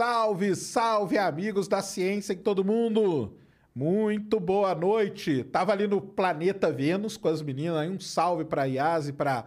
Salve, salve, amigos da ciência em todo mundo! Muito boa noite! Tava ali no planeta Vênus com as meninas, aí um salve para Yas e para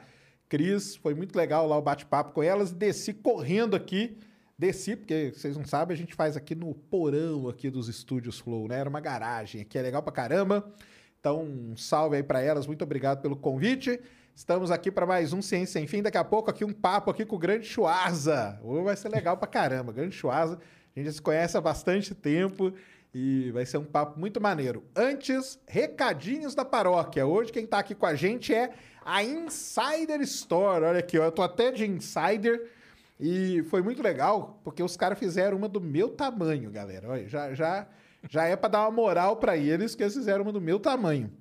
Cris. Foi muito legal lá o bate-papo com elas. Desci correndo aqui. Desci, porque vocês não sabem, a gente faz aqui no porão aqui dos estúdios Flow, né? Era uma garagem aqui, é legal pra caramba. Então, um salve aí para elas. Muito obrigado pelo convite. Estamos aqui para mais um Ciência Sem Fim. Daqui a pouco aqui um papo aqui com o grande Chuaza. Hoje vai ser legal pra caramba. Grande Chuaza. A gente já se conhece há bastante tempo e vai ser um papo muito maneiro. Antes, recadinhos da paróquia. Hoje quem tá aqui com a gente é a Insider Store. Olha aqui, ó, eu tô até de Insider e foi muito legal porque os caras fizeram uma do meu tamanho, galera. Olha, já já já é para dar uma moral para eles que eles fizeram uma do meu tamanho.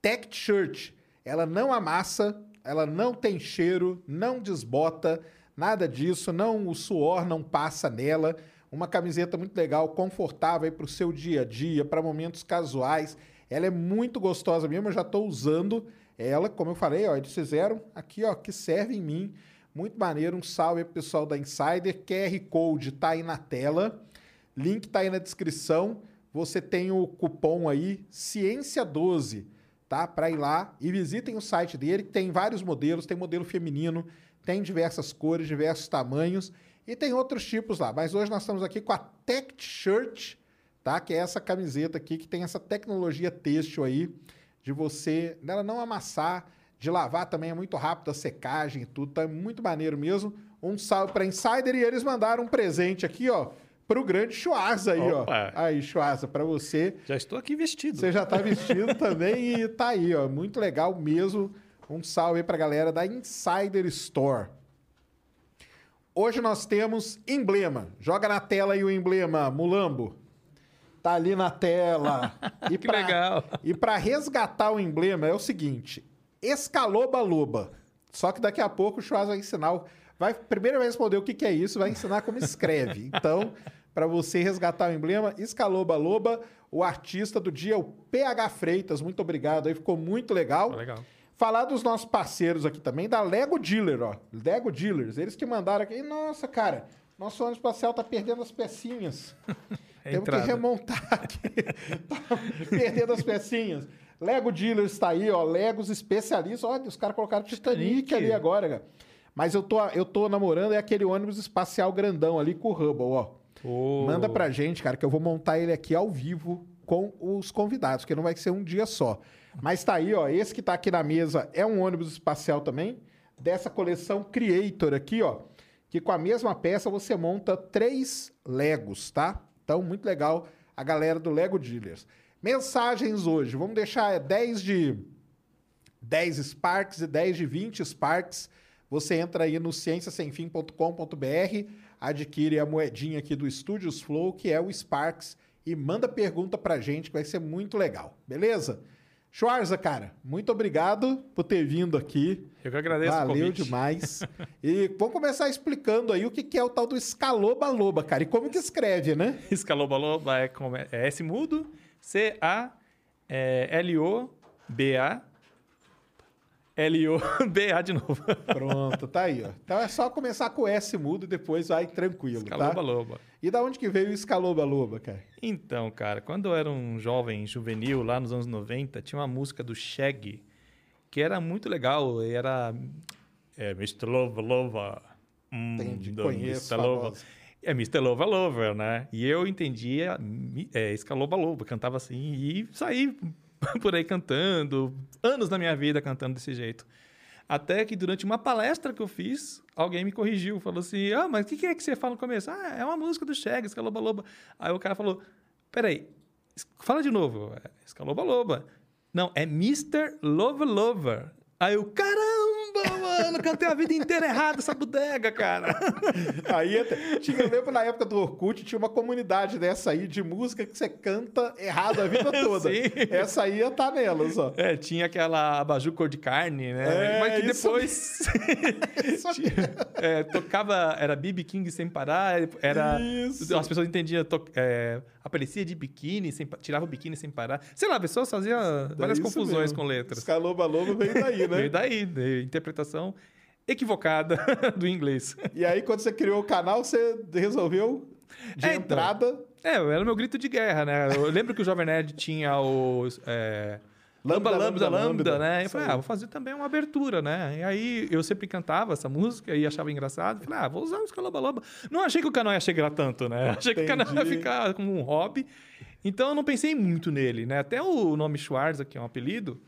Tech Shirt ela não amassa, ela não tem cheiro, não desbota, nada disso, não o suor não passa nela. Uma camiseta muito legal, confortável para o seu dia a dia, para momentos casuais. Ela é muito gostosa mesmo, eu já estou usando ela, como eu falei, ó, eles fizeram aqui, ó, que serve em mim. Muito maneiro, um salve pro pessoal da Insider. QR Code tá aí na tela, link tá aí na descrição. Você tem o cupom aí, Ciência12 tá? Para ir lá e visitem o site dele, tem vários modelos, tem modelo feminino, tem diversas cores, diversos tamanhos e tem outros tipos lá. Mas hoje nós estamos aqui com a Tech Shirt, tá? Que é essa camiseta aqui que tem essa tecnologia têxtil aí de você, dela não amassar, de lavar também é muito rápido a secagem e tudo, tá muito maneiro mesmo. Um salve para Insider e eles mandaram um presente aqui, ó pro grande Chuaza aí, Opa. ó. Aí, Chuaza, para você. Já estou aqui vestido. Você já tá vestido também e tá aí, ó. Muito legal mesmo. Um salve aí pra galera da Insider Store. Hoje nós temos emblema. Joga na tela aí o emblema, Mulambo. Tá ali na tela. E que pra, legal. E para resgatar o emblema é o seguinte: escaloba loba. Só que daqui a pouco o Chuaza vai ensinar o Vai, primeiro vai responder o que, que é isso, vai ensinar como escreve. Então, para você resgatar o emblema, Escaloba Loba, o artista do dia, o PH Freitas. Muito obrigado aí, ficou muito legal. legal. Falar dos nossos parceiros aqui também, da Lego Dealer, ó. Lego Dealers, eles que mandaram aqui. Nossa, cara, nosso ônibus espacial tá perdendo as pecinhas. É Temos que remontar aqui. tá perdendo as pecinhas. Lego Dealers está aí, ó. Legos especialistas. Olha, os caras colocaram Titanic, Titanic ali agora, cara. Mas eu tô, eu tô namorando é aquele ônibus espacial grandão ali com o Hubble, ó. Oh. Manda pra gente, cara, que eu vou montar ele aqui ao vivo com os convidados, que não vai ser um dia só. Mas tá aí, ó. Esse que tá aqui na mesa é um ônibus espacial também, dessa coleção Creator aqui, ó. Que com a mesma peça você monta três Legos, tá? Então, muito legal a galera do Lego Dealers. Mensagens hoje. Vamos deixar 10 de 10 Sparks e 10 de 20 Sparks você entra aí no cienciasemfim.com.br, adquire a moedinha aqui do Studios Flow, que é o Sparks, e manda pergunta pra gente, que vai ser muito legal, beleza? Schwarza, cara, muito obrigado por ter vindo aqui. Eu que agradeço Valeu demais. e vamos começar explicando aí o que é o tal do escaloba-loba, cara. E como que escreve, né? Escaloba-loba é, como é, é S mudo, C-A-L-O-B-A L-O-B-A de novo. Pronto, tá aí, ó. Então é só começar com o S mudo e depois vai tranquilo, Escaloba tá? Loba. E da onde que veio o Escaloba Loba, cara? Então, cara, quando eu era um jovem juvenil, lá nos anos 90, tinha uma música do Shaggy que era muito legal. Era é, Mr. Lova Lova. Hum, Entendi, conheço. Mr. Lova. É Mr. Lova Lover, né? E eu entendia é, Escaloba Loba, cantava assim e saí por aí cantando, anos da minha vida cantando desse jeito. Até que durante uma palestra que eu fiz, alguém me corrigiu. Falou assim, ah, mas o que, que é que você fala no começo? Ah, é uma música do Shaggy, Escaloba Loba. Aí o cara falou, peraí, fala de novo. "É Escaloba Loba. Não, é Mr. Lover Lover. Aí eu, caramba, mano, cantei a vida inteira errado essa bodega, cara. Aí até- tinha, eu lembro na época do Orkut, tinha uma comunidade dessa aí de música que você canta errado a vida toda. Sim. Essa aí ia estar nelas, ó. É, tinha aquela abajur cor de carne, né? É, Mas que depois aí. é, tocava, era BB King sem parar, era. Isso. As pessoas entendiam, to, é, aparecia de biquíni, sem, tirava o biquíni sem parar. Sei lá, a pessoa fazia várias É isso confusões mesmo. com letras. Escaloba Loba veio daí, né? Veio daí, de interpretação equivocada do inglês. E aí, quando você criou o canal, você resolveu de É, então. entrada. É, era o meu grito de guerra, né? Eu lembro que o Jovem Nerd tinha o. É, Lambda, Lambda, lambda, lambda, né? Eu falei, ah, vou fazer também uma abertura, né? E aí eu sempre cantava essa música e achava engraçado. Falei, ah, vou usar a música Lamba Lamba. Não achei que o canal ia chegar tanto, né? Achei que o canal ia ficar como um hobby. Então eu não pensei muito nele, né? Até o nome Schwarza, que é um apelido.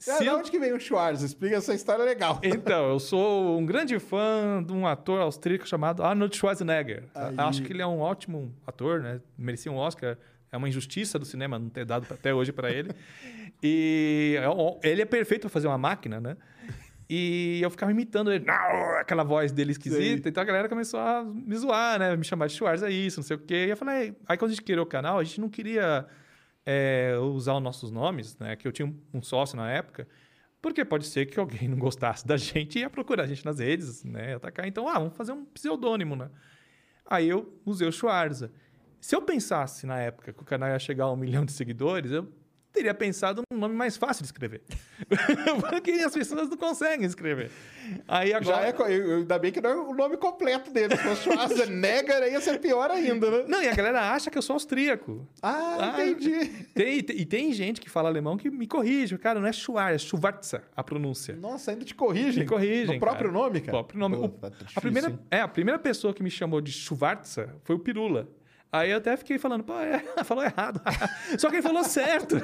É, se de eu- onde que vem o Schwarz? Explica essa história legal. Então, eu sou um grande fã de um ator austríaco chamado Arnold Schwarzenegger. Aí. Acho que ele é um ótimo ator, né? Merecia um Oscar. É uma injustiça do cinema não ter dado até hoje para ele. E é ele é perfeito para fazer uma máquina, né? E eu ficava imitando ele, aquela voz dele esquisita. Então a galera começou a me zoar, né? Me chamar de Schwarza, isso, não sei o quê. E eu falei, aí quando a gente criou o canal, a gente não queria é, usar os nossos nomes, né? Que eu tinha um- um sócio na época. Porque pode ser que alguém não gostasse da gente e ia procurar a gente nas redes, né? Atacar. Então, ah, vamos fazer um pseudônimo, né? Aí eu usei o Schwarza. Se eu pensasse na época que o canal ia chegar a um milhão de seguidores, eu teria pensado num nome mais fácil de escrever. Porque as pessoas não conseguem escrever. Aí agora. Já é, ainda bem que não é o nome completo dele. Se fosse Schwarzenegger, ia ser pior ainda, né? Não, e a galera acha que eu sou austríaco. Ah, Ah, entendi. Tem, tem- e tem gente que fala alemão que me corrige. Cara, não é Schwarz, é Schwarza a pronúncia. Nossa, ainda te corrigem. Me corrigem. No próprio cara. nome, cara? próprio nome. Pô, O- tá a, primeira, é, a primeira pessoa que me chamou de Schwarza foi o Pirula. Aí eu até fiquei falando, pô, é, falou errado. Só que ele falou certo.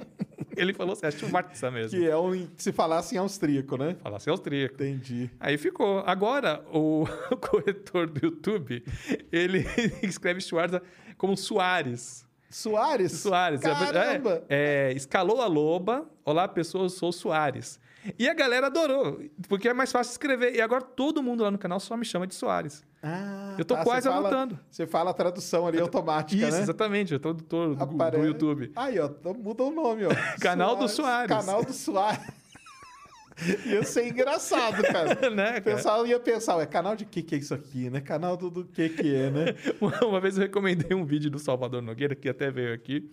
ele falou certo, Schwarza mesmo. Que é um, se falasse em austríaco, né? Falasse austríaco. Entendi. Aí ficou. Agora, o, o corretor do YouTube, ele escreve Schwarza como Soares. Soares? Soares. é- Caramba! É, é, escalou a loba. Olá, pessoas, sou o Soares. E a galera adorou, porque é mais fácil escrever. E agora todo mundo lá no canal só me chama de Soares. Ah, Eu tô tá, quase você fala- anotando. Você fala a tradução ali automática, Isso, né? exatamente, o tradutor do, do Apare- YouTube. Aí, ó, muda o nome, ó. Canal do Soares. Canal do Soares. ia ser engraçado, cara. né, O cara? pessoal ia pensar, ué, canal de que que é isso aqui, né? Canal do, do que que é, né? Uma vez eu recomendei um vídeo do Salvador Nogueira, que até veio aqui.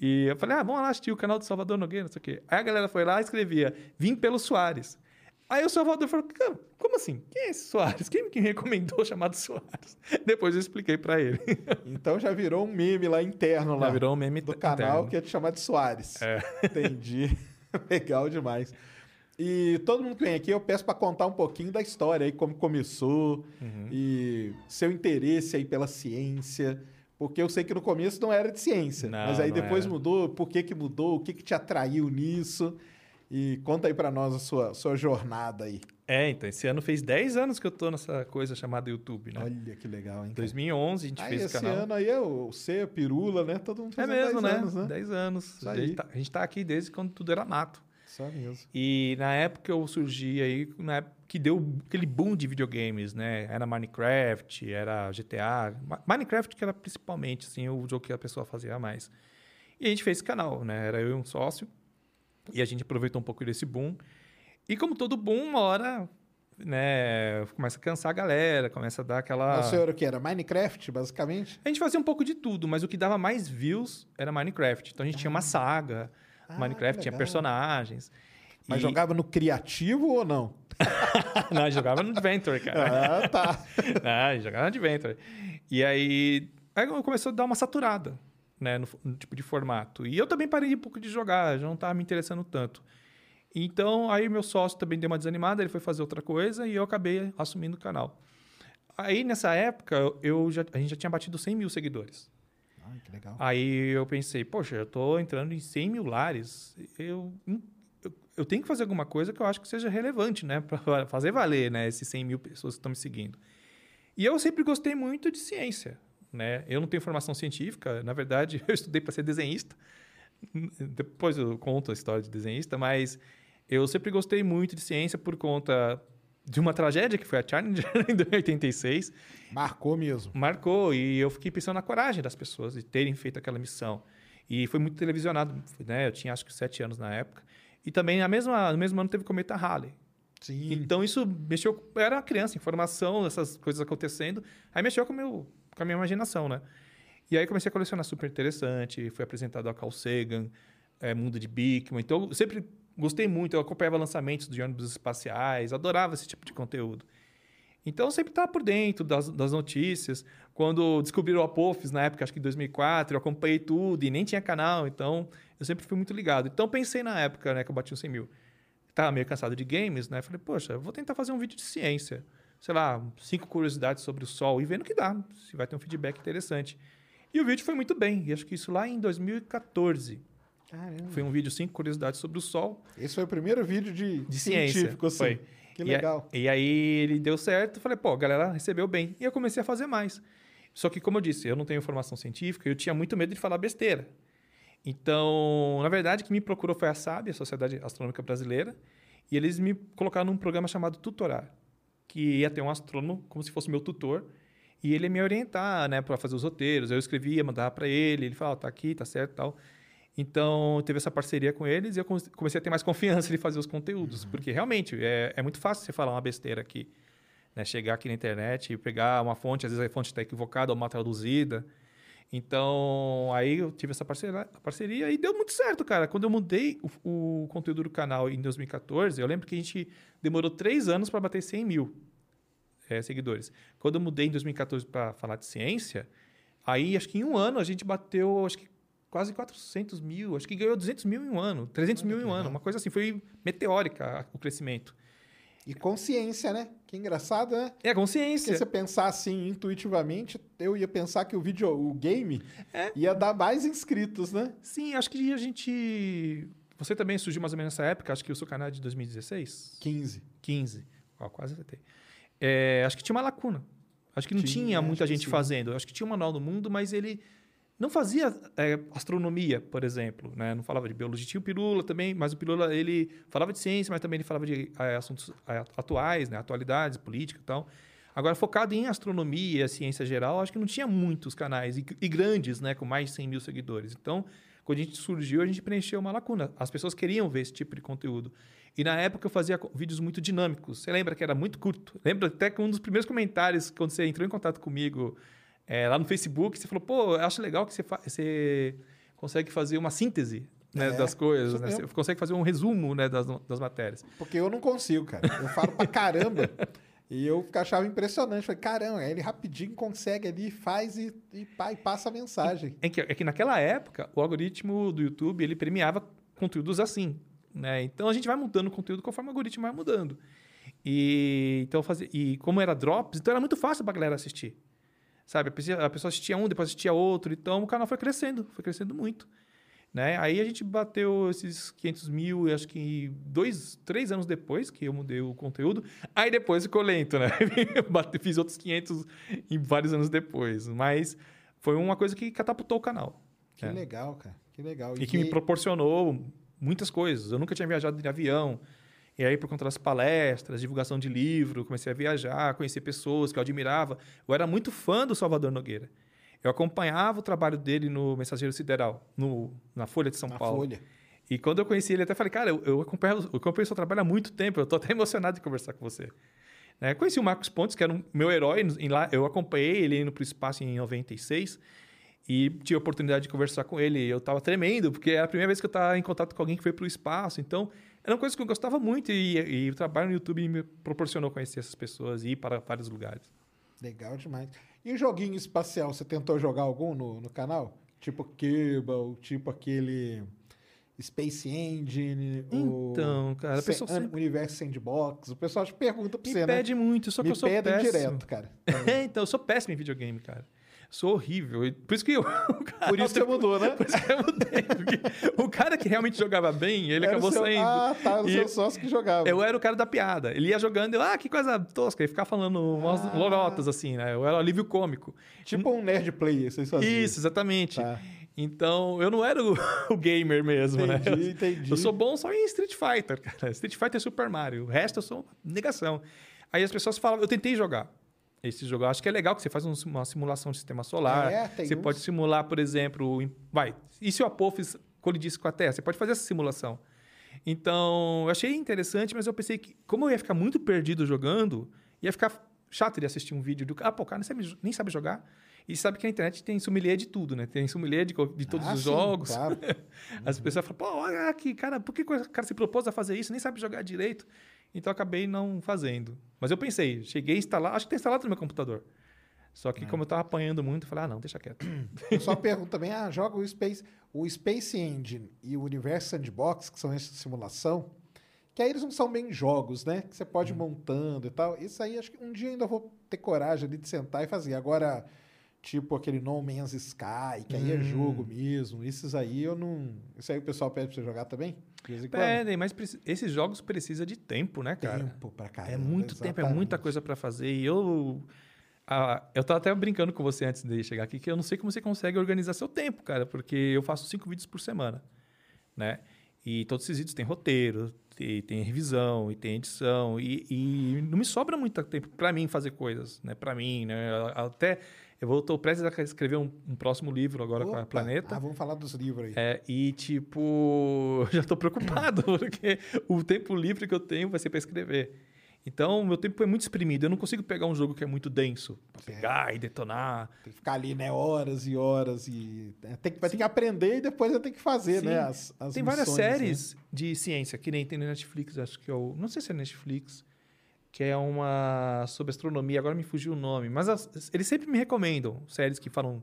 E eu falei, ah, vamos lá assistir o canal do Salvador Nogueira, não sei o quê. Aí a galera foi lá e escrevia, vim pelo Soares. Aí o Salvador falou, como assim? Quem é esse Soares? Quem me recomendou chamado Soares? Depois eu expliquei pra ele. Então já virou um meme lá interno lá. Já virou um meme do interno. canal que ia te chamar de Soares. É. Entendi. Legal demais. E todo mundo que vem aqui, eu peço para contar um pouquinho da história aí, como começou Uhum. e seu interesse aí pela ciência. Porque eu sei que no começo não era de ciência, Não, mas aí depois era. mudou. Por que que mudou? O que que te atraiu nisso? E conta aí para nós a sua, sua jornada aí. É, então, esse ano fez 10 anos que eu tô nessa coisa chamada YouTube, né? Olha que legal, hein? Em cara? 2011 a gente Aí fez o esse canal. ano aí é o a Pirula, né? Todo mundo É fazendo mesmo, 10 né? anos, né? 10 anos. A gente, tá, a gente tá aqui desde quando tudo era mato. Só mesmo. E na época eu surgi aí, na época que deu aquele boom de videogames, né? Era Minecraft, era GTA. Minecraft que era principalmente, assim, o jogo que a pessoa fazia mais. E a gente fez esse canal, né? Era eu e um sócio. E a gente aproveitou um pouco desse boom. E como todo boom, uma hora, né? Começa a cansar a galera, começa a dar aquela... O senhor o que era? Minecraft, basicamente? A gente fazia um pouco de tudo, mas o que dava mais views era Minecraft. Então a gente tinha uma saga. Ah, Minecraft tinha personagens. Mas E- jogava no criativo ou não? Não, jogava no Adventure, cara. Ah, tá. Não, jogava no Adventure. E aí, aí começou a dar uma saturada, né, no, no tipo de formato. E eu também parei um pouco de jogar, já não estava me interessando tanto. Então, aí meu sócio também deu uma desanimada, ele foi fazer outra coisa e eu acabei assumindo o canal. Aí, nessa época, eu já, a gente já tinha batido 100 mil seguidores. Que legal. Aí eu pensei, poxa, eu tô entrando em 100 mil lares. Eu, eu, eu tenho que fazer alguma coisa que eu acho que seja relevante, né? Para fazer valer, né? Esses 100 mil pessoas que estão me seguindo. E eu sempre gostei muito de ciência, né? Eu não tenho formação científica, na verdade, eu estudei para ser desenhista. Depois eu conto a história de desenhista, mas eu sempre gostei muito de ciência por conta de uma tragédia que foi a Challenger em 86. Marcou mesmo. Marcou, e eu fiquei pensando na coragem das pessoas de terem feito aquela missão. E foi muito televisionado, né? Eu tinha acho que sete anos na época. E também na mesma, no mesmo ano teve o cometa Halley. Sim. Então isso mexeu. Eu era uma criança, informação, essas coisas acontecendo. Aí mexeu com, meu, com a minha imaginação, né? E aí comecei a colecionar super interessante. Fui apresentado a Carl Sagan, é, Mundo de Bickman. Então eu sempre gostei muito. Eu acompanhava lançamentos de ônibus espaciais, adorava esse tipo de conteúdo. Então sempre estava por dentro das, das notícias. Quando descobriram o Apophis, na época, acho que em 2004, eu acompanhei tudo e nem tinha canal. Então eu sempre fui muito ligado. Então pensei na época né, que eu bati os 100 mil. Estava meio cansado de games, né? Falei, poxa, vou tentar fazer um vídeo de ciência. Sei lá, cinco curiosidades sobre o Sol e vendo que dá, se vai ter um feedback interessante. E o vídeo foi muito bem. E acho que isso lá em 2014. Caramba. Foi um vídeo cinco curiosidades sobre o Sol Esse foi o primeiro vídeo de, de ciência. científico, assim. Foi. Que E a- legal. E, aí ele deu certo, falei, pô, a galera recebeu bem. E eu comecei a fazer mais. Só que, como eu disse, eu não tenho formação científica, eu tinha muito medo de falar besteira. Então, na verdade, quem me procurou foi a SAB, a Sociedade Astronômica Brasileira, e eles me colocaram num programa chamado Tutorar, que ia ter um astrônomo como se fosse meu tutor, e ele ia me orientar, né, para fazer os roteiros. Eu escrevia, mandava para ele, ele falava, tá aqui, tá certo, tal. Então, teve essa parceria com eles e eu come- comecei a ter mais confiança de fazer os conteúdos, porque realmente é, é muito fácil você falar uma besteira aqui, né? Chegar aqui na internet e pegar uma fonte, às vezes a fonte está equivocada ou mal traduzida. Então, aí eu tive essa parceria, parceria e deu muito certo, cara. Quando eu mudei o, o conteúdo do canal em 2014, eu lembro que a gente demorou três anos para bater 100 mil eh, seguidores. Quando eu mudei em 2014 para falar de ciência, aí acho que em um ano a gente bateu, acho que quase 400 mil, acho que ganhou 200 mil em um ano, 300 mil em um ano, uma coisa assim, foi meteórica o crescimento. E consciência, né? Que engraçado, né? É a Se consciência. você pensar assim intuitivamente, eu ia pensar que o vídeo, o game, É. ia dar mais inscritos, né? Sim, acho que a gente... Você também surgiu mais ou menos nessa época, acho que o seu canal é de 2016? 15. 15. Ó, quase acertei. É, acho que tinha uma lacuna. Acho que não Tinha, tinha, muita gente fazendo. Acho que tinha um manual do mundo, mas ele não fazia é, astronomia, por exemplo. Né? Não falava de biologia. Tinha o Pirula também, mas o Pirula ele falava de ciência, mas também ele falava de é, assuntos é, atuais, né? atualidades, política e tal. Agora, focado em astronomia, ciência geral, acho que não tinha muitos canais e, e grandes, né? com mais de 100 mil seguidores. Então, quando a gente surgiu, a gente preencheu uma lacuna. As pessoas queriam ver esse tipo de conteúdo. E na época eu fazia vídeos muito dinâmicos. Você lembra que era muito curto? Lembra até que um dos primeiros comentários, quando você entrou em contato comigo é, lá no Facebook, você falou: pô, eu acho legal que você, você consegue fazer uma síntese né, É, das coisas. Né? Você consegue fazer um resumo né, das, das matérias. Porque eu não consigo, cara. Eu falo pra caramba. e eu achava impressionante. Falei, caramba, ele rapidinho consegue ali, faz e, e, pá, e passa a mensagem. É que, é que naquela época, o algoritmo do YouTube ele premiava conteúdos assim. Né? Então a gente vai mudando o conteúdo conforme o algoritmo vai mudando. E, então, fazer, e como era drops, então era muito fácil pra galera assistir. Sabe? A pessoa, assistia um, depois assistia outro. Então o canal foi crescendo, foi crescendo muito. Né? Aí a gente bateu esses 500 mil, acho que dois, três anos depois que eu mudei o conteúdo. Aí depois ficou lento, né? Fiz outros 500 em vários anos depois. Mas foi uma coisa que catapultou o canal. Que É. legal, cara. Que legal. E que me proporcionou muitas coisas. Eu nunca tinha viajado de avião. E aí, por conta das palestras, divulgação de livro, comecei a viajar, conhecer pessoas que eu admirava. Eu era muito fã do Salvador Nogueira. Eu acompanhava o trabalho dele no Mensageiro Sideral, no, na Folha de São na Paulo. folha. E quando eu conheci ele, até falei, cara, eu, eu, acompanho, eu acompanho o seu trabalho há muito tempo, eu estou até emocionado de conversar com você. Né? Conheci o Marcos Pontes, que era um, meu herói, lá, eu acompanhei ele indo para o espaço em 96 e tive a oportunidade de conversar com ele. Eu estava tremendo, porque era a primeira vez que eu estava em contato com alguém que foi para o espaço. Então, era uma coisa que eu gostava muito e, e o trabalho no YouTube me proporcionou conhecer essas pessoas e ir para vários lugares. Legal demais. E o joguinho espacial, você tentou jogar algum no, no canal? Tipo Kerbal, tipo aquele Space Engine, o Então, cara, a Sa- pessoa An- sempre Universo Sandbox. O pessoal te pergunta pra me você, né? pede muito, só que Me eu sou pedem péssimo. direto, cara. Então, eu sou péssimo em videogame, cara. Sou horrível. E Por isso que eu. cara- Por isso você mudou, né? Por isso que eu mudei. Porque o cara que realmente jogava bem, ele Era acabou seu- saindo. Ah, tá, era o E seu sócio que jogava. Eu era o cara da piada. Ele ia jogando, eu, ah, que coisa tosca. Ele ficava falando umas Ah. lorotas, assim, né? Eu era o alívio cômico. Tipo um nerd player, vocês faziam. Isso, exatamente. Tá. Então, eu não era o, o gamer mesmo, né? Entendi, Eu- entendi. Eu sou bom só em Street Fighter, cara. Street Fighter e Super Mario. O resto eu sou negação. Aí as pessoas falam, eu tentei jogar esse jogo. Eu acho que é legal que você faz um- uma simulação de sistema solar. É, você uns. pode simular, por exemplo, em- vai, e se o Apophis colidisse com a Terra? Você pode fazer essa simulação. Então, eu achei interessante, mas eu pensei que, como eu ia ficar muito perdido jogando, ia ficar chato de assistir um vídeo do. Ah, pô, o cara nem sabe, nem sabe jogar. E sabe que na internet tem sommelier de tudo, né? Tem sommelier de, de todos Ah, os sim, jogos. claro. As pessoas falam, pô, olha aqui, cara, por que o cara se propôs a fazer isso? Nem sabe jogar direito. Então acabei não fazendo. Mas eu pensei, cheguei a instalar, acho que tem instalado no meu computador. Só É. que como eu tava apanhando muito, eu falei, ah, não, deixa quieto. Eu só pergunto também, ah, joga o Space, o Space Engine e o Universo Sandbox, que são esses de simulação, que aí eles não são bem jogos, né? Que você pode ir Uhum. montando e tal. Isso aí, acho que um dia eu ainda vou ter coragem ali de sentar e fazer. Agora, tipo aquele No Man's Sky, que aí é Hum. jogo mesmo. Esses aí eu não... Isso aí o pessoal pede pra você jogar também? Quando? Pedem, mas preci- esses jogos precisam de tempo, né, cara? Tempo pra caramba. é muito tempo, é muita exatamente. coisa pra fazer. E eu. ah, eu tava até brincando com você antes de chegar aqui, que eu não sei como você consegue organizar seu tempo, cara, porque eu faço cinco vídeos por semana, né? E todos esses vídeos têm roteiro, e tem revisão, e tem edição, e, e não me sobra muito tempo pra mim fazer coisas, né? Pra mim, né? Até eu vou, tô prestes a escrever um, um próximo livro agora com a Opa, Planeta. Ah, vamos falar dos livros aí. É, e tipo, eu já tô preocupado, porque o tempo livre que eu tenho vai ser para escrever. Então, meu tempo é muito exprimido. Eu não consigo pegar um jogo que é muito denso, pra pegar e detonar. Tem que ficar ali, né, horas e horas e né, tem que, vai ter que aprender e depois vai ter que fazer, Sim. né, as, as Tem várias missões, né? séries de ciência, que nem tem na Netflix, acho que é o. Não sei se é Netflix, que é uma sobre astronomia, agora me fugiu o nome. Mas as- eles sempre me recomendam séries que falam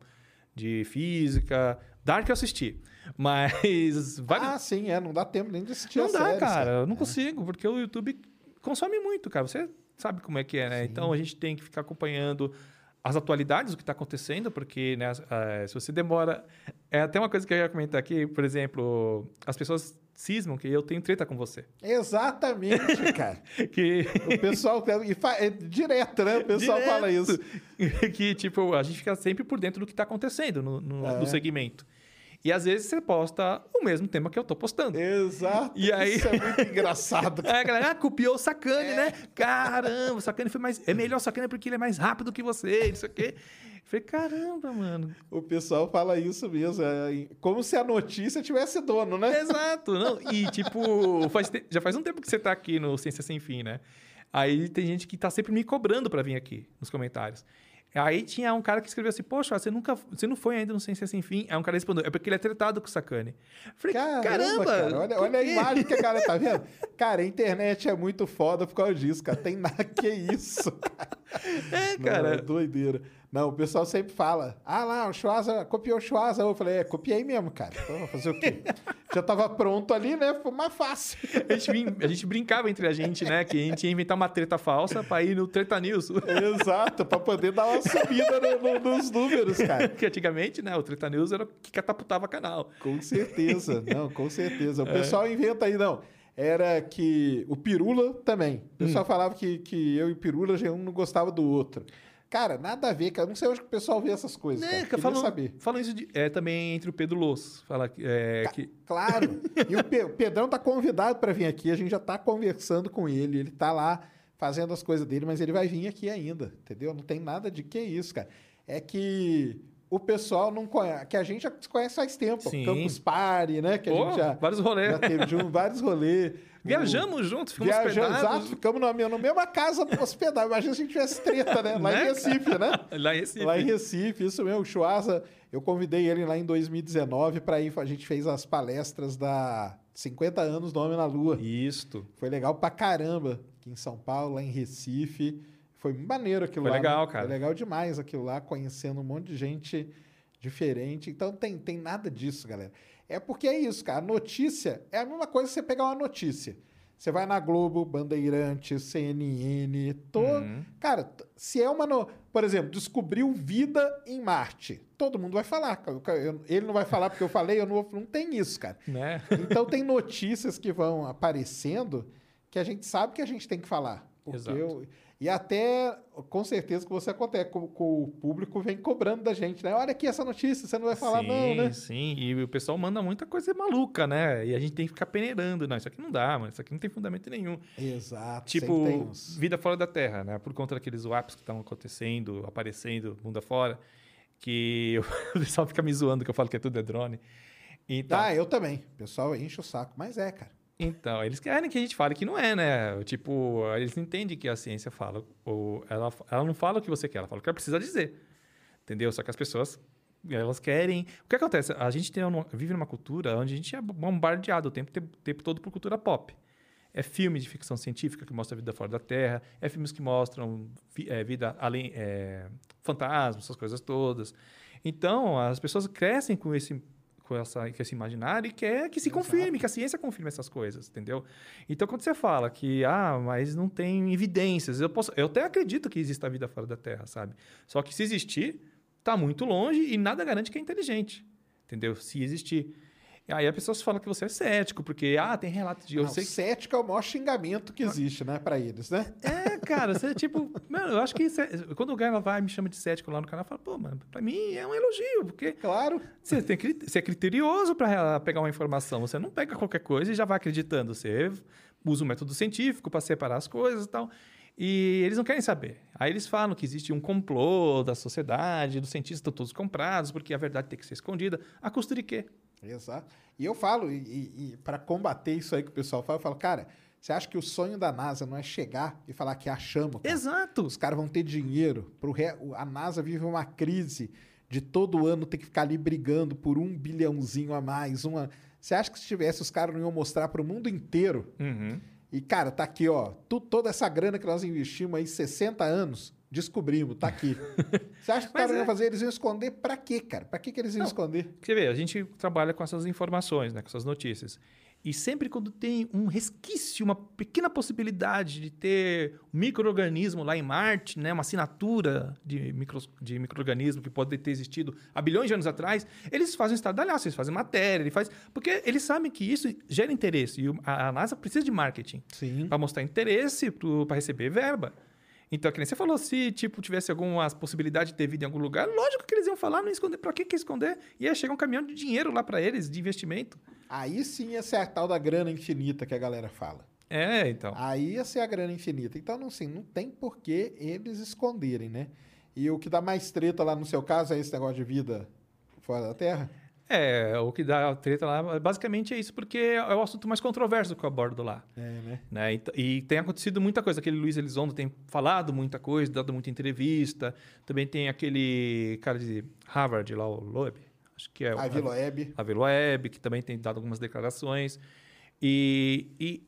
de física. Dark eu assisti. Mas. vários- Ah, sim, é, não dá tempo nem de assistir Não dá, séries, cara. Eu não É. consigo, porque o YouTube consome muito, cara. Você sabe como é que é, né? Então a gente tem que ficar acompanhando as atualidades, o que está acontecendo, porque né, eh, se você demora. É até uma coisa que eu ia comentar aqui, por exemplo, as pessoas cismam que eu tenho treta com você. Exatamente, cara. Que. O pessoal é direto, né? O pessoal Direto. fala isso. que, tipo, a gente fica sempre por dentro do que está acontecendo no, no, É. no segmento. E às vezes você posta o mesmo tema que eu tô postando. Exato. E aí- Isso é muito engraçado. Aí a galera, ah, copiou o Sacane, É. né? Caramba, o Sacane foi mais. É melhor o Sacane porque ele é mais rápido que você, não sei o quê. Eu falei, caramba, mano. O pessoal fala isso mesmo. é como se a notícia tivesse dono, né? Exato, não. E, tipo, faz te- já faz um tempo que você tá aqui no Ciência Sem Fim, né? Aí tem gente que tá sempre me cobrando pra vir aqui nos comentários. Aí tinha um cara que escreveu assim: Poxa, você nunca. Você não foi ainda no Ciência Sem Fim. Aí um cara respondeu: É porque ele é tretado com o Sacane. Eu Falei, Caramba, caramba! cara, olha, olha a quê?" imagem que a cara tá vendo. Cara, a internet é muito foda por causa disso, cara. Tem nada que isso. É, Não, cara. é doideira. Não, o pessoal sempre fala: ah lá, o Schwarza copiou o Schwarza. Eu falei: é, copiei mesmo, cara. Então, fazer o quê? Já tava pronto ali, né? Foi mais fácil. A gente, a gente brincava entre a gente, né? Que a gente ia inventar uma treta falsa pra ir no Treta News. Exato, pra poder dar uma subida no- no- nos números, cara. que antigamente, né? O Treta News era o que catapultava canal. Com certeza, não, com certeza. O É. pessoal inventa aí, não. Era que o Pirula também. O Hum. pessoal falava que, que eu e o Pirula, já um não gostava do outro. Cara, nada a ver, cara. Não sei onde que o pessoal vê essas coisas. Né, cara. falam, saber. falam isso de- é, também entre o Pedro Loss. Fala que, é, que Claro. E o, Pe- o Pedrão tá convidado para vir aqui. A gente já tá conversando com ele. Ele tá lá fazendo as coisas dele, mas ele vai vir aqui ainda, entendeu? Não tem nada de que isso, cara. É que o pessoal não conhece, que a gente já conhece faz tempo. Sim. Campus Party, né? Que a Pô, gente já, vários rolês. já teve junto, vários rolês. Viajamos juntos, ficamos Viajamos, exato, hospedados. ficamos na, na mesma casa hospedados. Imagina se a gente tivesse treta, né? Lá Né, em Recife, né? Lá em Recife. Lá em Recife, isso mesmo. O Chuasa, eu convidei ele lá em 2019 para ir. A gente fez as palestras da 50 anos do Homem na Lua. Isto. Foi legal pra caramba. Aqui em São Paulo, lá em Recife. Foi maneiro aquilo Foi lá. legal, né? cara. Foi legal demais aquilo lá, conhecendo um monte de gente diferente. Então tem, tem nada disso, galera. É porque é isso, cara. A notícia é a mesma coisa que você pegar uma notícia. Você vai na Globo, Bandeirantes, CNN, to... Uhum. Cara, se é uma. No... Por exemplo, descobriu vida em Marte. Todo mundo vai falar. Ele não vai falar porque eu falei, eu não, vou... não tem isso, cara. Né? Então tem notícias que vão aparecendo que a gente sabe que a gente tem que falar. Porque Exato. eu- E até, com certeza, que você acontece, com, com o público vem cobrando da gente, né? Olha aqui essa notícia, você não vai falar sim, não, né? Sim, e o pessoal manda muita coisa maluca, né? E a gente tem que ficar peneirando. Não, isso aqui não dá, mano. Isso aqui não tem fundamento nenhum. Exato. Tipo, uns- vida fora da Terra, né? Por conta daqueles WAPs que estão acontecendo, aparecendo, mundo afora, que o pessoal fica me zoando que eu falo que tudo é drone. Então, Ah, eu também. O pessoal enche o saco, mas é, cara. Então, eles querem que a gente fale que não é, né? Tipo, eles entendem que a ciência fala, ou ela, ela não fala o que você quer, ela fala o que ela precisa dizer. Entendeu? Só que as pessoas, elas querem... O que acontece? A gente tem vive numa cultura onde a gente é bombardeado o tempo, tempo, tempo todo por cultura pop. É filme de ficção científica que mostra a vida fora da Terra, é filmes que mostram é, vida além... É, fantasmas, essas coisas todas. Então, as pessoas crescem com esse com, essa, com esse imaginário e quer que se confirme, que a ciência confirme essas coisas, entendeu? Então, quando você fala que, ah, mas não tem evidências, eu, posso, eu até acredito que exista vida fora da Terra, sabe? Só que se existir, está muito longe e nada garante que é inteligente, entendeu? Se existir. E aí as pessoas falam que você é cético, porque, ah, tem relatos de... Eu Não, sei Cético é o maior xingamento que existe, né, pra eles, né? é, cara, você tipo, mano, eu acho que cê- quando o cara vai e me chama de cético lá no canal, eu falo, pô, mano, pra mim é um elogio, porque Claro. você tem você é criterioso pra pegar uma informação, você não pega qualquer coisa e já vai acreditando, você usa o método científico pra separar as coisas e tal. E eles não querem saber. Aí eles falam que existe um complô da sociedade, dos cientistas estão todos comprados, porque a verdade tem que ser escondida. A custo de quê? Exato. E eu falo, e, e, para combater isso aí que o pessoal fala, eu falo, cara, você acha que o sonho da NASA não é chegar e falar que achamos? cara? Exato. Os caras vão ter dinheiro. Pro re... A NASA vive uma crise de todo ano ter que ficar ali brigando por um bilhãozinho a mais. Uma... Você acha que se tivesse, os caras não iam mostrar para o mundo inteiro? Uhum. E, cara, tá aqui, ó. Tu, toda essa grana que nós investimos aí, 60 anos, descobrimos, tá aqui. Você acha que os Mas caras é. iam fazer? Eles iam esconder pra quê, cara? Pra que, que eles iam esconder? Você vê, a gente trabalha com essas informações, né, com essas notícias. E sempre quando tem um resquício, uma pequena possibilidade de ter um micro-organismo lá em Marte, né, uma assinatura de, micro, de micro-organismo que pode ter existido há bilhões de anos atrás, eles fazem um estardalhaço, eles fazem matéria, ele faz, porque eles sabem que isso gera interesse. E o- a, NASA precisa de marketing para mostrar interesse para receber verba. Então, que nem você falou, se tipo tivesse alguma possibilidade de ter vida em algum lugar, lógico que eles iam falar, não esconder. Para que, que esconder? Ia chegar um caminhão de dinheiro lá para eles, de investimento. Aí sim ia ser a tal da grana infinita que a galera fala. É, então. Aí ia ser a grana infinita. Então, não, assim, não tem por que eles esconderem, né? E o que dá mais treta lá no seu caso é esse negócio de vida fora da Terra? É, o que dá treta lá, basicamente é isso, porque é o assunto mais controverso que eu abordo lá. É, né? né? E, e tem acontecido muita coisa. Aquele Luiz Elizondo tem falado muita coisa, dado muita entrevista. Também tem aquele cara de Harvard lá, o Loeb. Acho que é o A Vila Web. a Veloeb, que também tem dado algumas declarações. E, e,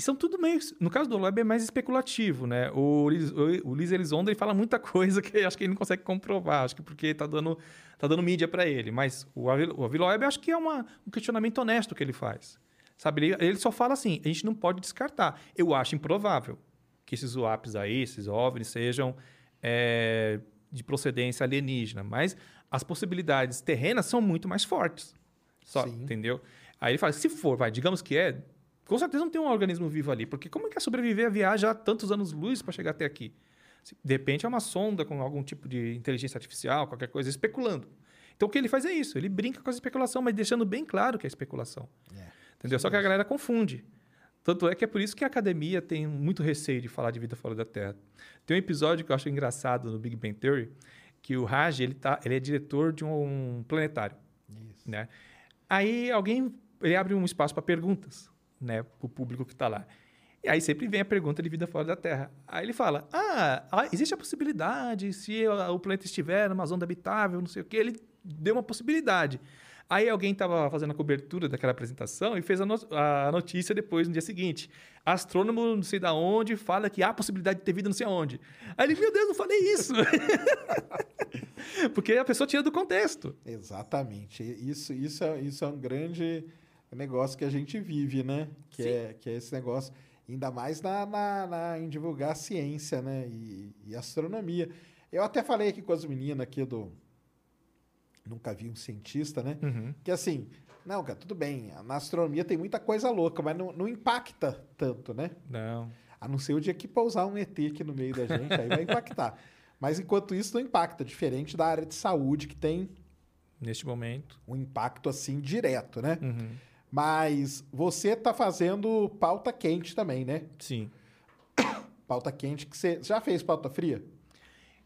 e são tudo meio. No caso do Loeb é mais especulativo, né? O, Liz- o, o Luiz Elizondo ele fala muita coisa que acho que ele não consegue comprovar, acho que porque tá dando, tá dando mídia para ele. Mas o, o Aviloeb acho que é uma, um questionamento honesto que ele faz. Sabe? Ele, ele só fala assim: a gente não pode descartar. Eu acho improvável que esses UAPs aí, esses OVNIs, sejam é, de procedência alienígena, mas as possibilidades terrenas são muito mais fortes. Só, Sim. entendeu? Aí ele fala, se for, vai, digamos que é, com certeza não tem um organismo vivo ali, porque como é que é sobreviver a viajar tantos anos-luz para chegar até aqui? De repente é uma sonda com algum tipo de inteligência artificial, qualquer coisa, especulando. Então o que ele faz é isso, ele brinca com a especulação, mas deixando bem claro que é especulação. Entendeu? Só que a galera confunde. Tanto é que é por isso que a academia tem muito receio de falar de vida fora da Terra. Tem um episódio que eu acho engraçado no Big Bang Theory, que o Raj, ele, tá, ele é diretor de um planetário. Né? Aí alguém ele abre um espaço para perguntas né, para o público que está lá. E aí sempre vem a pergunta de vida fora da Terra. Aí ele fala: Ah, existe a possibilidade, se o planeta estiver numa zona habitável, não sei o quê. Ele deu uma possibilidade. Aí alguém estava fazendo a cobertura daquela apresentação e fez a, no- a notícia depois, no dia seguinte. Astrônomo não sei da onde fala que há possibilidade de ter vida não sei aonde. Aí ele, meu Deus, não falei isso. Porque a pessoa tira do contexto. Exatamente. Isso, isso, é, isso é um grande negócio que a gente vive, né? Que, é, que é esse negócio, ainda mais na, na, na- em divulgar a ciência, né? E, e astronomia. Eu até falei aqui com as meninas aqui do. Nunca vi um cientista, né? Uhum. Que assim, não, cara, tudo bem. Na astronomia tem muita coisa louca, mas não, não impacta tanto, né? Não. A não ser o dia que pousar um ET aqui no meio da gente, aí vai impactar. Mas enquanto isso, não impacta. Diferente da área de saúde, que tem Neste momento. um impacto assim direto, né? Uhum. Mas você tá fazendo pauta quente também, né? Sim. Pauta quente que você já fez pauta fria?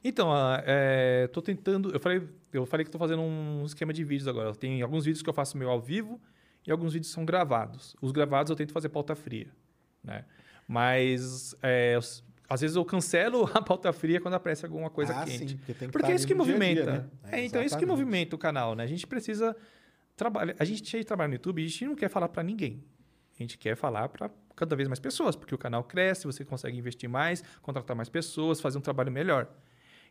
Então, ah, é, tô tentando. Eu falei, eu falei que tô fazendo um esquema de vídeos agora. Tem alguns vídeos que eu faço meu ao vivo e alguns vídeos são gravados. Os gravados eu tento fazer pauta fria, né? Mas é, às vezes eu cancelo a pauta fria quando aparece alguma coisa ah, quente. sim, porque Porque tá é isso que no dia movimenta. né? É, então é isso que movimenta o canal, né? A gente precisa trabalhar. A gente trabalha no YouTube e a gente não quer falar para ninguém. A gente quer falar para cada vez mais pessoas, porque o canal cresce, você consegue investir mais, contratar mais pessoas, fazer um trabalho melhor.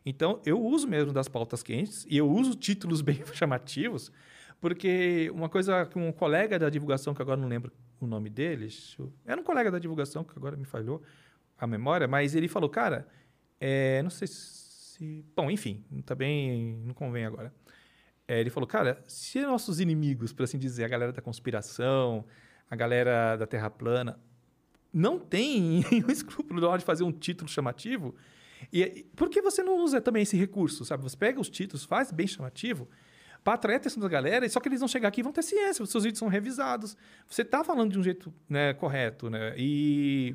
Então, eu uso mesmo das pautas quentes e eu uso títulos bem chamativos, porque uma coisa que um colega da divulgação, que agora não lembro o nome dele, era um colega da divulgação, que agora me falhou a memória, mas ele falou, cara, é, não sei se. Bom, enfim, também não convém agora. É, ele falou, cara, se nossos inimigos, por assim dizer, a galera da conspiração, a galera da Terra plana, não tem o escrúpulo na hora de fazer um título chamativo, e por que você não usa também esse recurso, sabe? Você pega os títulos, faz bem chamativo, para atrair a atenção da galera, só que eles vão chegar aqui e vão ter ciência, os seus vídeos são revisados. Você está falando de um jeito né, correto, né? E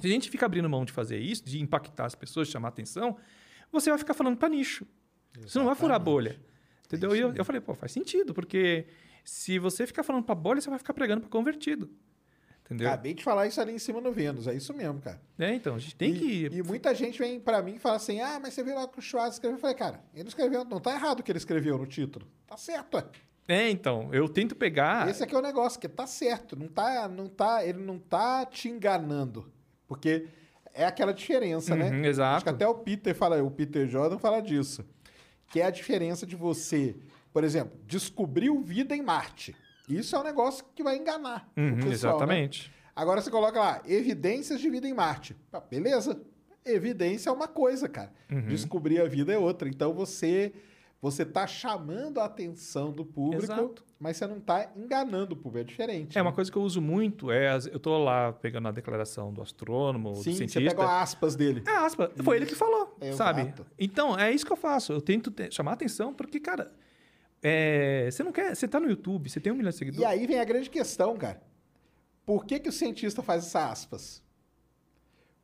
se a gente fica abrindo mão de fazer isso, de impactar as pessoas, chamar atenção, você vai ficar falando para nicho. Você não vai furar a bolha. Entendeu? É e eu, eu falei, pô, faz sentido, porque se você ficar falando para bolha, você vai ficar pregando para convertido. Entendeu? Acabei de falar isso ali em cima no Vênus, é isso mesmo, cara. É, então, a gente tem e, que. E muita gente vem pra mim e fala assim: ah, mas você viu lá que o Schwarz escreveu? Eu falei, cara, ele não escreveu, não tá errado o que ele escreveu no título. Tá certo, é. É, então, eu tento pegar. Esse aqui é o negócio, que tá certo. Não tá, não tá, ele não tá te enganando. Porque é aquela diferença, né? Uhum, exato. Acho que até o Peter fala, o Peter Jordan fala disso. Que é a diferença de você, por exemplo, descobriu vida em Marte. Isso é um negócio que vai enganar. o Uhum, pessoal, né? exatamente. Agora você coloca lá, evidências de vida em Marte. Ah, beleza. Evidência é uma coisa, cara. Uhum. Descobrir a vida é outra. Então você você tá chamando a atenção do público, Exato. mas você não tá enganando o público. É diferente. É, uma né? coisa que eu uso muito é. Eu tô lá pegando a declaração do astrônomo, Sim, do você cientista. pega aspas dele. É aspa. Foi ele que falou, Exato. sabe? Então, é isso que eu faço. Eu tento te- chamar a atenção, porque, cara, é, você não quer. Você tá no YouTube, você tem um milhão de seguidores. E aí vem a grande questão, cara. Por que, que o cientista faz essas aspas?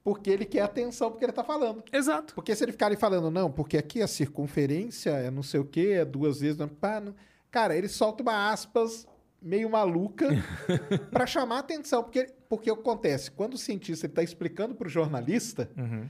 Porque ele quer atenção porque ele tá falando. Exato. Porque se ele ficar ali falando, não, porque aqui a circunferência é não sei o quê, é duas vezes. Não, pá, não. Cara, ele solta uma aspas meio maluca para chamar atenção. Porque, porque o que acontece? Quando o cientista está explicando para o jornalista, Uhum.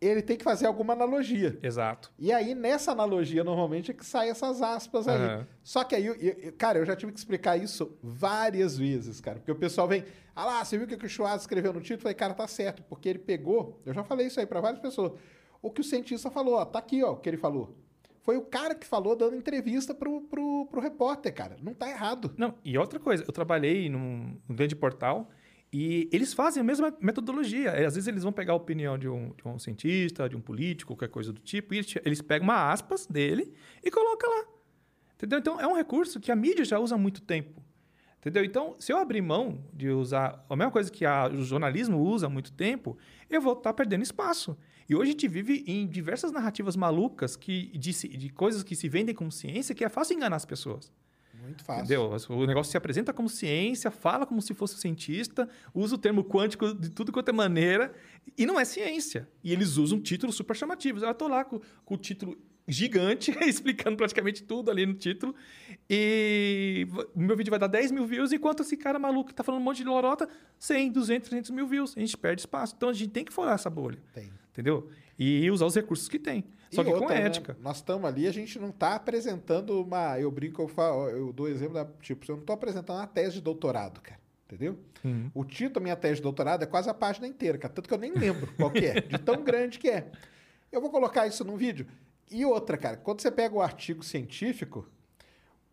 Ele tem que fazer alguma analogia. Exato. E aí, nessa analogia, normalmente é que saem essas aspas aí. Só que aí, eu- eu- cara, eu já tive que explicar isso várias vezes, cara. Porque o pessoal vem, ah lá, você viu o que o Schwarz escreveu no título? Eu falei, cara, tá certo. Porque ele pegou, eu já falei isso aí pra várias pessoas. O que o cientista falou, ó, tá aqui, ó, o que ele falou. Foi o cara que falou dando entrevista pro, pro, pro repórter, cara. Não tá errado. Não, e outra coisa, eu trabalhei num, num grande portal e eles fazem a mesma metodologia. É, Às vezes eles vão pegar a opinião de um, de um cientista, de um político, qualquer coisa do tipo, e eles, eles pegam uma aspas dele e colocam lá. Entendeu? Então é um recurso que a mídia já usa há muito tempo. Entendeu? Então, se eu abrir mão de usar a mesma coisa que a- o jornalismo usa há muito tempo, eu vou estar perdendo espaço. E hoje a gente vive em diversas narrativas malucas que, de, de coisas que se vendem como ciência que é fácil enganar as pessoas. Muito fácil. Entendeu? O negócio se apresenta como ciência, fala como se fosse cientista, usa o termo quântico de tudo quanto é maneira, e não é ciência. E eles usam títulos super chamativos. Eu tô lá com, com o título gigante, explicando praticamente tudo ali no título, e meu vídeo vai dar 10 mil views, enquanto esse cara maluco que tá falando um monte de lorota, 100, 200, 300 mil views. A gente perde espaço. Então a gente tem que furar essa bolha. Tem. Entendeu? E usar os recursos que tem. Só E que com outra, né? ética. Nós estamos ali, a gente não está apresentando uma. Eu brinco, eu, falo, eu dou exemplo da. Tipo, eu não estou apresentando uma tese de doutorado, cara. Entendeu? Uhum. O título da minha tese de doutorado é quase a página inteira, cara. Tanto que eu nem lembro qual que é, de tão grande que é. Eu vou colocar isso num vídeo. E outra, cara, quando você pega o artigo científico,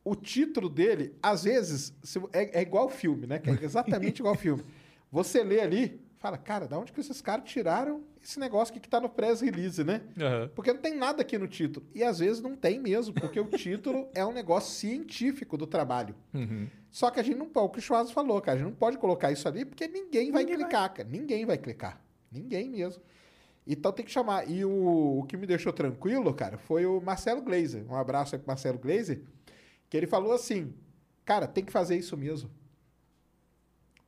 o título dele, às vezes, é, é igual filme, né? Que é exatamente igual filme. Você lê ali, fala, cara, da onde que esses caras tiraram esse negócio aqui que tá no press release, né? Aham. Porque não tem nada aqui no título. E às vezes não tem mesmo, porque o título é um negócio científico do trabalho. Uhum. Só que a gente não pode, o que o Schwarz falou, cara, a gente não pode colocar isso ali porque ninguém vai Ninguém clicar, cara. Ninguém vai clicar. Ninguém mesmo. Então tem que chamar. E o, o que me deixou tranquilo, cara, foi o Marcelo Glazer. Um abraço aí pro Marcelo Glazer, que ele falou assim: cara, tem que fazer isso mesmo.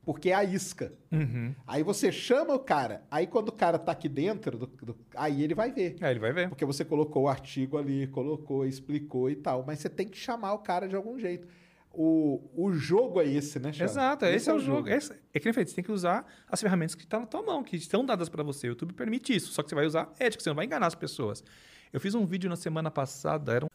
Porque é a isca. Uhum. Aí você chama o cara, aí quando o cara tá aqui dentro, do- do- aí ele vai ver. É, ele vai ver. Porque você colocou o artigo ali, colocou, explicou e tal. Mas você tem que chamar o cara de algum jeito. O, o jogo é esse, né, Charles? Exato, esse, é o jogo. Esse, é que nem feito, você tem que usar as ferramentas que estão na tua mão, que estão dadas para você. O YouTube permite isso, só que você vai usar ética, você não vai enganar as pessoas. Eu fiz um vídeo na semana passada, era um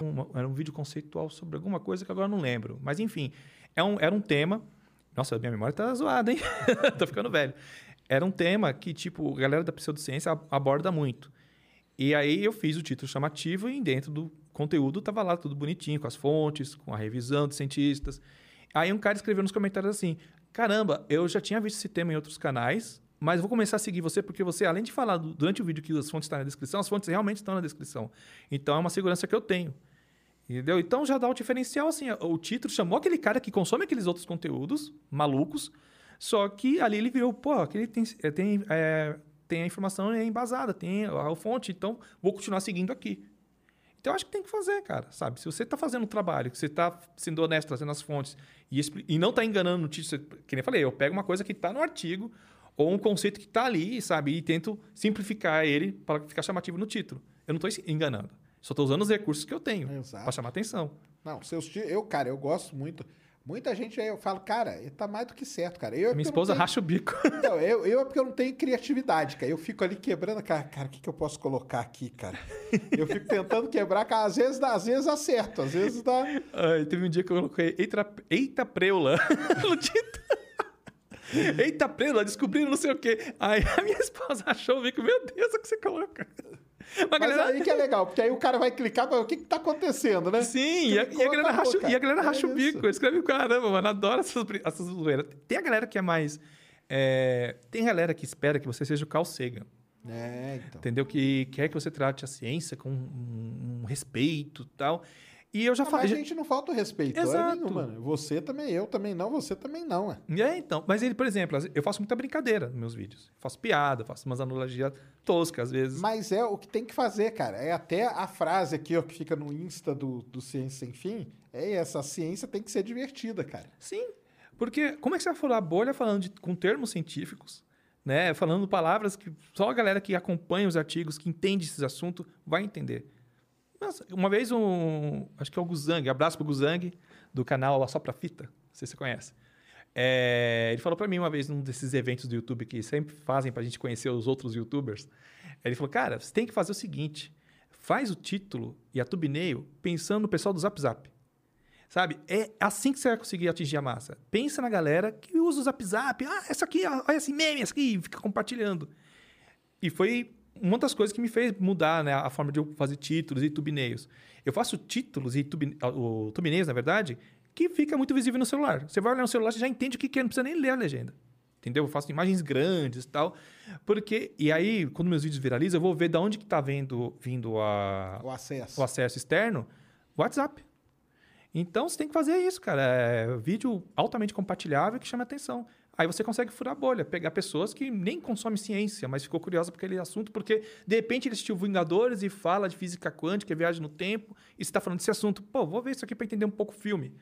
Uma- era um vídeo conceitual sobre alguma coisa que agora não lembro. Mas enfim, é um, era um tema. Nossa, minha memória tá zoada, hein? Tô ficando velho. Era um tema que, tipo, a galera da pseudociência ab- aborda muito. E aí eu fiz o título chamativo e dentro do conteúdo tava lá tudo bonitinho, com as fontes, com a revisão de cientistas. Aí um cara escreveu nos comentários assim: Caramba, eu já tinha visto esse tema em outros canais, mas vou começar a seguir você porque você, além de falar durante o vídeo que as fontes estão na descrição, as fontes realmente estão na descrição. Então é uma segurança que eu tenho. Entendeu? Então já dá o diferencial, assim, o título chamou aquele cara que consome aqueles outros conteúdos malucos, só que ali ele viu, pô, aquele tem, é, tem, é, tem a informação embasada, tem a, fonte, então vou continuar seguindo aqui. Então acho que tem que fazer, cara, sabe? Se você está fazendo um trabalho, que você está sendo honesto, trazendo as fontes e, e não está enganando no título, que nem eu falei, eu pego uma coisa que está no artigo ou um conceito que está ali, sabe? E tento simplificar ele para ficar chamativo no título. Eu não estou enganando. Só estou usando os recursos que eu tenho para chamar atenção. Não, seus eu, cara, eu gosto muito. Muita gente aí eu falo, cara, tá mais do que certo, cara. Eu, é Minha esposa tenho- racha o bico. Não, eu, eu é porque eu não tenho criatividade, cara. Eu fico ali quebrando, cara, cara, o que, que eu posso colocar aqui, cara? Eu fico tentando quebrar, cara. Às vezes, dá, às vezes acerto, às vezes dá. Ai, teve um dia que eu coloquei Eita, eita preula no título. Eita preula, descobriram não sei o quê. Aí a minha esposa achou o bico, meu Deus, o que você coloca? Mas, Mas galera, aí que é legal, porque aí o cara vai clicar, mas o que que tá acontecendo, né? Sim, e a, e a galera racha, e a galera É racha o isso. bico. Escreve, caramba, mano, adoro essas, essas zoeiras. Tem a galera que é mais... é, tem galera que espera que você seja o Carl Sagan. É, então. Entendeu? Que quer que você trate a ciência com um, um respeito e tal. E eu já Não, mas falei... a gente não falta o respeito, hora Exato. nenhuma. né? Você também, eu também não, você também não. É. É, então. Mas ele, por exemplo, eu faço muita brincadeira nos meus vídeos. Eu faço piada, faço umas analogias toscas às vezes. Mas é o que tem que fazer, cara. É até a frase aqui, ó, que fica no Insta do, do Ciência Sem Fim. É essa, ciência tem que ser divertida, cara. Sim. Porque como é que você vai furar a bolha falando de- com termos científicos, né? Falando palavras que só a galera que acompanha os artigos, que entende esses assuntos, vai entender. Nossa, uma vez um. Acho que é o Guzang, abraço pro Guzang, do canal Só Pra Fita. Não sei se você conhece. É, ele falou pra mim uma vez num desses eventos do YouTube que sempre fazem pra gente conhecer os outros youtubers. Ele falou: Cara, você tem que fazer o seguinte: faz o título e a thumbnail pensando no pessoal do Zap Zap. Sabe? É assim que você vai conseguir atingir a massa. Pensa na galera que usa o Zap Zap. Ah, essa aqui, olha esse meme, essa aqui, fica compartilhando. E foi uma das coisas que me fez mudar né, a forma de eu fazer títulos e thumbnails. Eu faço títulos e ah, o thumbnails, na verdade, que fica muito visível no celular. Você vai olhar no celular, você já entende o que que é, não precisa nem ler a legenda. Entendeu? Eu faço imagens grandes e tal. Porque, e aí, quando meus vídeos viralizam, eu vou ver de onde que tá vendo, vindo a, O acesso. o acesso externo, WhatsApp. Então você tem que fazer isso, cara. É vídeo altamente compartilhável que chama atenção. Aí você consegue furar a bolha, pegar pessoas que nem consomem ciência, mas ficou curiosa por aquele assunto, porque de repente ele assistiu Vingadores e fala de física quântica, viagem no tempo, e você está falando desse assunto. Pô, vou ver isso aqui para entender um pouco o filme.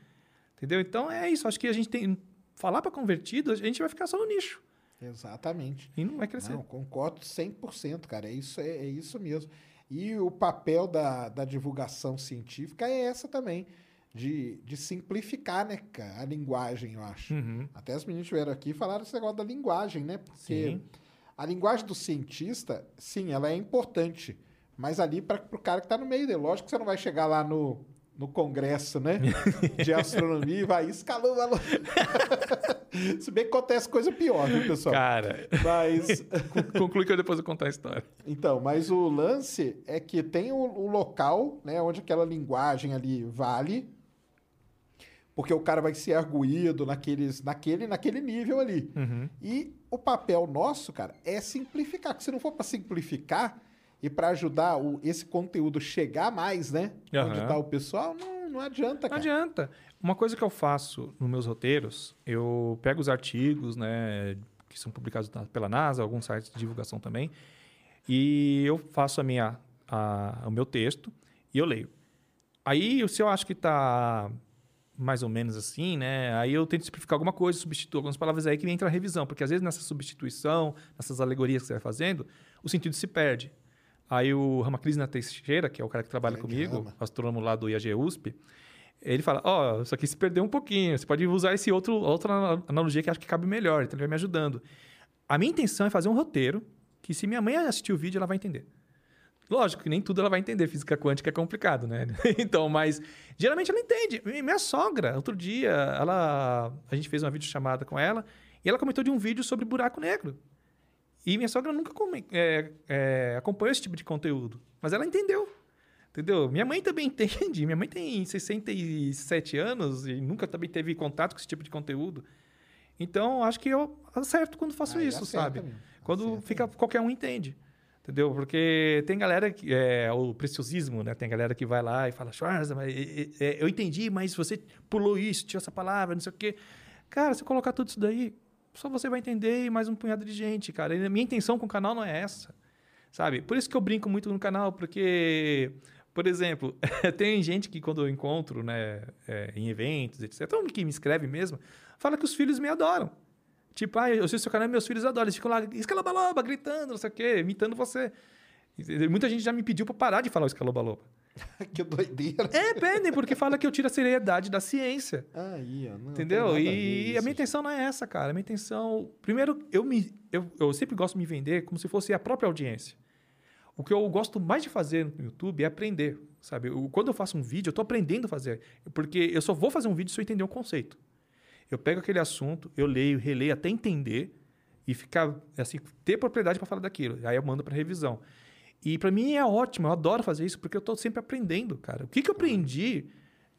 Entendeu? Então é isso. Acho que a gente tem. Falar para convertido, a gente vai ficar só no nicho. Exatamente. E não vai crescer. Não, concordo 100%, cara. É isso, é, é isso mesmo. E o papel da, da divulgação científica é essa também, de, de simplificar, né, cara, a linguagem, eu acho. Uhum. Até as meninas vieram aqui e falaram esse negócio da linguagem, né? Porque Sim. a linguagem do cientista, sim, ela é importante. Mas ali para o cara que está no meio dele. Lógico que você não vai chegar lá no, no congresso, né? De astronomia e vai escalou, valor. Se bem que acontece coisa pior, viu, pessoal? Cara, Mas. conclui que eu depois vou contar a história. Então, mas o lance é que tem o, o local, né, onde aquela linguagem ali vale, porque o cara vai ser arguído naqueles, naquele, naquele nível ali. Uhum. E o papel nosso, cara, é simplificar. Porque se não for para simplificar e para ajudar o, esse conteúdo chegar mais, né, onde Aham. tá o pessoal, não, não adianta, Não cara. adianta. Uma coisa que eu faço nos meus roteiros, eu pego os artigos, né, que são publicados pela NASA, alguns sites de divulgação também, e eu faço a minha, a- o meu texto e eu leio. Aí, se eu acho que está mais ou menos assim, né, aí eu tento simplificar alguma coisa, substituo algumas palavras aí que entra a revisão, porque às vezes nessa substituição, nessas alegorias que você vai fazendo, o sentido se perde. Aí o Ramakrishna Teixeira, que é o cara que trabalha Grande comigo, Rama. astrônomo lá do IAG USP, ele fala, ó, isso aqui se perdeu um pouquinho, você pode usar esse outro outra analogia que acho que cabe melhor, então ele vai me ajudando. A minha intenção é fazer um roteiro que se minha mãe assistir o vídeo, ela vai entender. Lógico que nem tudo ela vai entender, física quântica é complicado, né? então, mas geralmente ela entende. Mi- Minha sogra, outro dia, ela a gente fez uma videochamada com ela e ela comentou de um vídeo sobre buraco negro. E minha sogra nunca come- é, é, acompanhou esse tipo de conteúdo, mas ela entendeu. Entendeu? Minha mãe também entende. Minha mãe tem 67 anos e nunca também teve contato com esse tipo de conteúdo. Então, acho que eu acerto quando faço isso, sabe? mesmo. Quando Acerta fica qualquer um entende. Entendeu? Porque tem galera que é o preciosismo, né? Tem galera que vai lá e fala, Schwarza, mas eu entendi, mas você pulou isso, tirou essa palavra, não sei o quê. Cara, se colocar tudo isso daí, só você vai entender e mais um punhado de gente, cara. E a minha intenção com o canal não é essa, sabe? Por isso que eu brinco muito no canal, porque, por exemplo, tem gente que quando eu encontro, né, é, em eventos, etc., todo mundo que me escreve mesmo, fala que os filhos me adoram. Tipo, ah, eu sei o seu canal, meus filhos adoram. Eles ficam lá, escalabaloba, gritando, não sei o quê, imitando você. E Muita gente já me pediu pra parar de falar o escalobaloba. que doideira. É, pedem, porque fala que eu tiro a seriedade da ciência. Aí, ó. Não Entendeu? E a minha intenção não é essa, cara. A minha intenção. Primeiro, eu, me, eu, eu sempre gosto de me vender como se fosse a própria audiência. O que eu gosto mais de fazer no YouTube é aprender, sabe? Eu- quando eu faço um vídeo, eu tô aprendendo a fazer. Porque eu só vou fazer um vídeo se eu entender um conceito. Eu pego aquele assunto, eu leio, releio até entender e ficar, assim, ter propriedade para falar daquilo. Aí eu mando para revisão. E para mim é ótimo, eu adoro fazer isso porque eu tô sempre aprendendo, cara. O que, que eu aprendi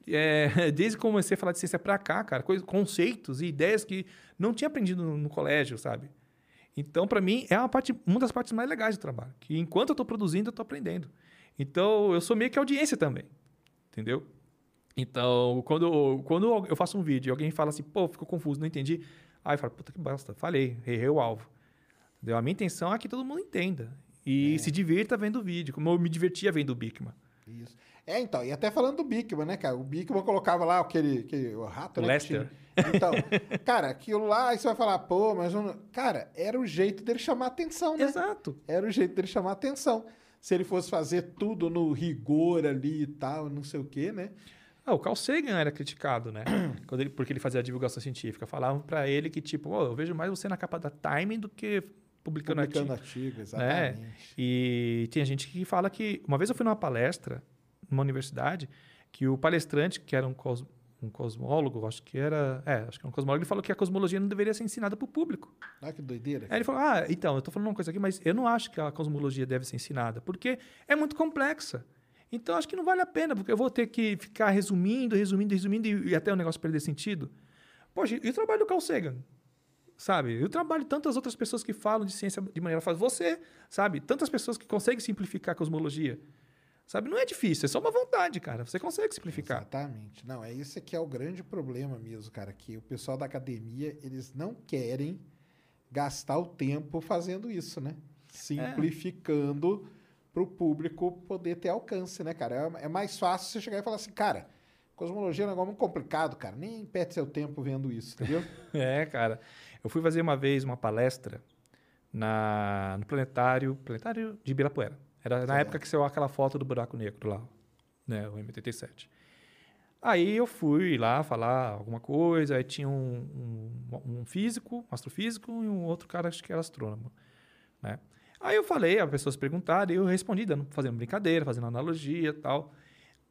é, desde que comecei a falar de ciência para cá, cara, coisas, conceitos e ideias que não tinha aprendido no, no colégio, sabe? Então, para mim, é uma, parte, uma das partes mais legais do trabalho. Que enquanto eu estou produzindo, eu estou aprendendo. Então, eu sou meio que audiência também. Entendeu? Então, quando, quando eu faço um vídeo e alguém fala assim, pô, ficou confuso, não entendi. Aí eu falo, puta que bosta, falei, errei o alvo. Entendeu? A minha intenção é que todo mundo entenda. E se divirta vendo o vídeo, como eu me divertia vendo o Bigman. Isso. É, então, e até falando do Bigman, né, cara? O Bigman colocava lá aquele, aquele o rato, O né? Lester. Então, cara, aquilo lá, aí você vai falar, pô, mas... não- Cara, era o jeito dele chamar atenção, né? Exato. Era o jeito dele chamar atenção. Se ele fosse fazer tudo no rigor ali e tal, não sei o quê, né? Ah, o Carl Sagan era criticado, né? Quando ele, porque ele fazia a divulgação científica. Falavam pra ele que, tipo, "Ô, eu vejo mais você na capa da Time do que publicando, Publicando artigo. artigo, né? exatamente. E tinha gente que fala que... Uma vez eu fui numa palestra, numa universidade, que o palestrante, que era um, cos, um cosmólogo, acho que era... É, acho que era um cosmólogo, ele falou que a cosmologia não deveria ser ensinada pro público. Olha que doideira. Aí ele falou: Ah, então, eu tô falando uma coisa aqui, mas eu não acho que a cosmologia deve ser ensinada, porque é muito complexa. Então, acho que não vale a pena, porque eu vou ter que ficar resumindo, resumindo, resumindo e, e até o negócio perder sentido. Poxa, e o trabalho do Carl Sagan? Sabe? E o trabalho de tantas outras pessoas que falam de ciência de maneira fácil. Você, sabe? Tantas pessoas que conseguem simplificar a cosmologia. Sabe? Não é difícil, é só uma vontade, cara. Você consegue simplificar. Exatamente. Não, é esse que é o grande problema mesmo, cara, que o pessoal da academia, eles não querem gastar o tempo fazendo isso, né? Simplificando para o público poder ter alcance, né, cara? É, é mais fácil você chegar e falar assim, cara, cosmologia é um negócio muito complicado, cara. Nem perde seu tempo vendo isso, entendeu? É, cara. Eu fui fazer uma vez uma palestra na, no planetário, planetário de Ibirapuera. Era na época que saiu aquela foto do buraco negro lá, né? O M87. Aí eu fui lá falar alguma coisa, aí tinha um, um, um físico, um astrofísico, e um outro cara, acho que era astrônomo, né? Aí eu falei, as pessoas perguntaram, e eu respondi, dando, fazendo brincadeira, fazendo analogia tal.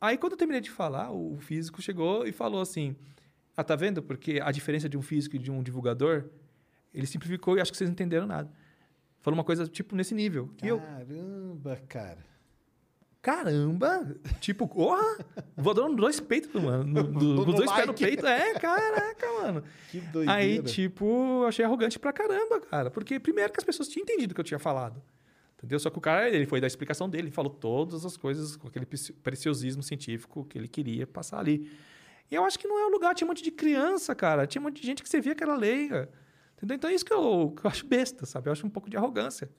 Aí quando eu terminei de falar, o físico chegou e falou assim, ah, tá vendo? Porque a diferença de um físico e de um divulgador, ele simplificou e acho que vocês não entenderam nada. Falou uma coisa, tipo, nesse nível. E eu, Caramba, cara. Caramba! Tipo, porra! Vou dando dois peitos, mano. No, do- No- no dois pés no like. peito. É, caraca, mano. Que doideira. Aí, tipo, achei arrogante pra caramba, cara. Porque, primeiro, que as pessoas tinham entendido o que eu tinha falado. Entendeu? Só que o cara, ele foi dar a explicação dele, falou todas as coisas com aquele preci- preciosismo científico que ele queria passar ali. E eu acho que não é o lugar, tinha um monte de criança, cara. Tinha um monte de gente que você via que era leiga. Entendeu? Então é isso que eu, que eu acho besta, sabe? Eu acho um pouco de arrogância.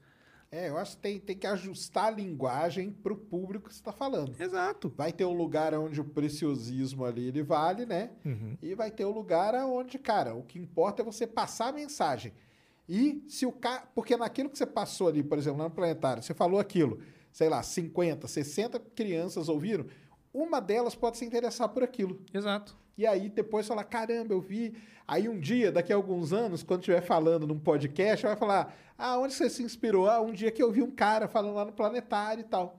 É, eu acho que tem, tem que ajustar a linguagem pro público que você está falando. Exato. Vai ter um lugar onde o preciosismo ali ele vale, né? Uhum. E vai ter um lugar onde, cara, o que importa é você passar a mensagem. E se o cara. Porque naquilo que você passou ali, por exemplo, lá no planetário, você falou aquilo, sei lá, 50, 60 crianças ouviram, uma delas pode se interessar por aquilo. Exato. E aí depois falar, caramba, eu vi. Aí um dia, daqui a alguns anos, quando estiver falando num podcast, vai falar, ah, onde você se inspirou? Ah, um dia que eu vi um cara falando lá no planetário e tal.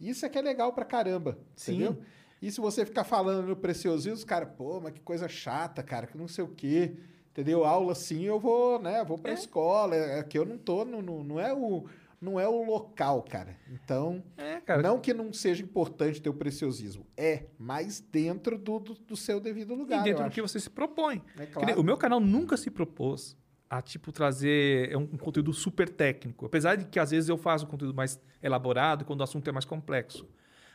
Isso é que é legal pra caramba, Sim. entendeu? E se você ficar falando no preciosismo, os caras, pô, mas que coisa chata, cara, que não sei o quê. Entendeu? Aula assim, eu vou, né? eu Vou pra escola. É é que eu não tô, no, no- não é o. Não é o local, cara. Então, É, cara. não que não seja importante ter o preciosismo. É, mas dentro do, do, do seu devido lugar. e dentro do acho. que você se propõe. É claro. O meu canal nunca se propôs a, tipo, trazer um, um conteúdo super técnico. Apesar de que, às vezes, eu faço um conteúdo mais elaborado quando o assunto é mais complexo.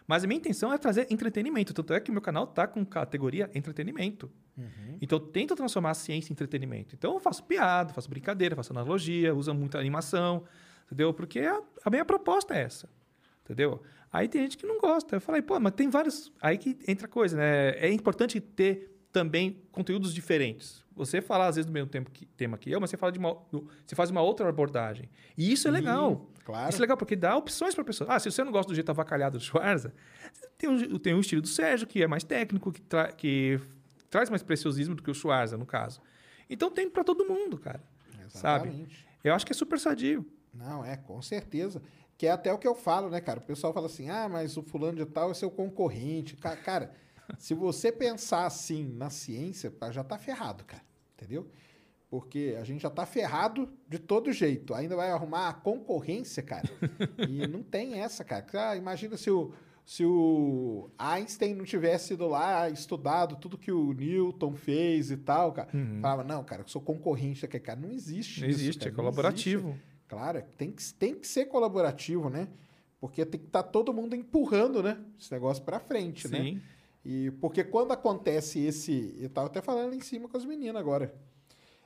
Mas a minha intenção é trazer entretenimento. Tanto é que o meu canal tá com categoria entretenimento. Uhum. Então, eu tento transformar a ciência em entretenimento. Então, eu faço piada, faço brincadeira, faço analogia, uso muita animação, entendeu? Porque a, a minha proposta é essa, entendeu? Aí tem gente que não gosta. Eu falei, pô, mas tem vários... Aí que entra a coisa, né? É importante ter também conteúdos diferentes. Você falar, às vezes, do mesmo tempo que, tema que eu, mas você, fala de uma, você faz uma outra abordagem. E isso é legal. claro. Isso é legal, porque dá opções para a pessoa. Ah, se você não gosta do jeito avacalhado do Schwarza, tem um, tem um estilo do Sérgio, que é mais técnico, que, tra- que traz mais preciosismo do que o Schwarza, no caso. Então tem para todo mundo, cara. Sabe? Exatamente. Eu acho que é super sadio. Não, é, com certeza. Que é até o que eu falo, né, cara? O pessoal fala assim, ah, mas o fulano de tal é seu concorrente. Ca- Cara, se você pensar assim na ciência, já tá ferrado, cara. Entendeu? Porque a gente já tá ferrado de todo jeito. Ainda vai arrumar a concorrência, cara. e não tem essa, cara. Ah, imagina se o, se o Einstein não tivesse ido lá estudado tudo que o Newton fez e tal, cara. Falava, não, cara, eu sou concorrente daquele cara. Não existe Não isso, existe, cara. é colaborativo. existe. Claro, tem que, tem que ser colaborativo, né? Porque tem que estar todo mundo empurrando, né? Esse negócio pra frente, né? Sim. E porque quando acontece esse. Eu tava até falando em cima com as meninas agora.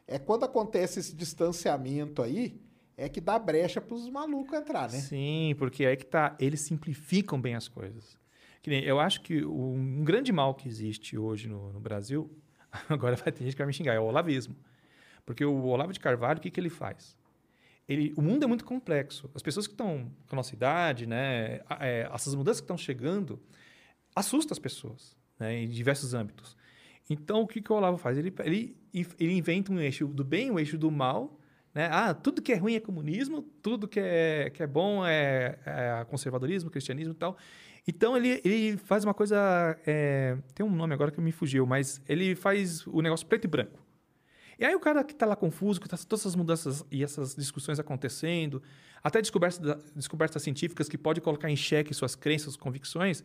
É quando acontece esse distanciamento aí, é que dá brecha pros malucos entrar, né? Sim, porque aí que tá. Eles simplificam bem as coisas. Nem, eu acho que um grande mal que existe hoje no, no Brasil, agora vai ter gente que vai me xingar, é o olavismo. Porque o Olavo de Carvalho, o que, que ele faz? Ele, o mundo é muito complexo. As pessoas que estão com a nossa idade, né, é, essas mudanças que estão chegando, assustam as pessoas né, em diversos âmbitos. Então, o que, que o Olavo faz? Ele, ele, ele inventa um eixo do bem, um eixo do mal. Né? Ah, tudo que é ruim é comunismo, tudo que é, que é bom é, é conservadorismo, cristianismo e tal. Então, ele, ele faz uma coisa... é, tem um nome agora que me fugiu, mas ele faz o negócio preto e branco. E aí o cara que está lá confuso, que está todas essas mudanças e essas discussões acontecendo, até descobertas, descobertas científicas que pode colocar em xeque suas crenças, convicções,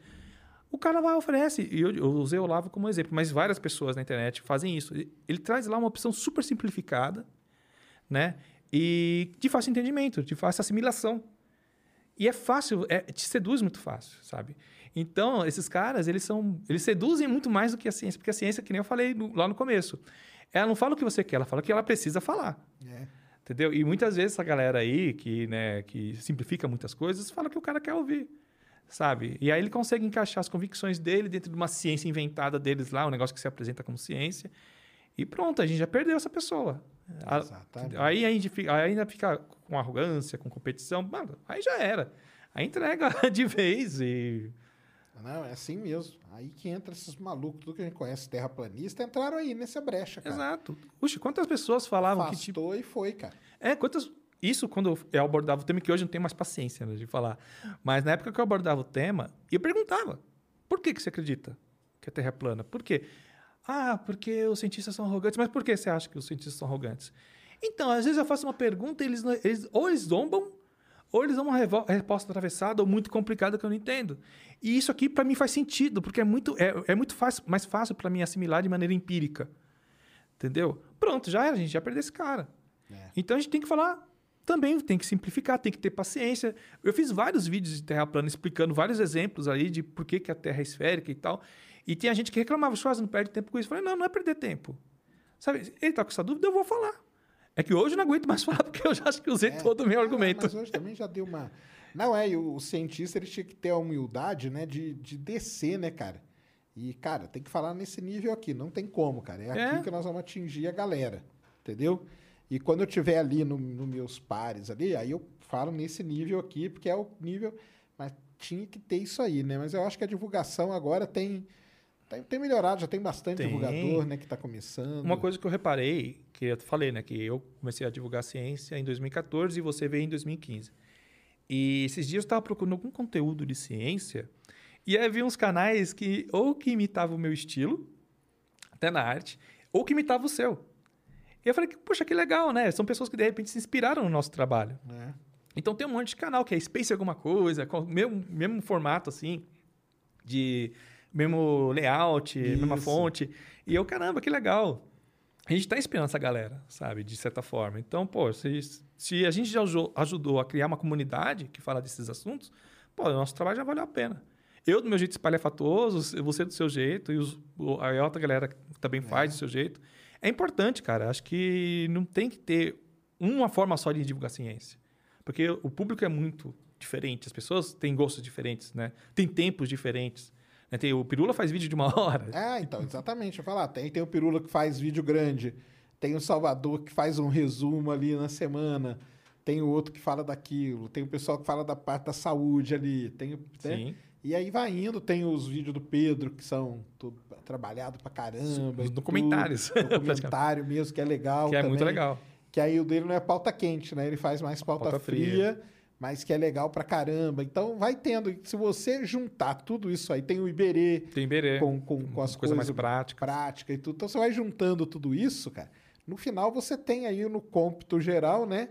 o cara e oferece. E eu, eu usei o Olavo como exemplo, mas várias pessoas na internet fazem isso. Ele, ele traz lá uma opção super simplificada, né? E de fácil entendimento, de fácil assimilação. E é fácil, é, te seduz muito fácil, sabe? Então, esses caras, eles são. Eles seduzem muito mais do que a ciência, porque a ciência, que nem eu falei no- lá no começo, ela não fala o que você quer, ela fala o que ela precisa falar. É. Entendeu? E muitas vezes essa galera aí, que, né, que simplifica muitas coisas, fala o que o cara quer ouvir. Sabe? E aí ele consegue encaixar as convicções dele dentro de uma ciência inventada deles lá, um negócio que se apresenta como ciência. E pronto, a gente já perdeu essa pessoa. Exatamente. Aí a gente fica, aí ainda fica com arrogância, com competição, mano, aí já era. Aí entrega de vez e. Não, é assim mesmo. Aí que entra esses malucos, tudo que a gente conhece, terraplanista, entraram aí nessa brecha, cara. Exato. Puxa, quantas pessoas falavam que tipo. Afastou e foi, cara. É, quantas. Isso quando eu abordava o tema, que hoje eu não tenho mais paciência né, de falar. Mas na época que eu abordava o tema, eu perguntava: por que, que você acredita que a Terra é plana? Por quê? Ah, porque os cientistas são arrogantes. Mas por que você acha que os cientistas são arrogantes? Então, às vezes eu faço uma pergunta e eles, não- eles ou eles zombam, ou eles dão uma resposta atravessada ou muito complicada que eu não entendo. E isso aqui, para mim, faz sentido, porque é muito, é, é muito fácil, mais fácil para mim assimilar de maneira empírica. Entendeu? Pronto, já era, a gente já perdeu esse cara. Então a gente tem que falar também, tem que simplificar, tem que ter paciência. Eu fiz vários vídeos de Terra plana explicando vários exemplos aí de por que, que a Terra é esférica e tal. E tinha gente que reclamava, Schwarz, não perde tempo com isso. Eu falei, não, não é perder tempo. Sabe, ele tá com essa dúvida, eu vou falar. É que hoje eu não aguento mais falar, porque eu já acho que usei todo o meu Ah, argumento. Mas hoje também já deu uma. Não, é, e o, o cientista ele tinha que ter a humildade, né, de, de descer, né, cara? E, cara, tem que falar nesse nível aqui, não tem como, cara. É, É. aqui que nós vamos atingir a galera, entendeu? E quando eu tiver ali nos no meus pares ali, aí eu falo nesse nível aqui, porque é o nível. Mas tinha que ter isso aí, né? Mas eu acho que a divulgação agora tem. Tem, melhorado, já tem bastante Tem. divulgador, né, que tá começando. Uma coisa que eu reparei, que eu falei, né, que eu comecei a divulgar ciência em 2014 e você veio em 2015. E esses dias eu estava procurando algum conteúdo de ciência e aí vi uns canais que ou que imitavam o meu estilo, até na arte, ou que imitavam o seu. E eu falei, que, poxa, que legal, né? São pessoas que de repente se inspiraram no nosso trabalho. né? Então tem um monte de canal que é Space alguma coisa, com o mesmo, mesmo formato assim, de mesmo layout, mesma Isso. fonte. E eu, caramba, que legal. A gente está inspirando essa galera, sabe, de certa forma. Então, pô, se, se a gente já aju- ajudou a criar uma comunidade que fala desses assuntos, pô, o nosso trabalho já valeu a pena. Eu, do meu jeito espalhafatoso, você do seu jeito, e os, a outra galera também faz do seu jeito. É importante, cara. Acho que não tem que ter uma forma só de divulgar ciência. Porque o público é muito diferente. As pessoas têm gostos diferentes, né? Tem tempos diferentes. Né? Tem, o Pirula faz vídeo de uma hora. É, então, exatamente. Eu falar, tem, tem o Pirula que faz vídeo grande, tem o Salvador que faz um resumo ali na semana, tem o outro que fala daquilo, tem o pessoal que fala da parte da saúde ali, tem o. né? Sim. E aí vai indo, tem os vídeos do Pedro que são tudo trabalhado pra caramba. Os documentários. tudo, Documentário mesmo, que é legal. Que é muito também. legal. Que aí o dele não é pauta quente, né? Ele faz mais pauta, Pauta fria, fria. Mas que é legal pra caramba. Então vai tendo. Se você juntar tudo isso aí, tem o Iberê Tem Iberê. com, com, com as coisa mais coisas prática. prática e tudo. Então você vai juntando tudo isso, cara. No final você tem aí no cômpito geral, né?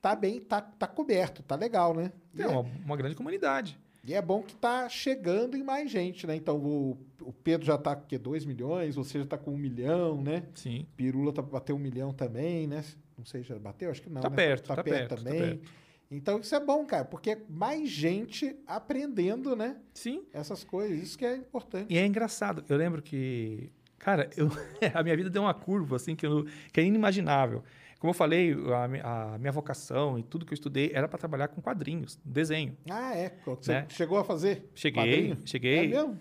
Tá bem, tá, tá coberto, tá legal, né? E É uma, uma grande comunidade. e é bom que tá chegando em mais gente, né? Então o, o Pedro já tá com o quê? 2 milhões, você já tá com um milhão, né? Sim. Pirula tá bateu um milhão também, né? Não sei, já bateu? Acho que não. Tá né? perto, tá perto, tá também. perto. Então isso é bom, cara, porque é mais gente aprendendo, né? Sim. Essas coisas. Isso que é importante. E é engraçado. Eu lembro que, cara, eu, a minha vida deu uma curva assim que, eu, que é inimaginável. Como eu falei, a, a minha vocação e tudo que eu estudei era para trabalhar com quadrinhos, desenho. Ah, é? Você Né? chegou a fazer? Cheguei, quadrinho? cheguei. É mesmo?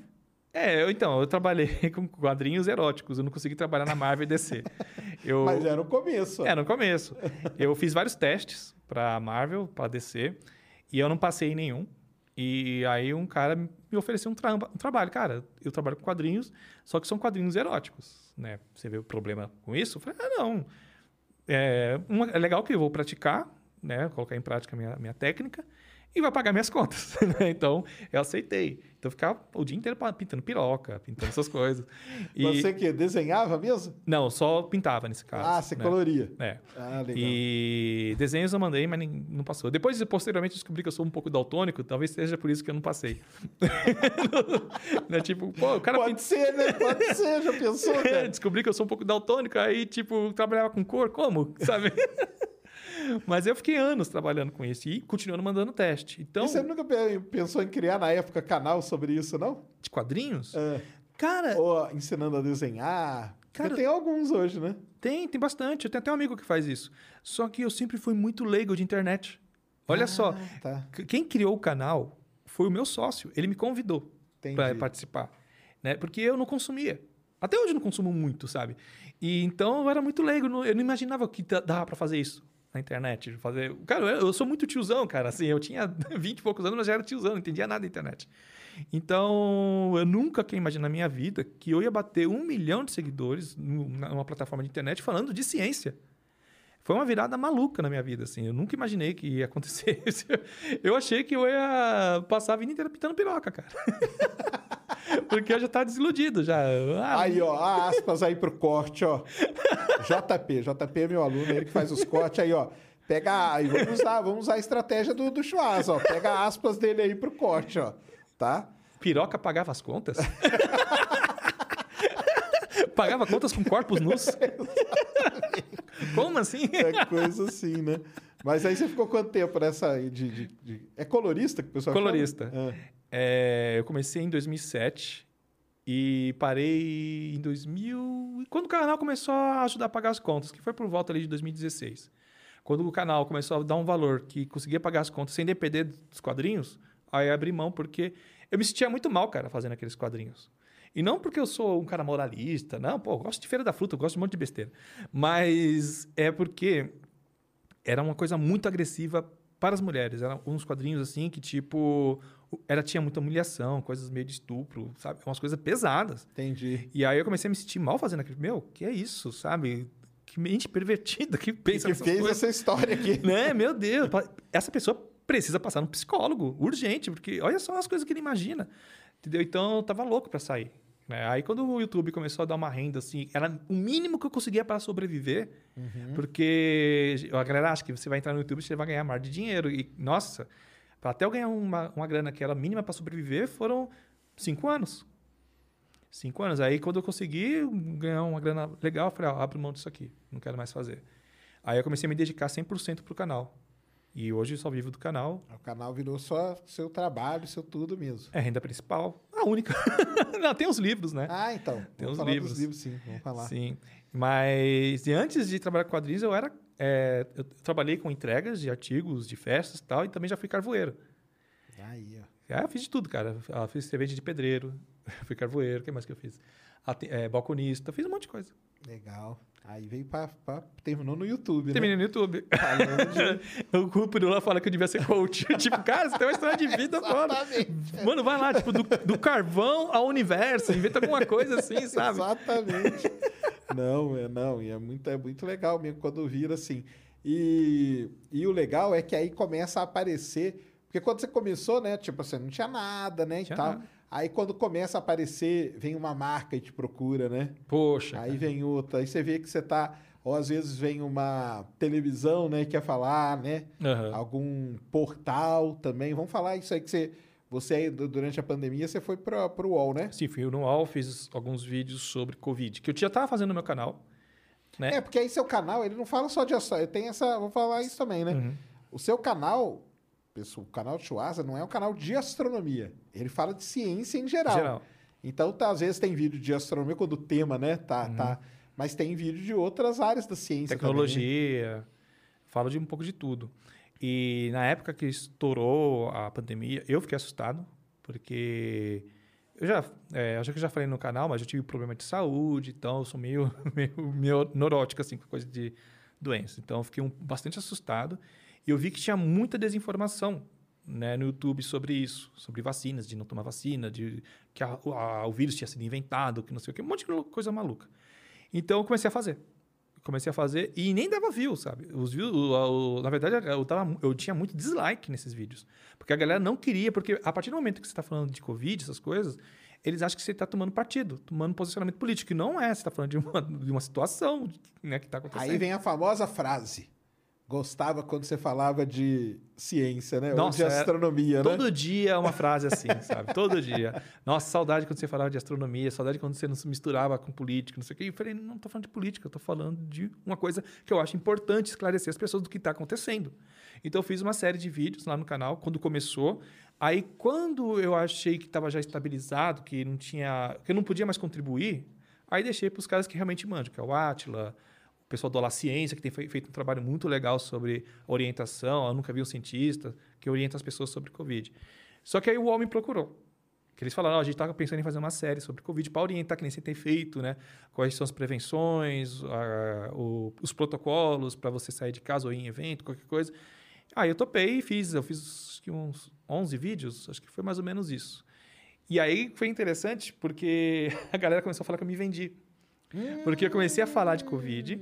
É, eu, então, eu trabalhei com quadrinhos eróticos. Eu não consegui trabalhar na Marvel e DC. Eu, Mas era o começo. É, no começo. Eu fiz vários testes para Marvel, para DC, e eu não passei em nenhum. E aí um cara me ofereceu um, tramba- um trabalho. Cara, eu trabalho com quadrinhos, só que são quadrinhos eróticos, né? Você vê o problema com isso? Eu falei, ah, não. É, uma- é legal que eu vou praticar, né? Colocar em prática a minha, minha técnica e vai pagar minhas contas. Então, eu aceitei. Então, eu ficava o dia inteiro pintando piroca, pintando essas coisas. E- Você que desenhava mesmo? Não, só pintava nesse caso. ah, você né? coloria. É. Ah, legal. E desenhos eu mandei, mas não passou. Depois, posteriormente, descobri que eu sou um pouco daltônico, talvez seja por isso que eu não passei. né? Tipo, pô, o cara Pode ser, né? Pode ser, já pensou, pinta- cara? descobri que eu sou um pouco daltônico, aí, tipo, trabalhava com cor, como? Sabe? Mas eu fiquei anos trabalhando com isso e continuando mandando teste. Então, E você nunca pe- pensou em criar na época canal sobre isso, não? de quadrinhos? É. Cara, Ou ensinando a desenhar? Cara- tem alguns hoje, né? Tem, tem bastante. Eu tenho até um amigo que faz isso. Só que eu sempre fui muito leigo de internet. Olha só, Ah, tá. c- quem criou o canal foi o meu sócio. Ele me convidou para participar, né? Porque eu não consumia. Até hoje eu não consumo muito, sabe? E então eu era muito leigo, eu não imaginava que da- dava para fazer isso. Na internet. Fazer... Cara, eu, eu sou muito tiozão, cara. Assim, eu tinha 20 e poucos anos, mas já era tiozão, não entendia nada da internet. Então, eu nunca que imaginar na minha vida que eu ia bater um milhão de seguidores numa plataforma de internet falando de ciência. Foi uma virada maluca na minha vida, assim. Eu nunca imaginei que ia acontecer isso. Eu achei que eu ia passar a vida inteira pintando piroca, cara. Porque eu já tava desiludido, já. Ah, aí, ó, aspas aí pro corte, ó. JP, JP é meu aluno, ele que faz os cortes aí, ó. Pega, aí vamos usar, vamos usar a estratégia do, do Schwarz, ó. Pega aspas dele aí pro corte, ó. Tá? Piroca pagava as contas? pagava contas com corpos nus? Como assim? É coisa assim, né? Mas aí você ficou quanto tempo nessa de, de, de... É colorista que o pessoal Colorista. É, eu comecei em 2007 e parei em 2000... Quando o canal começou a ajudar a pagar as contas, que foi por volta ali de 2016. Quando o canal começou a dar um valor que conseguia pagar as contas sem depender dos quadrinhos, aí abri mão porque eu me sentia muito mal, cara, fazendo aqueles quadrinhos. E não porque eu sou um cara moralista, não, pô, eu gosto de Feira da Fruta, eu gosto de um monte de besteira. Mas é porque era uma coisa muito agressiva para as mulheres. Eram uns quadrinhos assim que, tipo, era, tinha muita humilhação, coisas meio de estupro, sabe? Umas coisas pesadas. Entendi. E aí eu comecei a me sentir mal fazendo aquilo. Meu, que é isso, sabe? Que mente pervertida que pensa que fez coisas. essa história aqui. Né? Meu Deus, essa pessoa precisa passar no psicólogo, urgente, porque olha só as coisas que ele imagina. Entendeu? Então eu tava louco para sair. Né? Aí quando o YouTube começou a dar uma renda assim, era o mínimo que eu conseguia para sobreviver, uhum. porque a galera acha que você vai entrar no YouTube e você vai ganhar mais de dinheiro. E, nossa, para até eu ganhar uma, uma grana que era mínima para sobreviver, foram cinco anos. Cinco anos. Aí quando eu consegui ganhar uma grana legal, eu falei, ah, abro mão disso aqui, não quero mais fazer. Aí eu comecei a me dedicar 100% pro canal. E hoje eu só vivo do canal. O canal virou só seu trabalho, seu tudo mesmo. É renda principal. Única. Não, tem os livros, né? Ah, então. Tem os livros. Livros, sim. Vamos falar. Sim. Mas antes de trabalhar com quadrinhos, eu era. É, eu trabalhei com entregas de artigos, de festas e tal, e também já fui carvoeiro. Aí, ó. É, eu fiz de tudo, cara. Eu fiz servente de pedreiro, fui carvoeiro, o que mais que eu fiz? É, balconista, fiz um monte de coisa. Legal. Aí veio pra, pra, Terminou no YouTube, Terminei né? no YouTube. De... o Cúpero lá fala que eu devia ser coach. tipo, cara, você tem uma história de vida foda. Mano, vai lá, tipo, do, do, carvão ao universo, inventa alguma coisa assim, sabe? Exatamente. não, é não. E é muito, é muito legal mesmo quando vira assim. E, e o legal é que aí começa a aparecer. Porque quando você começou, né? Tipo assim, não tinha nada, né? Tinha e tal. Nada. Aí quando começa a aparecer, vem uma marca e te procura, né? Poxa. Aí cara. vem outra. Aí você vê que você tá. Ou às vezes vem uma televisão, né? Que quer falar, né? Uhum. Algum portal também. Vamos falar isso aí que você. Você aí, durante a pandemia, você foi para o UOL, né? Sim, fui no UOL, fiz alguns vídeos sobre Covid, que eu já estava fazendo no meu canal. Né? É, porque aí seu canal, ele não fala só de assunto. Tem essa. Vou falar isso também, né? Uhum. O seu canal, o canal de Chuasa não é um canal de astronomia. Ele fala de ciência em geral. geral. Então, tá, às vezes tem vídeo de astronomia quando o tema, né? Tá, uhum. tá. Mas tem vídeo de outras áreas da ciência. Tecnologia. Também. Falo de um pouco de tudo. E na época que estourou a pandemia, eu fiquei assustado, porque eu já, é, acho que eu já falei no canal, mas eu tive problema de saúde, então eu sou meio, meio, meio neurótico, assim, com coisa de doença. Então eu fiquei um, bastante assustado. E eu vi que tinha muita desinformação né, no YouTube sobre isso, sobre vacinas, de não tomar vacina, de que a, a, o vírus tinha sido inventado, que não sei o que, um monte de coisa maluca. Então eu comecei a fazer. Comecei a fazer e nem dava view, sabe? Os views, o, o, na verdade, eu, tava, eu tinha muito dislike nesses vídeos. Porque a galera não queria, porque a partir do momento que você está falando de Covid, essas coisas, eles acham que você está tomando partido, tomando posicionamento político, que não é. Você está falando de uma, de uma situação né, que está acontecendo. Aí vem a famosa frase gostava quando você falava de ciência, né? Nossa, Ou de astronomia, é, né? Todo dia é uma frase assim, sabe? Todo dia. Nossa, saudade quando você falava de astronomia, saudade quando você não se misturava com política, não sei o quê. E eu falei, não estou falando de política, eu estou falando de uma coisa que eu acho importante esclarecer as pessoas do que está acontecendo. Então eu fiz uma série de vídeos lá no canal quando começou. Aí quando eu achei que estava já estabilizado, que não tinha, que eu não podia mais contribuir, aí deixei para os caras que realmente mandam, que é o Atila, o pessoal do Olá Ciência, que tem feito um trabalho muito legal sobre orientação. Eu nunca vi um cientista que orienta as pessoas sobre Covid. Só que aí o me procurou. Que eles falaram, ó, a gente estava pensando em fazer uma série sobre Covid para orientar, que nem você tem feito, né? Quais são as prevenções, a- o- os protocolos para você sair de casa ou ir em evento, qualquer coisa. Aí eu topei e fiz. Eu fiz uns 11 vídeos, acho que foi mais ou menos isso. E aí foi interessante porque a galera começou a falar que eu me vendi. Porque eu comecei a falar de Covid,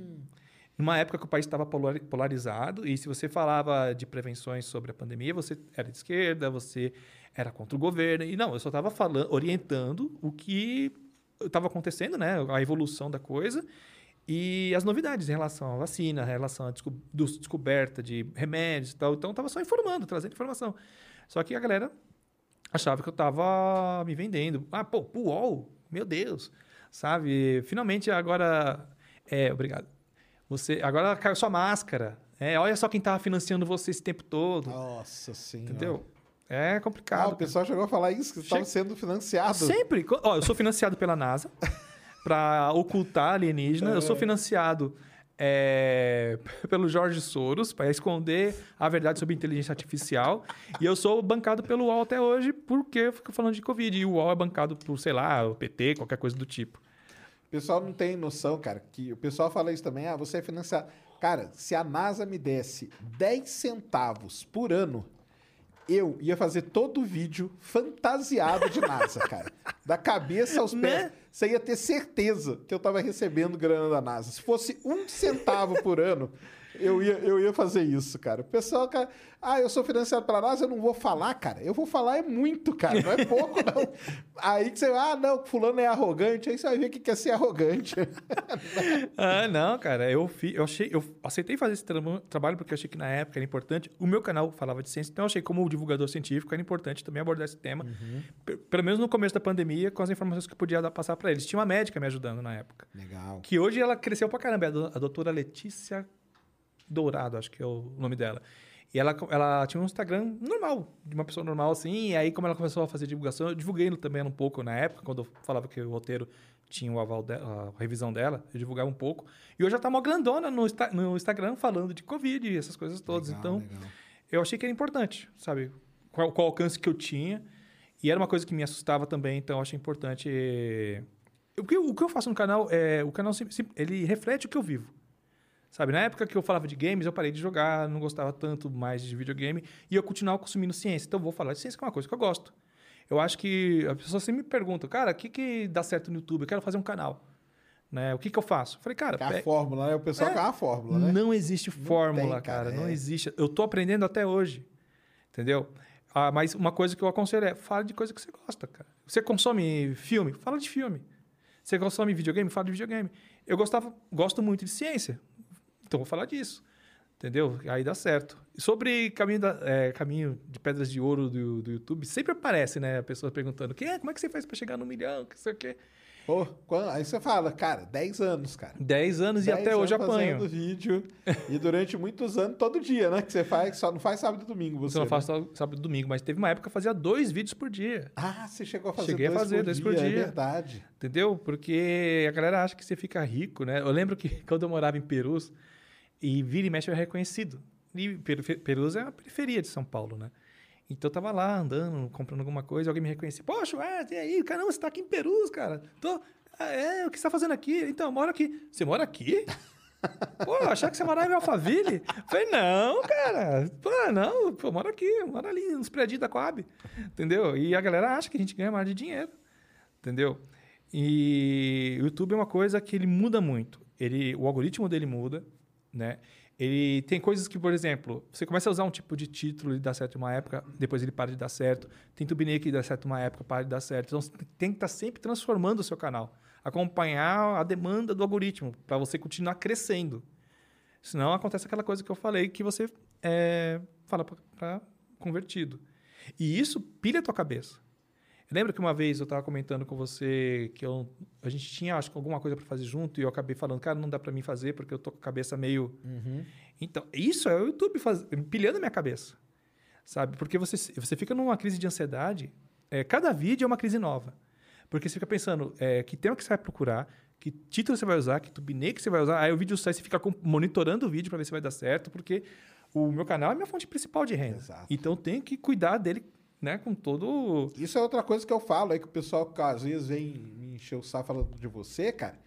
numa época que o país estava polari- polarizado, e se você falava de prevenções sobre a pandemia, você era de esquerda, você era contra o governo. E não, eu só estava falando, orientando o que estava acontecendo, né? A evolução da coisa e as novidades em relação à vacina, em relação à desco- descoberta de remédios e tal. Então, estava só informando, trazendo informação. Só que a galera achava que eu estava me vendendo. Ah, pô, pro UOL, meu Deus, sabe? Finalmente agora, é, obrigado. Você agora caiu sua máscara. É, olha só quem estava financiando você esse tempo todo, Nossa senhora. entendeu? É Ah, complicado. o pessoal chegou a falar isso, que você estava sendo financiado. Sempre. Ó, eu sou financiado pela NASA para ocultar alienígena. Eu sou financiado é, pelo Jorge Soros para esconder a verdade sobre inteligência artificial. E eu sou bancado pelo UOL até hoje porque eu fico falando de Covid. E o UOL é bancado por, sei lá, o PT, qualquer coisa do tipo. O pessoal não tem noção, cara, que o pessoal fala isso também, ah, você é financiado. Cara, se a NASA me desse 10 centavos por ano, eu ia fazer todo o vídeo fantasiado de NASA, cara. Da cabeça aos pés. Né? Você ia ter certeza que eu tava recebendo grana da NASA. Se fosse um centavo por ano, eu ia, eu ia fazer isso, cara. O pessoal, cara, ah, eu sou financiado pela NASA, eu não vou falar, cara. Eu vou falar é muito, cara, não é pouco, não. Aí que você, ah, não, fulano é arrogante, aí você vai ver o que é ser arrogante. Ah, não, cara. Eu, fi, eu, achei, eu aceitei fazer esse tra- trabalho porque eu achei que na época era importante. O meu canal falava de ciência, então eu achei como divulgador científico era importante também abordar esse tema. P- Pelo menos no começo da pandemia, com as informações que eu podia dar, passar para eles. Tinha uma médica me ajudando na época. Legal. Que hoje ela cresceu pra caramba. é A do- a doutora Letícia Dourado, acho que é o nome dela. E ela, ela tinha um Instagram normal, de uma pessoa normal assim. E aí, como ela começou a fazer divulgação, eu divulguei também um pouco na época, quando eu falava que o roteiro tinha o aval dela, a revisão dela, eu divulgava um pouco. E hoje já tá uma grandona no, no Instagram falando de Covid e essas coisas todas. Legal, então, legal. eu achei que era importante, sabe? Qual, qual o alcance que eu tinha. E era uma coisa que me assustava também, então eu achei importante. eh, O que, eu- o que eu faço no canal, é, o canal ele reflete o que eu vivo. Sabe, na época que eu falava de games, eu parei de jogar, não gostava tanto mais de videogame, e eu continuava consumindo ciência. Então, eu vou falar de ciência, que é uma coisa que eu gosto. Eu acho que as pessoas sempre me perguntam, cara, o que, que dá certo no YouTube? Eu quero fazer um canal. Né? O que, que eu faço? Eu falei, cara, é a fórmula, né? O pessoal É. quer uma fórmula, né? não existe fórmula, tem, cara, cara. Não é. existe. Eu tô aprendendo até hoje. Entendeu? Ah, mas uma coisa que eu aconselho é fala de coisa que você gosta, cara. Você consome filme? Fala de filme. Você consome videogame? Fala de videogame. Eu gostava, gosto muito de ciência. Então vou falar disso. Entendeu? Aí dá certo. E sobre caminho, da- é, caminho de pedras de ouro do, do YouTube, sempre aparece, né? A pessoa perguntando: "Que é? como é que você faz para chegar no milhão? Que sei o quê. Pô, quando- aí você fala, cara, 10 anos, cara. 10 anos e 10 até hoje anos apanho. fazendo vídeo. e durante muitos anos, todo dia, né? Que você faz, só não faz sábado e domingo. Você, Você não né? faz só sábado e domingo, mas teve uma época que eu fazia dois vídeos por dia. Ah, você chegou a fazer Cheguei a dois fazer por dois dia, por É dia. verdade. Entendeu? Porque a galera acha que você fica rico, né? Eu lembro que quando eu morava em Perus, e vira e mexe era reconhecido. E Peru- Perus é a periferia de São Paulo, né? Então eu tava lá andando, comprando alguma coisa, alguém me reconhecia. Poxa, é, e aí? Caramba, você tá aqui em Perus, cara. Tô... Ah, é? O que você tá fazendo aqui? Então, eu moro aqui. Você mora aqui? Pô, eu achava que você morava em Alphaville. Falei, não, cara. Pô, não, pô, moro aqui, moro ali, nos prédios da Coab. Entendeu? E a galera acha que a gente ganha mais de dinheiro. Entendeu? E o YouTube é uma coisa que ele muda muito. Ele, o algoritmo dele muda, né? Ele tem coisas que, por exemplo, você começa a usar um tipo de título e dá certo uma época, depois ele para de dar certo. Tem thumbnail que dá certo uma época, para de dar certo. Então, você tem que estar sempre transformando o seu canal. Acompanhar a demanda do algoritmo para você continuar crescendo. Senão acontece aquela coisa que eu falei que você é, fala para convertido. E isso pilha a tua cabeça. Lembra que uma vez eu estava comentando com você que eu, a gente tinha, acho que alguma coisa para fazer junto e eu acabei falando, cara, não dá para mim fazer porque eu tô com a cabeça meio. Então, isso é o YouTube faz, pilhando a minha cabeça. Sabe? Porque você, você fica numa crise de ansiedade. é, cada vídeo é uma crise nova. Porque você fica pensando é, que tema que você vai procurar, que título você vai usar, que thumbnail que você vai usar. Aí o vídeo sai, você fica monitorando o vídeo para ver se vai dar certo, porque o meu canal é minha fonte principal de renda. Exato. Então eu tenho que cuidar dele né, com todo... Isso é outra coisa que eu falo aí, que o pessoal que às vezes vem me encher o saco falando de você, cara.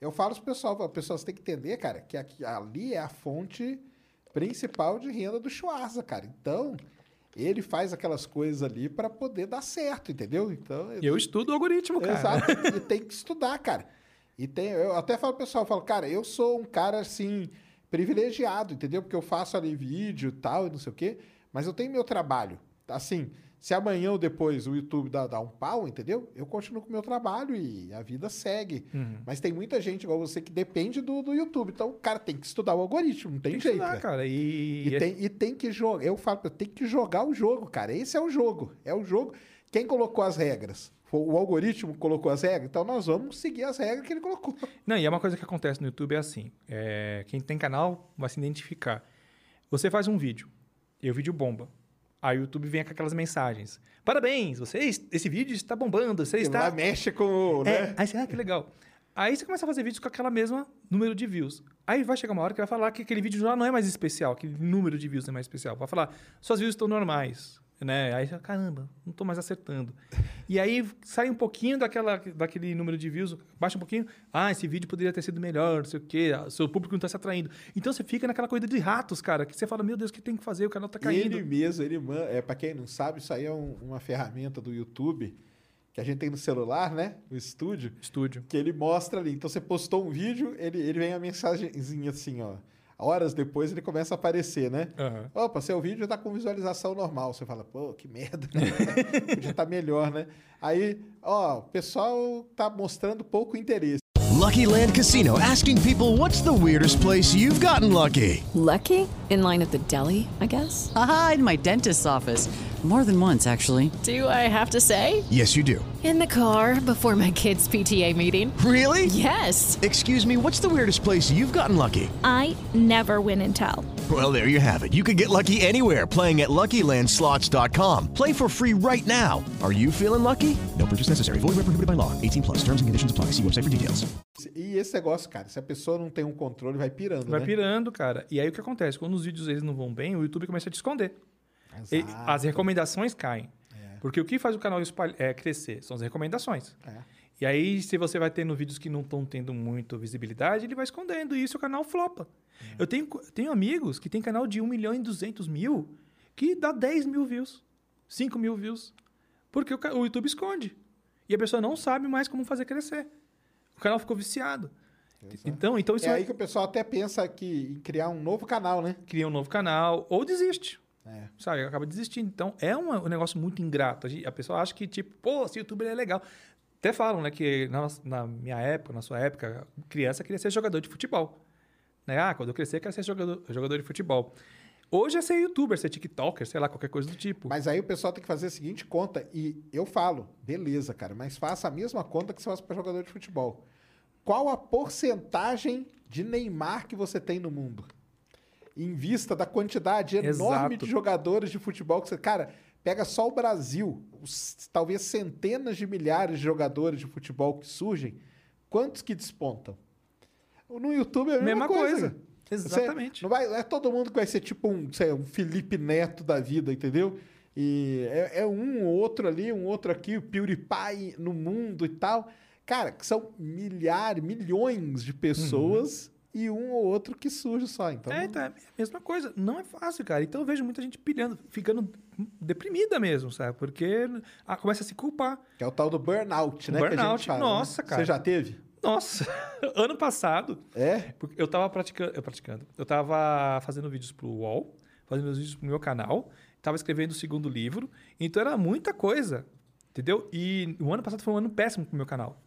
Eu falo pro pessoal, o pessoal você tem que entender, cara, que aqui, ali é a fonte principal de renda do Schwarza, cara. Então, ele faz aquelas coisas ali para poder dar certo, entendeu? Então, Eu estudo o algoritmo, cara. Exato, e tem que estudar, cara. E tem, eu até falo pro pessoal, eu falo, cara, eu sou um cara assim privilegiado, entendeu? Porque eu faço ali vídeo e tal, e não sei o quê, mas eu tenho meu trabalho. Assim, se amanhã ou depois o YouTube dá, dá um pau, entendeu? Eu continuo com o meu trabalho e a vida segue. Uhum. Mas tem muita gente igual você que depende do, do YouTube. Então o cara tem que estudar o algoritmo, não tem, Tem que jeito. estudar, né? cara. E, E, tem, e tem que jogar. Eu falo, tem que jogar o jogo, cara. Esse é o jogo. É o jogo. Quem colocou as regras? O algoritmo colocou as regras, então nós vamos seguir as regras que ele colocou. Não, e é uma coisa que acontece no YouTube é assim. é, quem tem canal vai se identificar. Você faz um vídeo, e o vídeo bomba. Aí o YouTube vem com aquelas mensagens. Parabéns, você, esse vídeo está bombando, você Ele está... lá mexe com. É, Né? aí você, ah, que legal. Aí você começa a fazer vídeos com aquela mesma número de views. Aí vai chegar uma hora que vai falar que aquele vídeo já não é mais especial, aquele número de views não é mais especial. Vai falar, suas views estão normais. Né? Aí você fala, caramba, não estou mais acertando. E aí sai um pouquinho daquela, daquele número de views, baixa um pouquinho. Ah, esse vídeo poderia ter sido melhor, não sei o quê, seu público não está se atraindo. Então você fica naquela coisa de ratos, cara, que você fala, meu Deus, o que tem que fazer? O canal está caindo. Ele mesmo, ele man... é para quem não sabe, isso aí é um- uma ferramenta do YouTube que a gente tem no celular, né? O estúdio, Estúdio. que ele mostra ali. Então você postou um vídeo, ele, ele vem a mensagenzinha assim, ó. Horas depois ele começa a aparecer, né? Aham. Opa, seu vídeo tá com visualização normal. Você fala, pô, que merda. né? Podia estar melhor, né? Aí, ó, o pessoal tá mostrando pouco interesse. Lucky Land Casino asking people what's the weirdest place you've gotten lucky? Lucky? In line at the deli, I guess? Aha, in my dentist's office. More than once, actually. Do I have to say? Yes, you do. In the car before my kids' PTA meeting. Really? Yes. Excuse me, what's the weirdest place you've gotten lucky? I never win and tell. Well, there you have it. You can get lucky anywhere playing at LuckyLandSlots.com. Play for free right now. Are you feeling lucky? No purchase necessary. Void where prohibited by law. 18 plus. Terms and conditions apply. See website for details. E esse negócio, cara, se a pessoa não tem um controle, vai pirando, Vai né? pirando, cara. E aí o que acontece? Quando os vídeos eles não vão bem, o YouTube começa a te esconder. Exato. as recomendações caem. Porque o que faz o canal é, crescer são as recomendações. É. E aí, se você vai tendo vídeos que não estão tendo muito visibilidade, ele vai escondendo e isso o canal flopa. Eu tenho, tenho amigos que têm canal de 1 milhão e 200 mil que dá 10 mil views, 5 mil views. Porque o, o YouTube esconde. E a pessoa não sabe mais como fazer crescer. O canal ficou viciado. Então, então isso É é aí que o pessoal até pensa que em criar um novo canal, né? cria um novo canal ou desiste. É. Sabe? Acaba desistindo. Então, é uma- um negócio muito ingrato. A pessoa acha que, tipo, pô, esse youtuber é legal. Até falam, né, que na, na minha época, na sua época, criança queria ser jogador de futebol. Né? Ah, quando eu crescer, eu quero ser jogador, jogador de futebol. Hoje é ser youtuber, ser tiktoker, sei lá, qualquer coisa do tipo. Mas aí o pessoal tem que fazer a seguinte conta, e eu falo, beleza, cara, mas faça a mesma conta que você faz para jogador de futebol. Qual a porcentagem de Neymar que você tem no mundo? Em vista da quantidade enorme Exato. de jogadores de futebol que você. Cara, pega só o Brasil, os, talvez centenas de milhares de jogadores de futebol que surgem, quantos que despontam? No YouTube é a mesma, Mesma coisa. Você- Exatamente. não, vai, não é todo mundo que vai ser tipo um, sei, um Felipe Neto da vida, entendeu? E é, é um ou outro ali, um outro aqui, o PewDiePie no mundo e tal. Cara, que são milhares, milhões de pessoas e um ou outro que surge só. Então, É, então, é a mesma coisa. Não é fácil, cara. Então eu vejo muita gente pilhando, ficando deprimida mesmo, sabe? Porque ah, começa a se culpar. que é o tal do burnout, né? Burnout, fala, nossa, né? cara. Você já teve? Nossa, ano passado, É? porque eu tava praticando, eu praticando, eu tava fazendo vídeos pro UOL, fazendo os vídeos pro meu canal, tava escrevendo o segundo livro, então era muita coisa, entendeu? E o ano passado foi um ano péssimo pro meu canal.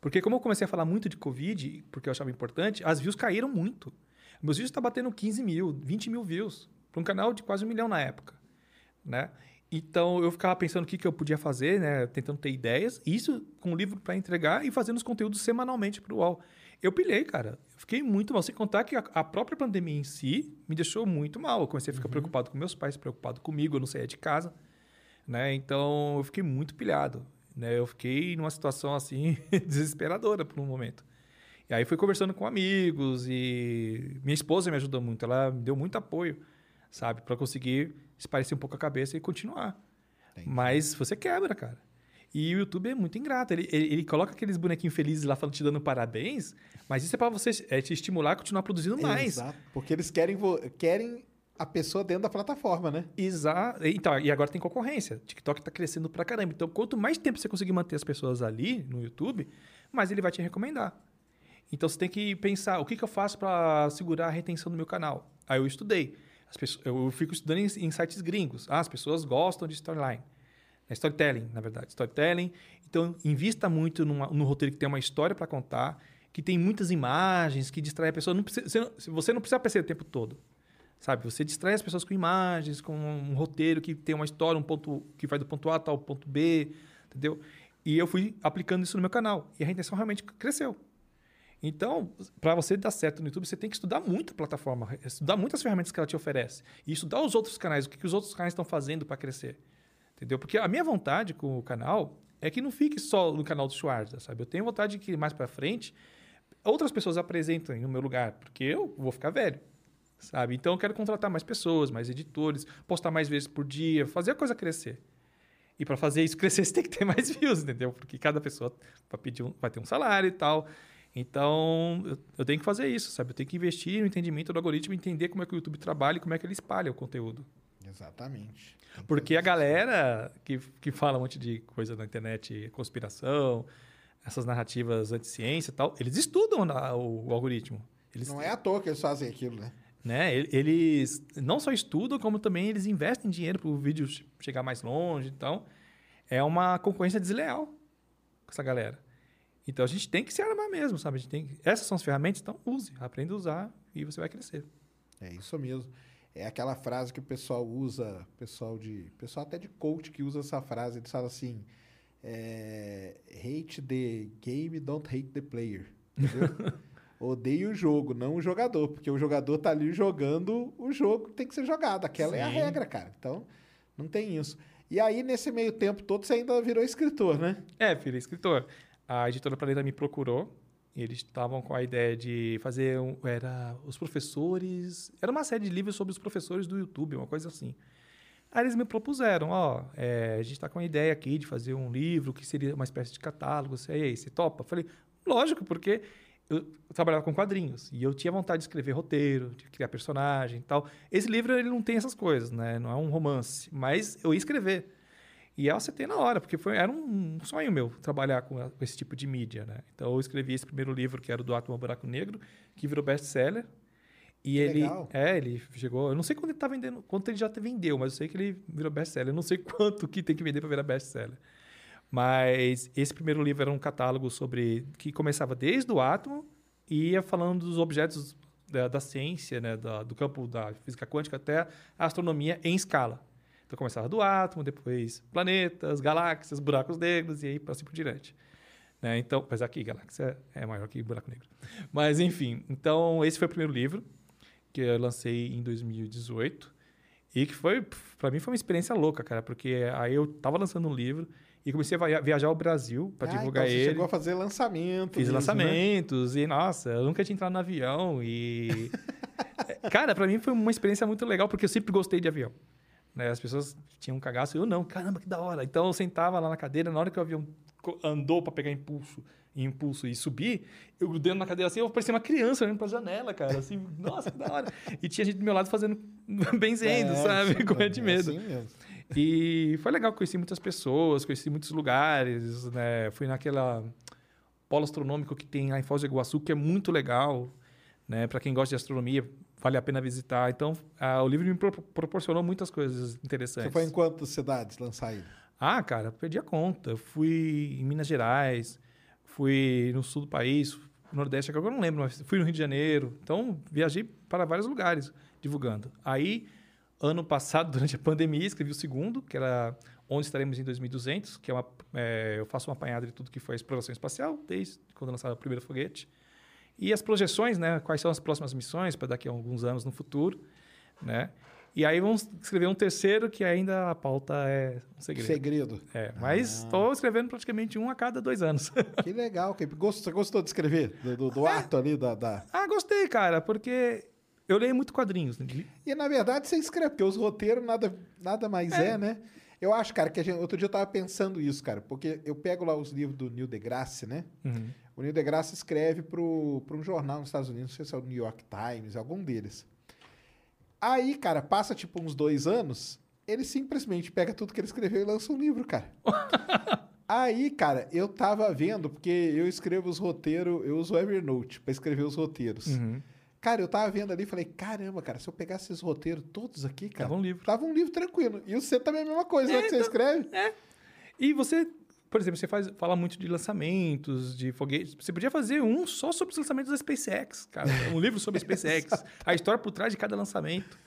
Porque como eu comecei a falar muito de Covid, porque eu achava importante, as views caíram muito. Meus vídeos estão batendo 15 mil, 20 mil views, para um canal de quase um milhão na época, né? Então eu ficava pensando o que, que eu podia fazer, né? Tentando ter ideias. Isso com o livro para entregar e fazendo os conteúdos semanalmente para o UOL. Eu pilhei, cara. Fiquei muito mal. Sem contar que a, a própria pandemia em si me deixou muito mal. Eu comecei a ficar preocupado com meus pais, preocupado comigo. Eu não saía de casa, né? Então eu fiquei muito pilhado. Né? Eu fiquei numa situação assim desesperadora por um momento. E aí fui conversando com amigos e minha esposa me ajudou muito. Ela me deu muito apoio, sabe, para conseguir esparecer um pouco a cabeça e continuar. Mas você quebra, cara. E o YouTube é muito ingrato. Ele, ele, ele coloca aqueles bonequinhos felizes lá falando, te dando parabéns, mas isso é pra você é, te estimular a continuar produzindo mais. Exato. Porque eles querem, querem a pessoa dentro da plataforma, né? Exato. Então, e agora tem concorrência. TikTok tá crescendo pra caramba. Então, quanto mais tempo você conseguir manter as pessoas ali no YouTube, mais ele vai te recomendar. Então, você tem que pensar, o que, que eu faço para segurar a retenção do meu canal? Aí eu estudei. As pessoas, eu fico estudando em, em sites gringos. Ah, as pessoas gostam de storyline. É storytelling, na verdade. Storytelling. Então, invista muito numa, no roteiro que tem uma história para contar, que tem muitas imagens, que distrai a pessoa. Não precisa, você, não, você não precisa aparecer o tempo todo. Sabe? Você distrai as pessoas com imagens, com um roteiro que tem uma história, um ponto que vai do ponto A ao ponto B, entendeu? E eu fui aplicando isso no meu canal. E a retenção realmente cresceu. Então, para você dar certo no YouTube, você tem que estudar muito a plataforma, estudar muitas ferramentas que ela te oferece. E estudar os outros canais, o que, que os outros canais estão fazendo para crescer. Entendeu? Porque a minha vontade com o canal é que não fique só no canal do Schwarza, sabe? Eu tenho vontade de que mais para frente outras pessoas apresentem no meu lugar, porque eu vou ficar velho, sabe? Então eu quero contratar mais pessoas, mais editores, postar mais vezes por dia, fazer a coisa crescer. E para fazer isso crescer, você tem que ter mais views, entendeu? Porque cada pessoa vai, pedir um, vai ter um salário e tal. Então, eu, eu tenho que fazer isso, sabe? Eu tenho que investir no entendimento do algoritmo, entender como é que o YouTube trabalha e como é que ele espalha o conteúdo. Exatamente. Tem Porque a galera que, que fala um monte de coisa na internet, conspiração, essas narrativas anti-ciência e tal, eles estudam na- o, o algoritmo. Eles, Não é à toa que eles fazem aquilo, né? Né? ele- Eles não só estudam, como também eles investem dinheiro para o vídeo che- chegar mais longe. Então, é uma concorrência desleal com essa galera. Então, a gente tem que se armar mesmo, sabe? A gente tem que- Essas são as ferramentas, então use, aprenda a usar e você vai crescer. É isso mesmo. É aquela frase que o pessoal usa, pessoal de, pessoal até de coach que usa essa frase, eles falam assim, é, hate the game, don't hate the player. Entendeu? Odeie o jogo, não o jogador, porque o jogador tá ali jogando o jogo que tem que ser jogado. Aquela é a Sim. regra, cara. Então, não tem isso. E aí, nesse meio tempo todo, você ainda virou escritor, né? É, filho, escritor. A editora Planeta me procurou. Eles estavam com a ideia de fazer um, era os professores. Era uma série de livros sobre os professores do YouTube, uma coisa assim. Aí eles me propuseram, ó, é, a gente está com a ideia aqui de fazer um livro que seria uma espécie de catálogo. Você, aí, você topa? Eu falei, lógico, porque eu trabalhava com quadrinhos e eu tinha vontade de escrever roteiro, de criar personagem e tal. Esse livro ele não tem essas coisas, né? Não é um romance, mas eu ia escrever. E eu acertei na hora, porque foi, era um sonho meu trabalhar com, a- com esse tipo de mídia, né? Então eu escrevi esse primeiro livro, que era o do Átomo Buraco Negro, que virou best-seller. E Que ele, legal. é, ele chegou, eu não sei quanto ele tá vendendo, quanto ele já vendeu, mas eu sei que ele virou best-seller. Eu não sei quanto que tem que vender para virar best-seller. Mas esse primeiro livro era um catálogo sobre que começava desde o átomo e ia falando dos objetos da, da ciência, né, da- do campo da física quântica até a astronomia em escala. Então começava do átomo, depois planetas, galáxias, buracos negros e aí para assim por diante. Né? Então, apesar que galáxia é maior que buraco negro. Mas enfim, então esse foi o primeiro livro que eu lancei em 2018 e que foi para mim foi uma experiência louca, cara, porque aí eu tava lançando um livro e comecei a via- viajar ao Brasil para Ah, divulgar então você ele. chegou a fazer lançamento. Fiz mesmo, né? lançamentos e, nossa, eu nunca tinha entrado no avião e... Cara, pra mim foi uma experiência muito legal, porque eu sempre gostei de avião. Né? As pessoas tinham um cagaço, eu não, caramba, que da hora. Então eu sentava lá na cadeira, na hora que o avião andou pra pegar impulso, impulso e subir, eu grudando na cadeira assim, eu parecia uma criança olhando pra janela, cara, assim, nossa, que da hora. E tinha gente do meu lado fazendo, benzendo, É, sabe, com mesmo, de é medo. assim mesmo. E foi legal, conheci muitas pessoas, conheci muitos lugares, né? Fui naquela polo astronômico que tem lá em Foz do Iguaçu, que é muito legal, né? Para quem gosta de astronomia, vale a pena visitar. Então, ah, o livro me pro- proporcionou muitas coisas interessantes. Você foi em quantas cidades lançar ele? Ah, cara, perdi a conta. Eu fui em Minas Gerais, fui no sul do país, no Nordeste, agora eu não lembro, mas fui no Rio de Janeiro. Então, viajei para vários lugares divulgando. Aí, ano passado, durante a pandemia, escrevi o segundo, que era Onde Estaremos em 2200, que é uma, é, eu faço uma apanhada de tudo que foi a exploração espacial, desde quando lançaram o primeiro foguete. E as projeções, né? Quais são as próximas missões para daqui a alguns anos no futuro, né? E aí vamos escrever um terceiro que ainda a pauta é um segredo. Segredo. É, mas estou escrevendo praticamente um a cada dois anos. Que legal. Gostou, você gostou de escrever? Do, do- do ato ali, da, da- ah, gostei, cara, porque eu leio muito quadrinhos. né? E, na verdade, você escreve, porque os roteiros nada, nada mais é, né? Eu acho, cara, que gente, outro dia eu tava pensando isso, cara, porque eu pego lá os livros do Neil deGrasse, né? O Neil deGrasse escreve para um jornal nos Estados Unidos, não sei se é o New York Times, algum deles. Aí, cara, passa tipo uns dois anos, ele simplesmente pega tudo que ele escreveu e lança um livro, cara. Aí, cara, eu tava vendo, porque eu escrevo os roteiros, eu uso o Evernote pra escrever os roteiros. Uhum. Cara, eu tava vendo ali e falei, caramba, cara, se eu pegasse esses roteiros todos aqui, cara. Tava um livro. Tava um livro tranquilo. E você também é a mesma coisa, né? É, Que você então- escreve? É. E você, por exemplo, você faz, fala muito de lançamentos, de foguetes. Você podia fazer um só sobre os lançamentos da SpaceX, cara. Um livro sobre a SpaceX. a história por trás de cada lançamento.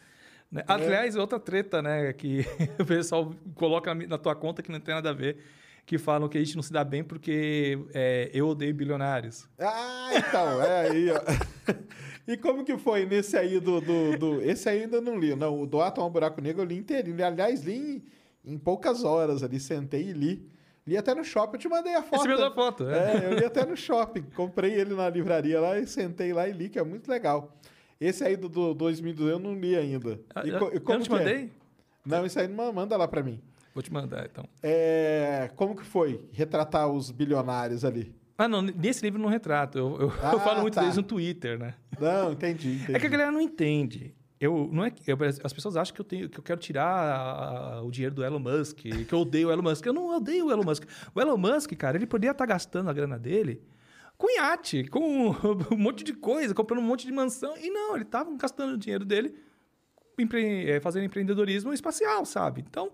É. né? Aliás, outra treta, né? Que o pessoal coloca na tua conta que não tem nada a ver. Que falam que a gente não se dá bem porque é, eu odeio bilionários. Ah, então, é aí, ó. E como que foi nesse aí do, do, do- Esse aí eu ainda não li. Não, o do Atom ao Buraco Negro eu li inteirinho. Aliás, li em, em poucas horas ali. Sentei e li. Li até no shopping. Eu te mandei a foto. Você me deu a foto, é. É, eu li até no shopping. Comprei ele na livraria lá e sentei lá e li, que é muito legal. Esse aí do, do 2002 eu não li ainda. Ah, E eu- eu como não te que é? mandei? Não, isso aí não manda lá pra mim. Vou te mandar, então. É, como que foi retratar os bilionários ali? Ah, não, nesse livro não retrato. Eu, eu, Ah, eu falo muito tá. deles no Twitter, né? Não, entendi, entendi. É que a galera não entende. Eu, não é, eu- as pessoas acham que eu, tenho, que eu quero tirar a- a- o dinheiro do Elon Musk, que eu odeio o Elon Musk. Eu não odeio o Elon Musk. O Elon Musk, cara, ele poderia estar gastando a grana dele com iate, com um monte de coisa, comprando um monte de mansão. E não, ele estava gastando o dinheiro dele empre- eh, fazendo empreendedorismo espacial, sabe? Então,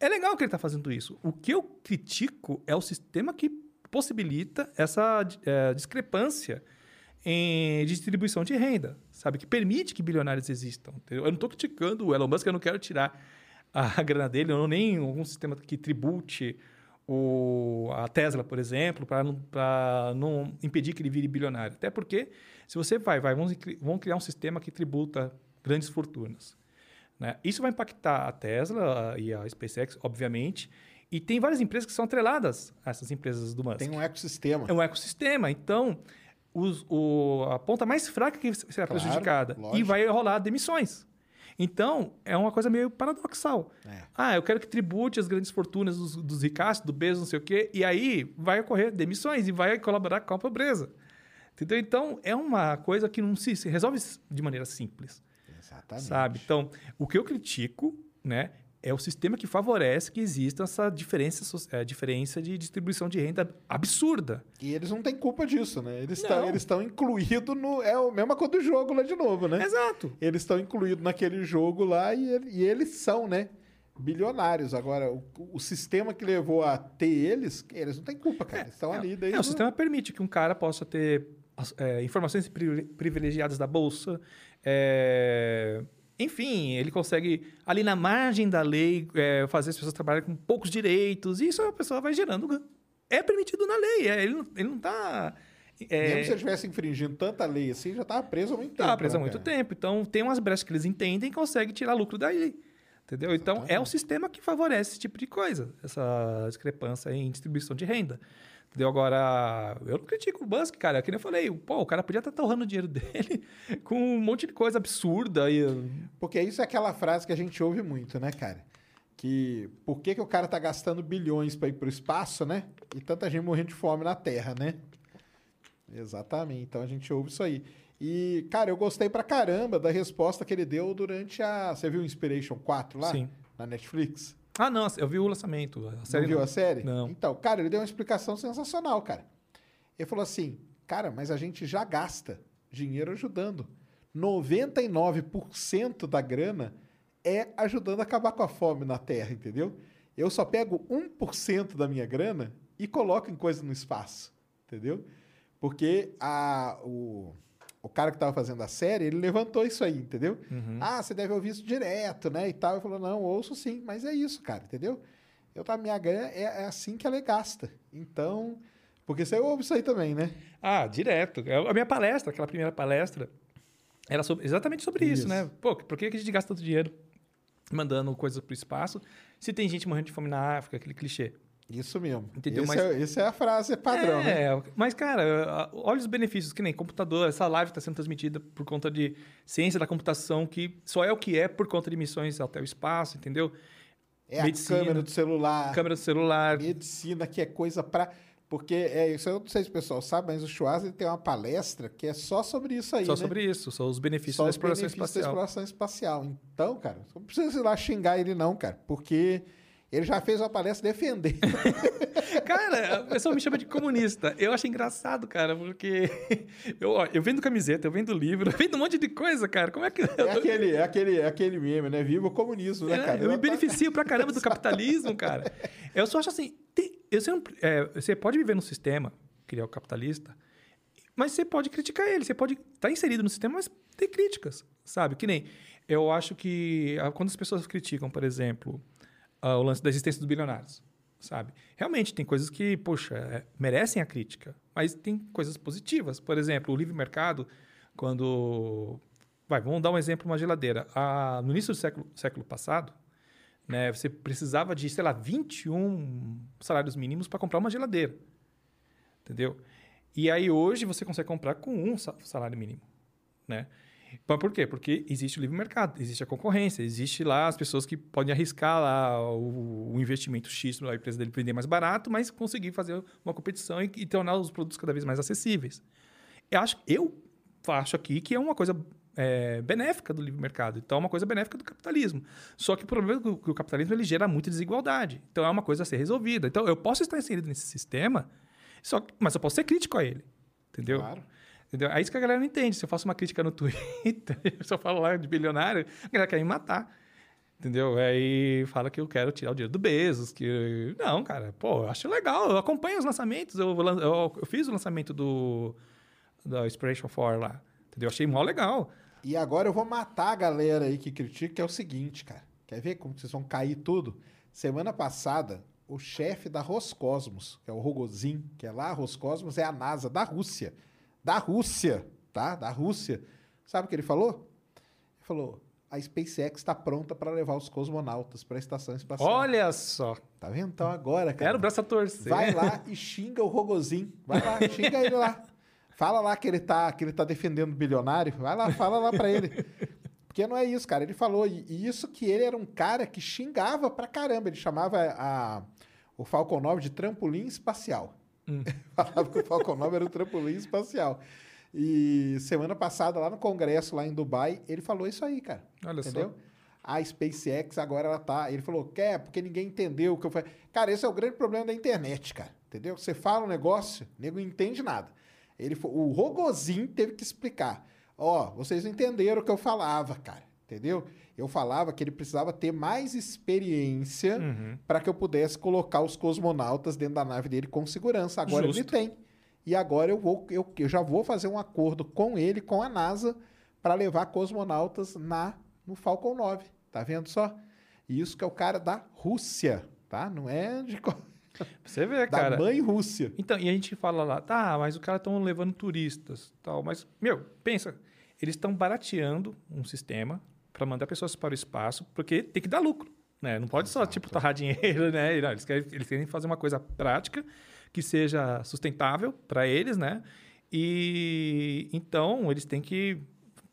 é legal que ele está fazendo isso. O que eu critico é o sistema que possibilita essa eh, discrepância em distribuição de renda, sabe? Que permite que bilionários existam. entendeu? Eu não estou criticando o Elon Musk, eu não quero tirar a grana dele, não nem algum sistema que tribute o, a Tesla, por exemplo, para não, não impedir que ele vire bilionário. Até porque, se você vai, vai vamos, vamos criar um sistema que tributa grandes fortunas. Né? Isso vai impactar a Tesla e a SpaceX, obviamente, e tem várias empresas que são atreladas a essas empresas do Musk. Tem um ecossistema. É um ecossistema. Então, os- o- a ponta mais fraca que será Claro, prejudicada. E lógico. vai rolar demissões. Então, é uma coisa meio paradoxal. É. Ah, eu quero que tribute as grandes fortunas dos, dos ricaços, do Bezos, não sei o quê. E aí vai ocorrer demissões e vai colaborar com a pobreza. Entendeu? Então, é uma coisa que não se, se resolve de maneira simples. Exatamente. Sabe? Então, o que eu critico, né, é o sistema que favorece que exista essa diferença, eh, diferença de distribuição de renda absurda. E eles não têm culpa disso, né? Eles estão incluídos no. É a mesma coisa do jogo lá de novo, né? Exato. Eles estão incluídos naquele jogo lá e, e eles são, né? Bilionários. Agora, o, o sistema que levou a ter eles, eles não têm culpa, cara. Eles estão ali desde. É, o sistema permite que um cara possa ter as- é, informações pri- privilegiadas da bolsa. É, enfim, ele consegue, ali na margem da lei, é, fazer as pessoas trabalharem com poucos direitos. E isso a pessoa vai gerando. É permitido na lei. é, ele, não- ele não está. É, Mesmo se ele estivesse infringindo tanta lei assim, já estava preso há muito tempo. Tá preso há né, muito cara? tempo. Então, tem umas brechas que eles entendem e conseguem tirar lucro daí. Entendeu? Então, é o sistema que favorece esse tipo de coisa, essa discrepância em distribuição de renda. Entendeu? Agora, eu não critico o Musk, cara. Que nem eu falei, pô, o cara podia estar torrando o dinheiro dele com um monte de coisa absurda. E... Porque isso é aquela frase que a gente ouve muito, né, cara? Que por que, que o cara tá gastando bilhões para ir pro espaço, né? E tanta gente morrendo de fome na Terra, né? Exatamente. Então a gente ouve isso aí. E, cara, eu gostei pra caramba da resposta que ele deu durante a. Você viu o Inspiration 4 lá? Sim. Na Netflix? Ah, não, eu vi o lançamento. A série não viu não. a série? Não. Então, cara, ele deu uma explicação sensacional, cara. Ele falou assim, cara, mas a gente já gasta dinheiro ajudando. 99% da grana é ajudando a acabar com a fome na Terra, entendeu? Eu só pego 1% da minha grana e coloco em coisa no espaço, entendeu? Porque a, o, o cara que estava fazendo a série, ele levantou isso aí, entendeu? Ah, você deve ouvir isso direto, né? E tal. Eu falou, não, ouço sim, mas é isso, cara, entendeu? Eu tá, minha grana é, é assim que ela é gasta. Então, porque você ouve isso aí também, né? Ah, direto. A minha palestra, aquela primeira palestra, era sobre- exatamente sobre isso, Isso. né? Pô, por que que a gente gasta tanto dinheiro mandando coisas para o espaço se tem gente morrendo de fome na África, aquele clichê? Isso mesmo. Entendeu? Esse Mas- é, esse é a frase padrão, né? É, mas, cara, olha os benefícios, que nem computador. Essa live está sendo transmitida por conta de ciência da computação, que só é o que é por conta de missões até o espaço, entendeu? É Medicina. a câmera do celular. câmera do celular. Medicina, que é coisa pra. Porque é isso, eu não sei se o pessoal sabe, mas o Schwarzer tem uma palestra que é só sobre isso aí. Só né? sobre isso, são os benefícios Só da os exploração benefícios da exploração espacial. Então, cara, não precisa ir lá xingar ele, não, cara. Porque ele já fez uma palestra defendendo. Cara, o pessoal me chama de comunista. Eu acho engraçado, cara, porque eu, ó, eu vendo camiseta, eu vendo livro, eu vendo um monte de coisa, cara. Como é que. É aquele, é aquele, é aquele meme, né? Viva o comunismo, né, É, cara? eu me tá- beneficio pra caramba do capitalismo, cara. Eu só acho assim, tem- eu um- é, você pode viver num sistema, que é o capitalista, mas você pode criticar ele, você pode estar inserido no sistema, mas ter críticas, sabe? Que nem, eu acho que ah, quando as pessoas criticam, por exemplo, ah, o lance da existência dos bilionários, sabe? Realmente tem coisas que, poxa, é, merecem a crítica, mas tem coisas positivas. Por exemplo, o livre mercado, quando... Vai, vamos dar um exemplo, uma geladeira. Ah, no início do século, século passado, né, você precisava de, sei lá, 21 salários mínimos para comprar uma geladeira. Entendeu? E aí hoje você consegue comprar com um sa- salário mínimo, né? Mas por quê? Porque existe o livre mercado, existe a concorrência, existe lá as pessoas que podem arriscar lá o, o investimento X para a empresa dele vender mais barato, mas conseguir fazer uma competição e, e tornar os produtos cada vez mais acessíveis. Eu acho, eu acho aqui que é uma coisa é, benéfica do livre mercado. Então, é uma coisa benéfica do capitalismo. Só que o problema é que o- capitalismo ele gera muita desigualdade. Então, é uma coisa a ser resolvida. Então, eu posso estar inserido nesse sistema, só que- mas eu posso ser crítico a ele. Entendeu? Claro. Entendeu? É isso que a galera não entende. Se eu faço uma crítica no Twitter, eu falo lá de bilionário, a galera quer me matar. Entendeu? Aí fala que eu quero tirar o dinheiro do Bezos. Que... Não, cara, pô, eu acho legal. Eu acompanho os lançamentos. Eu, eu, eu fiz o lançamento do da Inspiration 4 lá. Entendeu? Achei mó legal. E agora eu vou matar a galera aí que critica, que é o seguinte, cara. Quer ver como vocês vão cair tudo? Semana passada, o chefe da Roscosmos, que é o Rogozin, que é lá, a Roscosmos é a NASA da Rússia. Da Rússia, tá? Da Rússia. Sabe o que ele falou? Ele falou: a SpaceX está pronta para levar os cosmonautas para a estação espacial. Olha só. Tá vendo? Então agora, cara. Era o braço a torcer. Vai lá e xinga o Rogozin. Vai lá, xinga ele lá. Fala lá que ele tá, que ele tá defendendo o bilionário. Vai lá, fala lá pra ele. Porque não é isso, cara. Ele falou, e, e isso que ele era um cara que xingava pra caramba. Ele chamava a, o Falcon 9 de trampolim espacial. Falava que o Falcon 9 era um trampolim espacial. E semana passada, lá no congresso, lá em Dubai, ele falou isso aí, cara. Olha só. Entendeu? A SpaceX agora ela tá. Ele falou, quer, porque ninguém entendeu o que eu falei. Cara, esse é o grande problema da internet, cara. Entendeu? Você fala um negócio, nego não entende nada. Ele, o Rogozin teve que explicar. Ó, vocês não entenderam o que eu falava, cara. Entendeu? Eu falava que ele precisava ter mais experiência Uhum. para que eu pudesse colocar os cosmonautas dentro da nave dele com segurança. Agora ele Justo. tem. E agora eu vou, eu, eu já vou fazer um acordo com ele, com a NASA, para levar cosmonautas na no Falcon 9. Tá vendo só? E isso que é o cara da Rússia, tá? Não é de Você vê, da cara. mãe Rússia. Então, e a gente fala lá, tá, mas os caras estão levando turistas, tal. Mas, meu, pensa, eles estão barateando um sistema para mandar pessoas para o espaço, porque tem que dar lucro, né? Não pode só, tipo, torrar dinheiro, né? Não, eles, querem, eles querem fazer uma coisa prática, que seja sustentável para eles, né? E, então, eles têm que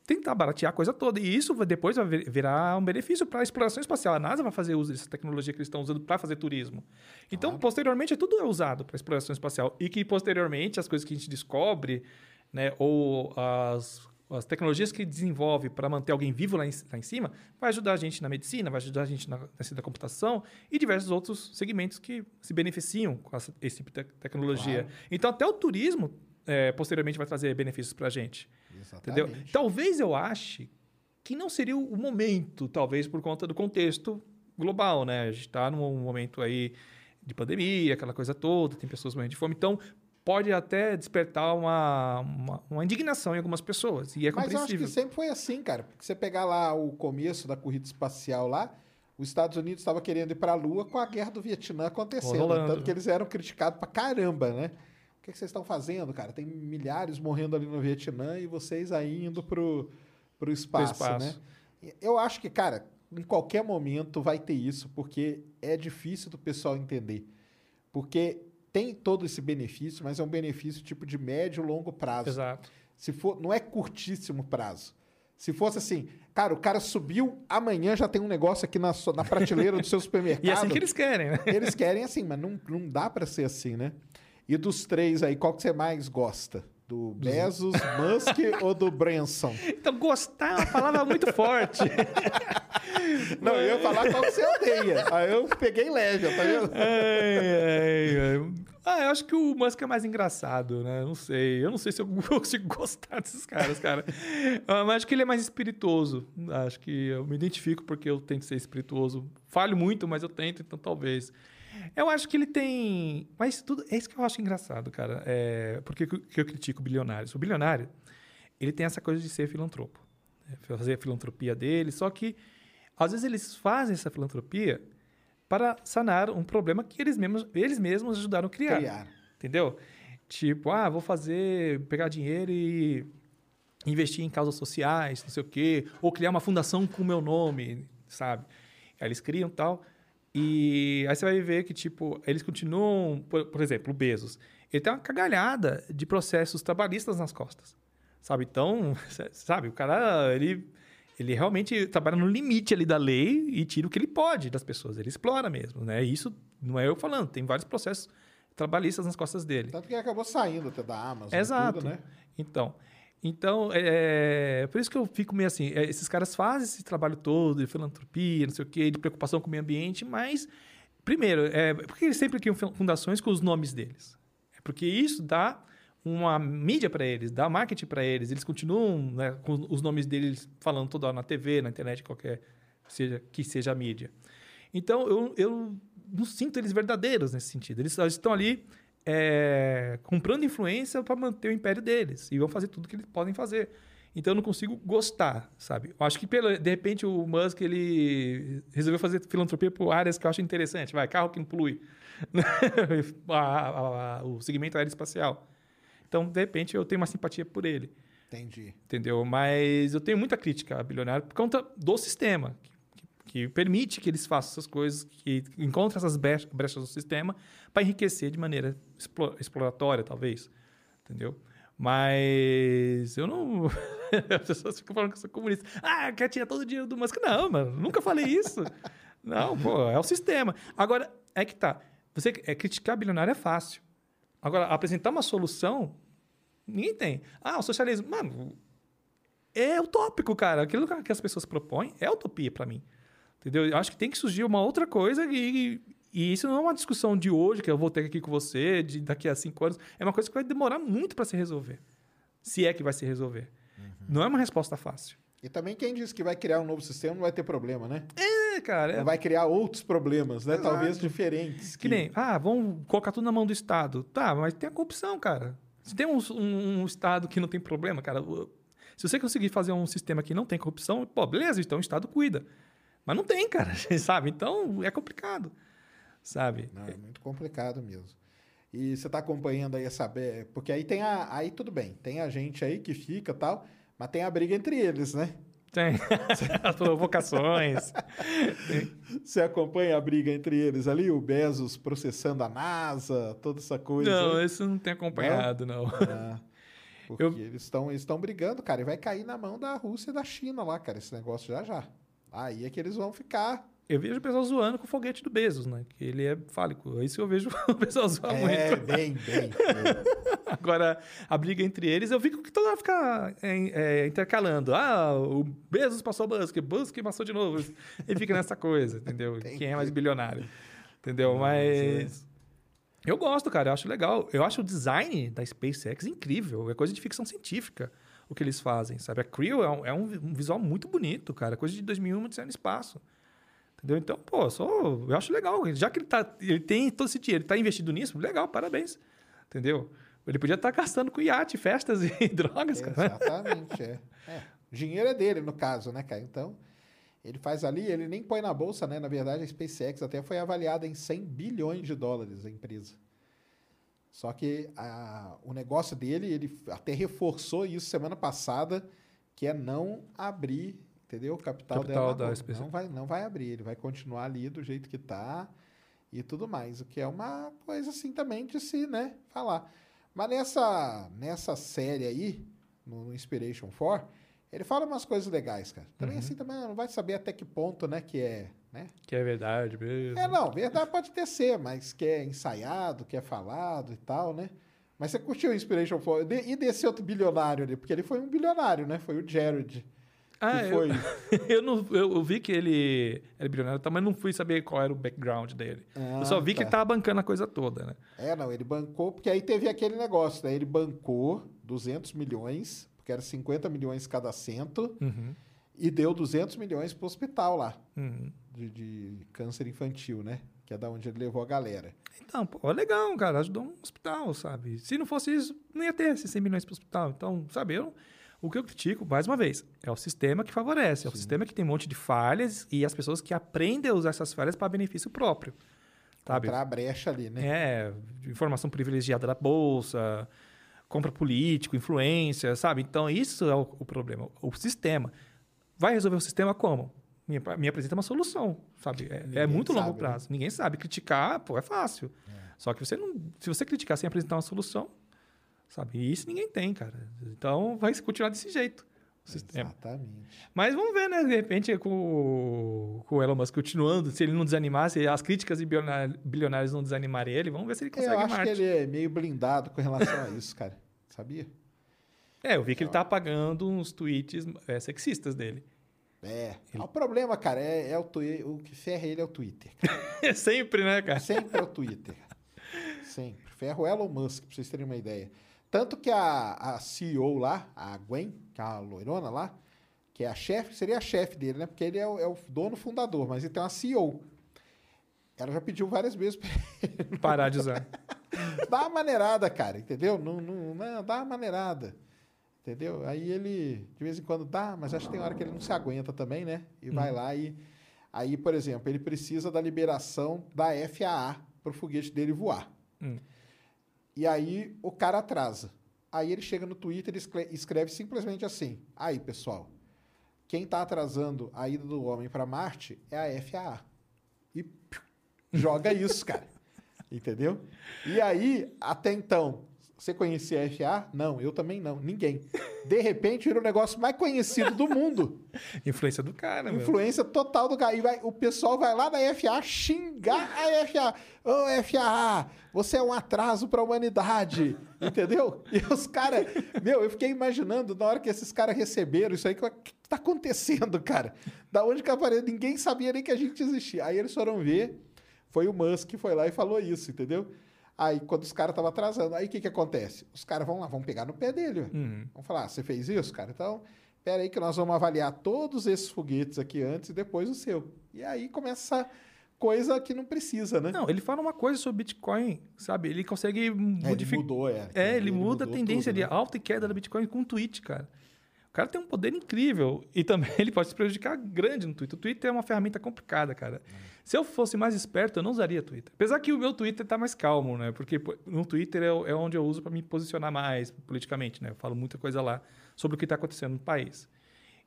tentar baratear a coisa toda. E isso depois vai vir- virar um benefício para a exploração espacial. A NASA vai fazer uso dessa tecnologia que eles estão usando para fazer turismo. Então, posteriormente, tudo é usado para exploração espacial. E que, posteriormente, as coisas que a gente descobre, né, ou as, as tecnologias que desenvolve para manter alguém vivo lá em, lá em cima, vai ajudar a gente na medicina, vai ajudar a gente na, na ciência da computação e diversos outros segmentos que se beneficiam com essa, esse tipo de tecnologia. Então, até o turismo, eh, posteriormente, vai trazer benefícios para a gente. Entendeu? Exatamente. Talvez eu ache que não seria o momento, talvez por conta do contexto global, né? A gente está num momento aí de pandemia, aquela coisa toda, tem pessoas morrendo de fome, então pode até despertar uma, uma, uma indignação em algumas pessoas, e é Mas eu acho compreensível. que sempre foi assim, cara. Porque você pegar lá o começo da corrida espacial lá, os Estados Unidos estava querendo ir para a Lua com a guerra do Vietnã acontecendo. Rolando. Tanto que eles eram criticados pra caramba, né? O que, que vocês estão fazendo, cara? Tem milhares morrendo ali no Vietnã e vocês aí indo pro, pro espaço, espaço. né? Eu acho que, cara, em qualquer momento vai ter isso, porque é difícil do pessoal entender. Porque tem todo esse benefício, mas é um benefício tipo de médio e longo prazo. Exato. Se for, não é curtíssimo prazo. Se fosse assim, cara, o cara subiu, amanhã já tem um negócio aqui na, na prateleira do seu supermercado. E é assim que eles querem, né? Eles querem assim, mas não, não dá pra ser assim, né? E dos três aí, qual que você mais gosta? Do Bezos, Musk ou do Branson? Então, gostar é uma palavra muito forte. Não, eu ia falar qual que você odeia. Aí eu peguei leve, tá vendo? Ah, eu acho que o Musk é mais engraçado, né? Não sei. Eu não sei se eu consigo gostar desses caras, cara. Ah, Mas acho que ele é mais espirituoso. Acho que eu me identifico porque eu tento ser espirituoso. Falho muito, mas eu tento, então talvez. Eu acho que ele tem. Mas tudo. É isso que eu acho engraçado, cara. É... Por que que eu critico bilionários? O bilionário, ele tem essa coisa de ser filantropo. né? Fazer a filantropia dele. Só que, às vezes, eles fazem essa filantropia para sanar um problema que eles mesmos, eles mesmos ajudaram a criar. Criar. Entendeu? Tipo, ah, vou fazer, pegar dinheiro e investir em causas sociais, não sei o quê, ou criar uma fundação com o meu nome, sabe? Aí eles criam tal. E aí você vai ver que, tipo, eles continuam, por, por exemplo, o Bezos, ele tem uma cagalhada de processos trabalhistas nas costas, sabe? Então, sabe, o cara, ele, ele realmente trabalha no limite ali da lei e tira o que ele pode das pessoas, ele explora mesmo, né? Isso não é eu falando, tem vários processos trabalhistas nas costas dele. Tanto que acabou saindo até da Amazon. Exato. Tudo, né? Então, então é, por isso que eu fico meio assim, é, esses caras fazem esse trabalho todo de filantropia, não sei o quê, de preocupação com o meio ambiente, mas primeiro, é, por que eles sempre criam fun- fundações com os nomes deles? É porque isso dá uma mídia para eles, dá marketing para eles, eles continuam né, com os nomes deles falando toda hora na TV, na internet, qualquer seja que seja a mídia. Então, eu, eu não sinto eles verdadeiros nesse sentido. Eles só estão ali é, comprando influência para manter o império deles. E vão fazer tudo que eles podem fazer. Então, eu não consigo gostar, sabe? Eu acho que, pelo, de repente, o Musk ele resolveu fazer filantropia por áreas que eu acho interessante. Vai, carro que não polui. O segmento aeroespacial. Então, de repente, eu tenho uma simpatia por ele Entendi. entendeu? Mas eu tenho muita crítica a bilionário por conta do sistema, que, que- permite que eles façam essas coisas, que encontrem essas brech- brechas no sistema para enriquecer de maneira explo- exploratória, talvez, entendeu? Mas eu não... As pessoas ficam falando que eu sou comunista. Ah, quer tirar todo o dinheiro do Musk. Não, mano, nunca falei isso. Não, pô, é o sistema. Agora, é que tá. Você é, criticar bilionário é fácil. Agora, apresentar uma solução, ninguém tem. Ah, o socialismo. Mano, é utópico, cara. Aquilo que as pessoas propõem é utopia para mim. Entendeu? Eu acho que tem que surgir uma outra coisa e, e isso não é uma discussão de hoje, que eu vou ter aqui com você, de daqui a cinco anos. É uma coisa que vai demorar muito para se resolver. Se é que vai se resolver. Não é uma resposta fácil. E também quem disse que vai criar um novo sistema não vai ter problema, né? É, cara. É, vai criar outros problemas, né? Exato. Talvez diferentes. Que nem, ah, vamos colocar tudo na mão do Estado. Tá, mas tem a corrupção, cara. Se tem um, um- um Estado que não tem problema, cara, se você conseguir fazer um sistema que não tem corrupção, pô, beleza, então o Estado cuida. Mas não tem, cara, sabe? Então é complicado, sabe? Não, é muito complicado mesmo. E você está acompanhando aí essa... Porque aí tem a... Aí tudo bem. Tem a gente aí que fica tal, mas tem a briga entre eles, né? Tem as provocações. Você acompanha a briga entre eles ali? O Bezos processando a NASA, toda essa coisa. não, aí? isso eu não tem acompanhado, não. Ah, porque Eu- eles estão eles estão brigando, cara, e vai cair na mão da Rússia e da China lá, cara, esse negócio já já. Aí é que eles vão ficar. Eu vejo o pessoal zoando com o foguete do Bezos, né? Que ele é fálico. É isso que eu vejo o pessoal zoar É, muito. bem, bem. Agora, a briga entre eles, eu vi que toda hora fica é, é, intercalando. Ah, o Bezos passou o Musk, Musk passou de novo. E fica nessa coisa, entendeu? Quem é mais bilionário. Entendeu? Mas. Eu gosto, cara. Eu acho legal. Eu acho o design da SpaceX incrível. É coisa de ficção científica o que eles fazem, sabe? A Creo é um, é um visual muito bonito, cara. Coisa de 2001, Odisseia no espaço. Entendeu? Então, pô, eu acho legal. Já que ele, tá, ele tem todo esse dinheiro, ele tá investido nisso, legal, parabéns. Entendeu? Ele podia estar gastando com iate, festas e drogas, cara. Exatamente, é. é. O dinheiro é dele, no caso, né, cara? Então, ele faz ali, ele nem põe na bolsa, né? Na verdade, a SpaceX até foi avaliada em 100 bilhões de dólares, a empresa. Só que a- o negócio dele, ele até reforçou isso semana passada, que é não abrir, entendeu? O capital, Capital dela da. SpaceX. Não vai, não vai abrir, ele vai continuar ali do jeito que tá e tudo mais. O que é uma coisa assim também de se, né, falar. Mas nessa, nessa série aí, no Inspiration 4, Ele fala umas coisas legais, cara. Também assim, também não vai saber até que ponto, né, que é, né? Que é verdade mesmo. É, não, verdade pode ter ser, mas que é ensaiado, que é falado e tal, né? Mas você curtiu o Inspiration 4? De- E desse outro bilionário ali? Porque ele foi um bilionário, né? Foi o Jared. Ah, que eu, foi. eu, não, eu, eu vi que ele era bilionário, mas não fui saber qual era o background dele. Ah, eu só vi que tá. ele tava bancando a coisa toda, né? É, não, ele bancou, porque aí teve aquele negócio, né? Ele bancou 200 milhões, porque era 50 milhões cada cento, e deu 200 milhões pro hospital lá, Uhum. de, de câncer infantil, né? Que é da onde ele levou a galera. Então, pô, legal, cara, ajudou um hospital, sabe? Se não fosse isso, não ia ter esses 100 milhões pro hospital. Então, sabe, eu, o que eu critico, mais uma vez, é o sistema que favorece, é o sistema que tem um monte de falhas e as pessoas que aprendem a usar essas falhas para benefício próprio. Sabe? A brecha ali, né? É, informação privilegiada da bolsa, compra político, influência, sabe? Então, isso é o, o problema. O sistema. Vai resolver o sistema como? Me, me apresenta uma solução, sabe? É, é muito longo sabe, né? prazo. Ninguém sabe. Criticar, pô, é fácil. Só que você não. Se você criticar sem apresentar uma solução, sabe? E isso ninguém tem, cara. Então vai continuar desse jeito. Exatamente. Mas vamos ver, né? De repente, com, o- com o Elon Musk continuando, se ele não desanimar, se as críticas de bilionários, não desanimarem ele, vamos ver se ele Eu consegue acho Marte. que ele é meio blindado com relação a isso, cara. Sabia? É, eu vi que ele tá apagando uns tweets é, sexistas dele. É. O problema, cara, é, é o, o que ferra ele é o Twitter. Sempre, né, cara? Sempre é o Twitter. Sempre. Ferra o Elon Musk, pra vocês terem uma ideia. Tanto que a, a CEO lá, a Gwen, que é a loirona lá, que é a chefe, seria a chefe dele, né? Porque ele é o, é o dono fundador, mas ele tem uma CEO. Ela já pediu várias vezes pra ele Parar de usar. dá uma maneirada, cara, entendeu? Não, não, não, dá uma maneirada. Entendeu? Aí ele, de vez em quando, dá, mas acho que tem hora que ele não se aguenta também, né? E vai lá e. Aí, por exemplo, ele precisa da liberação da FAA para o foguete dele voar. Hum. E aí o cara atrasa. Aí ele chega no Twitter e escre- escreve simplesmente assim: Aí, pessoal, quem está atrasando a ida do homem para Marte é a FAA. E piu, joga isso, cara. Entendeu? E aí, até então, você conhecia a FAA? Não, eu também não. Ninguém. De repente, vira o negócio mais conhecido do mundo. Influência do cara, meu. Influência total do cara. E vai- o pessoal vai lá na FAA xingar a FAA. Ô, FAA, você é um atraso para a humanidade. Entendeu? E os caras. Meu, eu fiquei imaginando na hora que esses caras receberam isso aí, que- o que tá acontecendo, cara? Da onde que apareceu? Ninguém sabia nem que a gente existia. Aí eles foram ver. Foi o Musk que foi lá e falou isso, entendeu? Aí, quando os caras estavam atrasando, aí o que que acontece? Os caras vão lá, vão pegar no pé dele. Uhum. Vão falar, ah, você fez isso, cara? Então, pera aí que nós vamos avaliar todos esses foguetes aqui antes e depois o seu. E aí começa essa coisa que não precisa, né? Não, ele fala uma coisa sobre Bitcoin, sabe? Ele consegue É, ele modificar. mudou, é. É, ele, muda a tendência tudo, de né? alta e queda da Bitcoin com um tweet, cara. O cara tem um poder incrível. E também ele pode se prejudicar grande no Twitter. O Twitter é uma ferramenta complicada, cara. Se eu fosse mais esperto, eu não usaria Twitter. Apesar que o meu Twitter tá mais calmo, né? Porque no Twitter é, é onde eu uso para me posicionar mais politicamente, né? Eu falo muita coisa lá sobre o que tá acontecendo no país.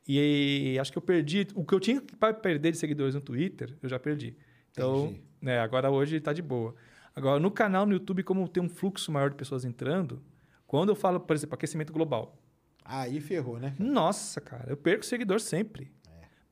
E acho que eu perdi. O que eu tinha para perder de seguidores no Twitter, eu já perdi. Então, Entendi. né, agora hoje tá de boa. Agora, no canal no YouTube, como tem um fluxo maior de pessoas entrando, quando eu falo, por exemplo, aquecimento global, Aí ferrou, né? nossa, cara, eu perco seguidor sempre.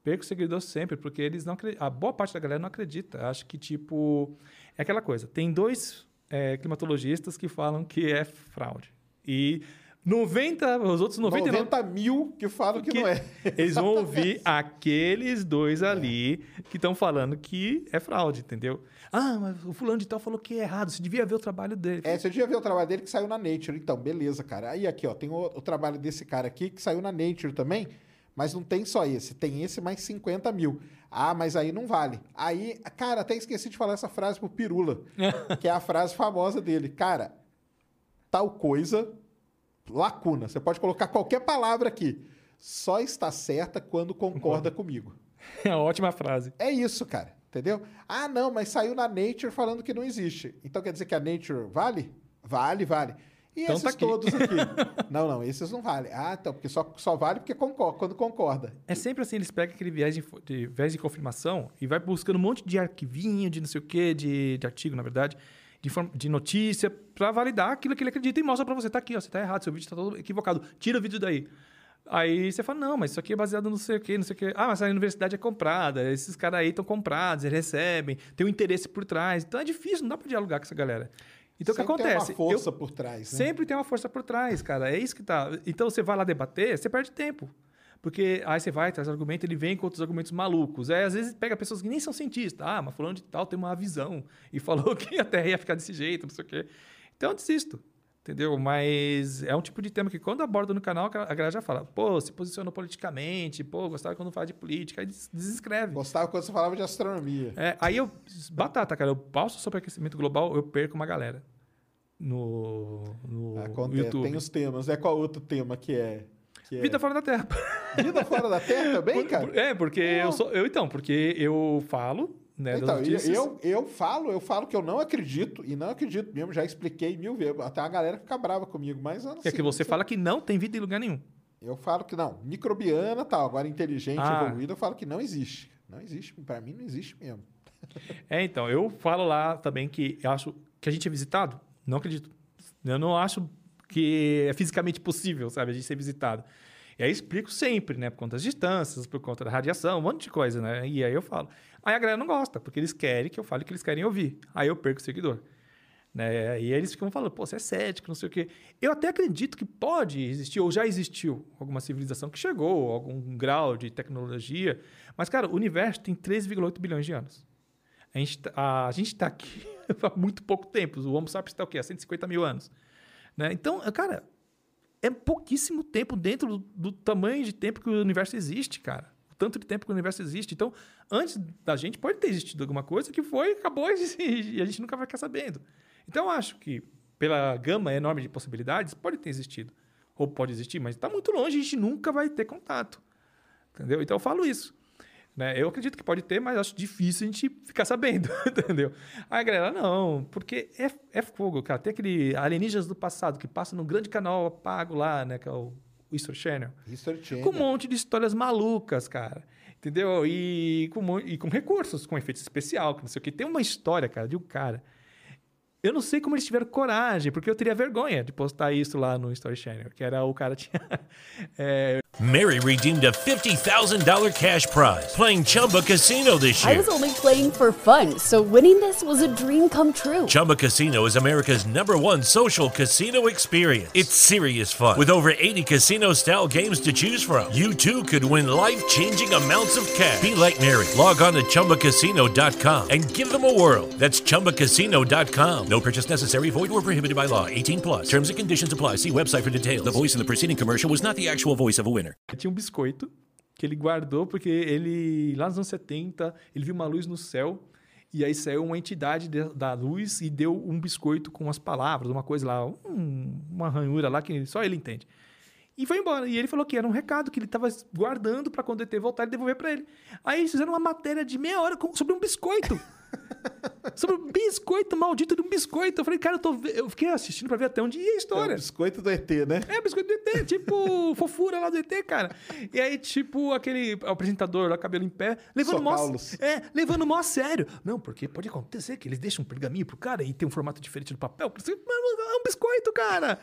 Perco seguidor sempre, porque eles não. A boa parte da galera não acredita. Acho que, tipo, é aquela coisa. Tem dois é, climatologistas que falam que é fraude. E 90, os outros 99... 90 mil que falam que, que não é. Eles vão ouvir aqueles dois ali que estão falando que é fraude, entendeu? Ah, mas o fulano de tal falou que é errado. Você devia ver o trabalho dele. É, você devia ver o trabalho dele que saiu na Nature. Então, beleza, cara. Aí aqui, ó, tem o, o trabalho desse cara aqui que saiu na Nature também, mas não tem só esse. Tem esse mais 50 mil. Ah, mas aí não vale. Aí, cara, até esqueci de falar essa frase pro Pirula, que é a frase famosa dele. Cara, tal coisa, lacuna. Você pode colocar qualquer palavra aqui. Só está certa quando concorda comigo. É uma ótima frase. É isso, cara. Entendeu? Ah, não, mas saiu na Nature falando que não existe. Então quer dizer que a Nature vale? Vale, vale. E Então esses tá aqui. todos aqui? não, não, esses não valem. Ah, então, porque só, só vale porque concorda, quando concorda. É sempre assim, eles pegam aquele viés de, de, viés de confirmação e vai buscando um monte de arquivinho, de não sei o quê, de, de artigo, na verdade, de, de notícia, pra validar aquilo que ele acredita e mostra pra você. Tá aqui, ó, você tá errado, seu vídeo tá todo equivocado. Tira o vídeo daí. Aí você fala, não, mas isso aqui é baseado no sei o quê, não sei o quê. Ah, mas a universidade é comprada, esses caras aí estão comprados, eles recebem, tem um interesse por trás. Então é difícil, não dá pra dialogar com essa galera. Então Sempre o que acontece? Tem uma força Eu- por trás, né? Sempre tem uma força por trás, cara. É isso que tá. Então você vai lá debater, você perde tempo. Porque aí você vai, traz argumento, ele vem com outros argumentos malucos. Aí às vezes pega pessoas que nem são cientistas. Ah, mas fulano de tal tem uma visão e falou que a Terra ia ficar desse jeito, não sei o quê. Então eu desisto. Entendeu? Mas é um tipo de tema que quando aborda no canal, a galera já fala, pô, se posicionou politicamente, pô, gostava quando fala de política, aí des- desescreve. Gostava quando você falava de astronomia. É, aí eu. Batata, cara, eu pauso sobre aquecimento global, eu perco uma galera. No, no Acontece. YouTube. Tem os temas. É qual outro tema que é? Que é- Vida fora da Terra. Vida fora da Terra também, cara? É, porque eu sou. Eu, então, porque eu falo, né, Então, eu, eu falo, eu falo que eu não acredito, e não acredito mesmo, já expliquei mil vezes. Até a galera fica brava comigo, mas eu não que é sei, que você sei. fala que não tem vida em lugar nenhum. Eu falo que não, microbiana tal, agora inteligente, Ah. evoluída, eu falo que não existe. Não existe, pra mim não existe mesmo. É, então, eu falo lá também que eu acho que a gente é visitado. Não acredito. Eu não acho que é fisicamente possível, sabe, a gente ser visitado. E aí explico sempre, né? Por conta das distâncias, por conta da radiação, um monte de coisa, né? E aí eu falo. Aí a galera não gosta, porque eles querem que eu fale o que eles querem ouvir. Aí eu perco o seguidor. Né? E eles ficam falando, pô, você é cético, não sei o quê. Eu até acredito que pode existir, ou já existiu, alguma civilização que chegou, algum grau de tecnologia. Mas, cara, o universo tem 13,8 bilhões de anos. A gente, tá- a, a gente tá aqui há muito pouco tempo. O Homo sapiens está o quê? Há 150 mil anos. Né? Então, cara, é pouquíssimo tempo dentro do, do tamanho de tempo que o universo existe, cara. Tanto de tempo que o universo existe. Então, antes da gente, pode ter existido alguma coisa que foi, acabou e, a gente nunca vai ficar sabendo. Então, acho que, pela gama enorme de possibilidades, pode ter existido. Ou pode existir, mas está muito longe, a gente nunca vai ter contato. Entendeu? Então, eu falo isso. Né? Eu acredito que pode ter, mas acho difícil a gente ficar sabendo, entendeu? Aí a galera, não, porque é, é fogo, cara. Tem aquele Alienígenas do Passado que passa no grande canal pago lá, né? Que é o History Channel. History Channel. Com um monte de histórias malucas, cara. Entendeu? E com, e com recursos, com efeito especial, que não sei o que. Tem uma história, cara, de um cara. Eu não sei como eles tiveram coragem, porque eu teria vergonha de postar isso lá no Story Channel, que era o cara tinha. é, Mary redeemed a $50,000 cash prize playing Chumba Casino this year. I was only playing for fun, so winning this was a dream come true. Chumba Casino is America's number one social casino experience. It's serious fun. With over 80 casino style games to choose from, you too could win life changing amounts of cash. Be like Mary. Log on to chumbacasino.com and give them a whirl. That's chumbacasino.com. No purchase necessary, void or prohibited by law. 18 plus. Terms and conditions apply. See website for details. The voice in the preceding commercial was not the actual voice of a winner. tinha um biscoito que ele guardou porque ele, lá nos anos 70, ele viu uma luz no céu e aí saiu uma entidade de- da luz e deu um biscoito com as palavras, uma coisa lá, um- uma ranhura lá que só ele entende. E foi embora. E ele falou que era um recado que ele estava guardando para quando ele ter voltar e devolver para ele. Aí eles fizeram uma matéria de meia hora sobre um biscoito. Sobre um biscoito maldito de um biscoito. Eu falei, cara, eu, tô, eu fiquei assistindo para ver até onde ia a É o história. biscoito do ET, né? É, biscoito do ET, tipo fofura lá do ET, cara. E aí, tipo, aquele apresentador lá, cabelo em pé, levando mó, é, levando mó a sério. Não, porque pode acontecer que eles deixam um pergaminho pro cara e tem um formato diferente do papel. Mano, é um biscoito, cara.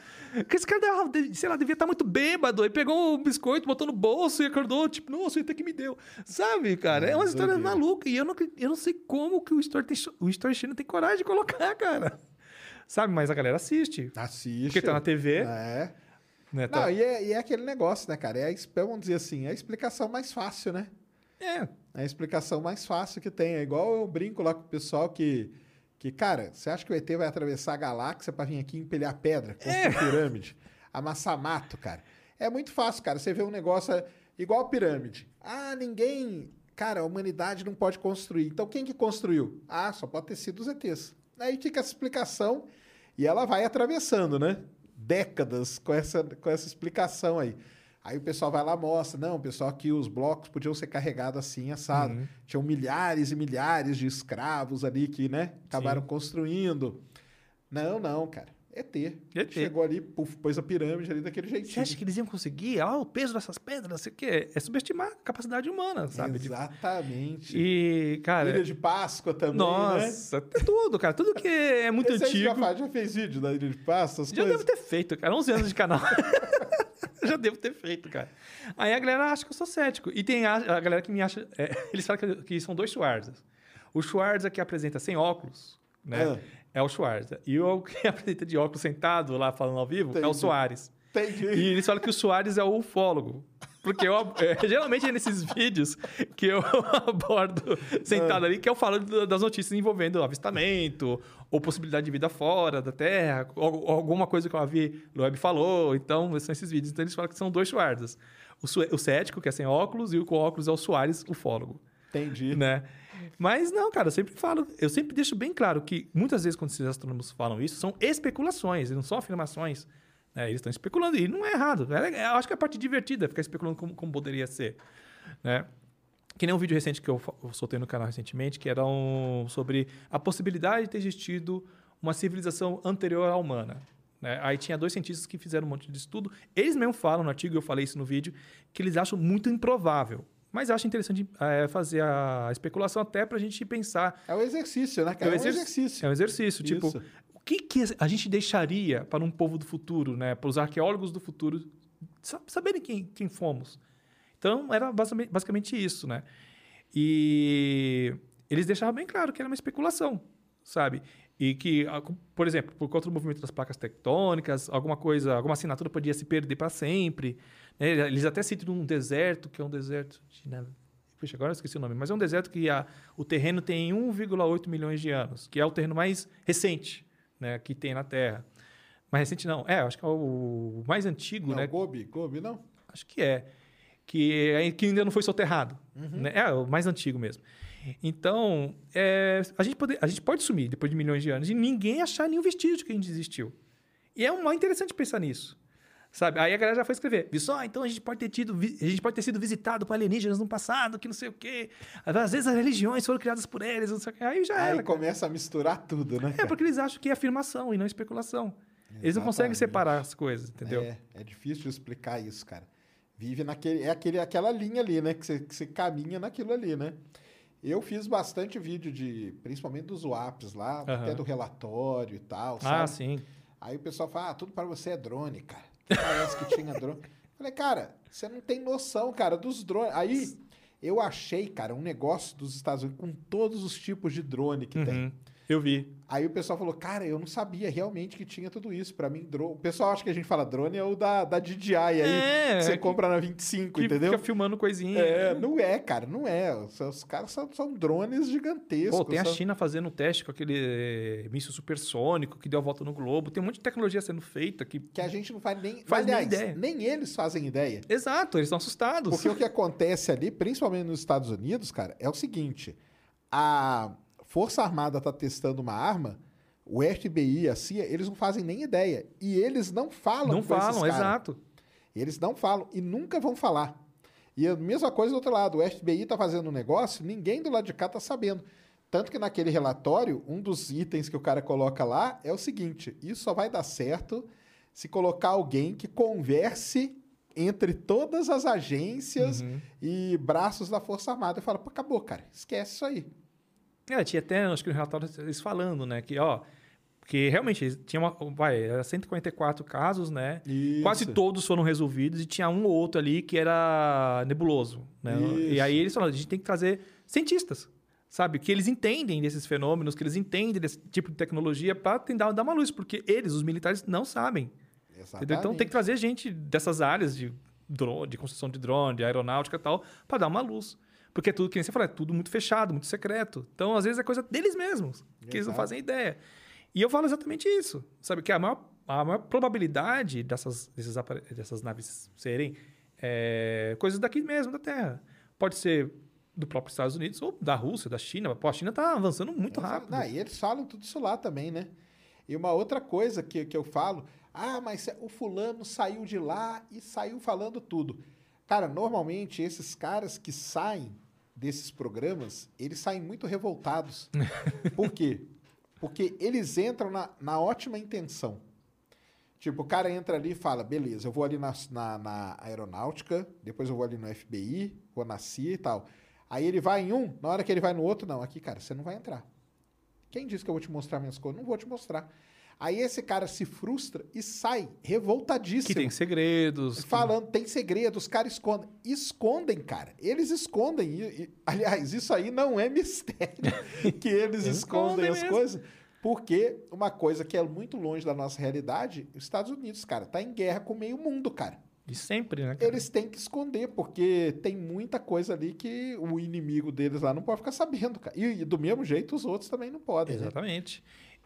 Que esse cara, sei lá, devia estar muito bêbado. E pegou o biscoito, botou no bolso e acordou, tipo, nossa, o ET que me deu. Sabe, cara? É uma história maluca. E eu não, eu não sei como que o Story, tem, o Story Channel tem coragem de colocar, cara. Sabe, mas a galera assiste. Assiste. Porque tá na TV. É. Né? Tá- Não, e é, e é aquele negócio, né, cara? É a, vamos dizer assim, é a explicação mais fácil, né? é. É a explicação mais fácil que tem. É igual eu brinco lá com o pessoal que, que cara, você acha que o ET vai atravessar a galáxia pra vir aqui empilhar pedra, construir pirâmide, amassar mato, cara? É muito fácil, cara. Você vê um negócio é, igual a pirâmide. Ah, ninguém. Cara, a humanidade não pode construir. Então quem que construiu? Ah, só pode ter sido os ETs. Aí fica essa explicação e ela vai atravessando, né? Décadas com essa, com essa explicação aí. Aí o pessoal vai lá e mostra, não, pessoal, que os blocos podiam ser carregados assim, assado. Tinham milhares e milhares de escravos ali que, né, acabaram construindo. Não, não, cara. ET. ET. Chegou ali, puf, pôs a pirâmide ali daquele jeitinho. Você acha que eles iam conseguir? Ah, o peso dessas pedras, não sei o quê. É subestimar a capacidade humana, sabe? Exatamente. E, cara. Ilha de Páscoa também, né? nossa, tudo, cara. Tudo que é muito Esse antigo. já, já fez vídeo da Ilha de Páscoa, Já coisas? deve ter feito, cara. 11 anos de canal. já devo ter feito, cara. Aí a galera acha que eu sou cético. E tem a, a galera que me acha. é, eles falam que, que são dois Schwarzas. O Schwarza que apresenta sem óculos, né? Ah. É o Schwarza. E o que apresenta de óculos sentado lá falando ao vivo é o Entendi. Soares. Entendi. E eles falam que o Soares é o ufólogo. Porque eu, é, geralmente é nesses vídeos que eu abordo sentado ali, que eu falo das notícias envolvendo avistamento, ou possibilidade de vida fora da Terra, ou, ou alguma coisa que o Avi Loeb falou. Então, são esses vídeos. Então, eles falam que são dois Schwarzas. O, o cético, que é sem óculos, e o com óculos é o Soares, ufólogo Entendi. né? Mas não, cara, eu sempre falo, eu sempre deixo bem claro que muitas vezes quando esses astrônomos falam isso, são especulações, não são afirmações. né? Eles estão especulando, e não é errado. É acho que é a parte divertida ficar especulando como, como poderia ser. Né? Que nem um vídeo recente que eu soltei no canal recentemente, que era um, sobre a possibilidade de ter existido uma civilização anterior à humana. né? Aí tinha dois cientistas que fizeram um monte de estudo. Eles mesmo falam no artigo, eu falei isso no vídeo, que eles acham muito improvável. Mas acho interessante é, fazer a especulação até para a gente pensar. É o exercício, né, cara? É, um exerc- exercício. É um exercício. Tipo, Isso. o que, que a gente deixaria para um povo do futuro, né? Para os arqueólogos do futuro sa- saberem quem, quem fomos. Então, era basicamente, basicamente isso, né? E eles deixavam bem claro que era uma especulação, sabe? E que, a- por exemplo, por conta do movimento das placas tectônicas, alguma coisa, alguma assinatura podia se perder para sempre. Né? Eles até citam um deserto, que é um deserto de... né? Puxa, agora eu esqueci o nome, mas é um deserto que a, o terreno tem 1,8 milhões de anos, que é o terreno mais recente né, que tem na Terra. Mais recente não, é, acho que é o mais antigo, Não, né? Gobi, Gobi, não? Acho que é. Que, é- que ainda não foi soterrado. Né? É o mais antigo mesmo. Então, é, a, gente pode, a gente pode sumir depois de milhões de anos e ninguém achar nenhum vestígio de que a gente existiu. E é um, é interessante pensar nisso. Sabe? Aí a galera já foi escrever. Viu só? Então a gente pode ter tido, vi- a gente pode ter sido visitado por alienígenas no passado, que não sei o quê. Às vezes as religiões foram criadas por eles, não sei o quê. Aí já Aí era. cara. começa a misturar tudo, né? É cara? porque eles acham que é afirmação e não especulação. Eles não conseguem Exatamente. separar as coisas, entendeu? É, é difícil explicar isso, cara. Vive naquele. É aquele, aquela linha ali, né? Que você, que você caminha naquilo ali, né? Eu fiz bastante vídeo de. Principalmente dos WAPs lá, Aham. até do relatório e tal. Ah, sabe? sim. Aí o pessoal fala, ah, tudo para você é drone, cara. Parece que tinha drone. Falei, cara, você não tem noção, cara, dos drones. Aí eu achei, cara, um negócio dos Estados Unidos com todos os tipos de drone que tem. Eu vi. Aí o pessoal falou, cara, eu não sabia realmente que tinha tudo isso. Pra mim, drone. O pessoal acha que a gente fala drone é o da, da DJI aí, É, que você compra na 25, Que entendeu? fica filmando coisinha. É, não é, cara, não é. Os, os caras são, são drones gigantescos. Pô, tem a são- China fazendo um teste com aquele eh, míssil supersônico que deu a volta no globo. Tem um monte de tecnologia sendo feita que... Que a gente não faz nem. Faz nem aliás, ideia. nem eles fazem ideia. Exato, eles estão assustados. Porque o que acontece ali, principalmente nos Estados Unidos, cara, é o seguinte: a Força Armada tá testando uma arma, o FBI, a CIA, eles não fazem nem ideia. E eles não falam Não falam, exato. Eles não falam e nunca vão falar. E a mesma coisa do outro lado, o FBI tá fazendo um negócio, ninguém do lado de cá tá sabendo. Tanto que naquele relatório, um dos itens que o cara coloca lá é o seguinte: isso só vai dar certo se colocar alguém que converse entre todas as agências Uhum. e braços da Força Armada. Eu falo, pô, acabou, cara, esquece isso aí. É, tinha até, acho que no relatório eles falando, né, que, ó, que realmente tinha uma, vai, era 144 casos, né? Isso. Quase todos foram resolvidos e tinha um ou outro ali que era nebuloso, né? E aí eles falaram, a gente tem que trazer cientistas, sabe? Que eles entendem desses fenômenos, que eles entendem desse tipo de tecnologia para tentar dar uma luz, porque eles, os militares, não sabem. Então tem que trazer gente dessas áreas de drone, de construção de drone, de aeronáutica e tal, para dar uma luz. Porque é tudo, que nem você falou, é tudo muito fechado, muito secreto. Então, às vezes, é coisa deles mesmos, que eles não Exato. fazem ideia. E eu falo exatamente isso. Sabe? Que a maior, a maior probabilidade dessas, desses dessas naves serem é, coisas daqui mesmo, da Terra. Pode ser do próprio Estados Unidos ou da Rússia, da China. Pô, a China está avançando muito rápido. Não, e eles falam tudo isso lá também, né? E uma outra coisa que, que eu falo, ah, mas o fulano saiu de lá e saiu falando tudo. Cara, normalmente esses caras que saem desses programas, eles saem muito revoltados. Por quê? Porque eles entram na, na ótima intenção. Tipo, o cara entra ali e fala, beleza, eu vou ali na, na, na aeronáutica, depois eu vou ali no FBI, vou na CIA e tal. Aí ele vai em um, na hora que ele vai no outro, não, aqui, cara, você não vai entrar. Quem disse que eu vou te mostrar minhas coisas? Não vou te mostrar. Aí esse cara se frustra e sai revoltadíssimo. Que tem segredos. que- Falando, tem segredo, os caras escondem. Escondem, cara. Eles escondem. E- e- aliás, isso aí não é mistério que eles escondem escondem as coisas. Porque uma coisa que é muito longe da nossa realidade, os Estados Unidos, cara, tá em guerra com meio mundo, cara. De sempre, né? cara? Eles têm que esconder, porque tem muita coisa ali que o inimigo deles lá não pode ficar sabendo, cara. E, e do mesmo jeito, os outros também não podem. né?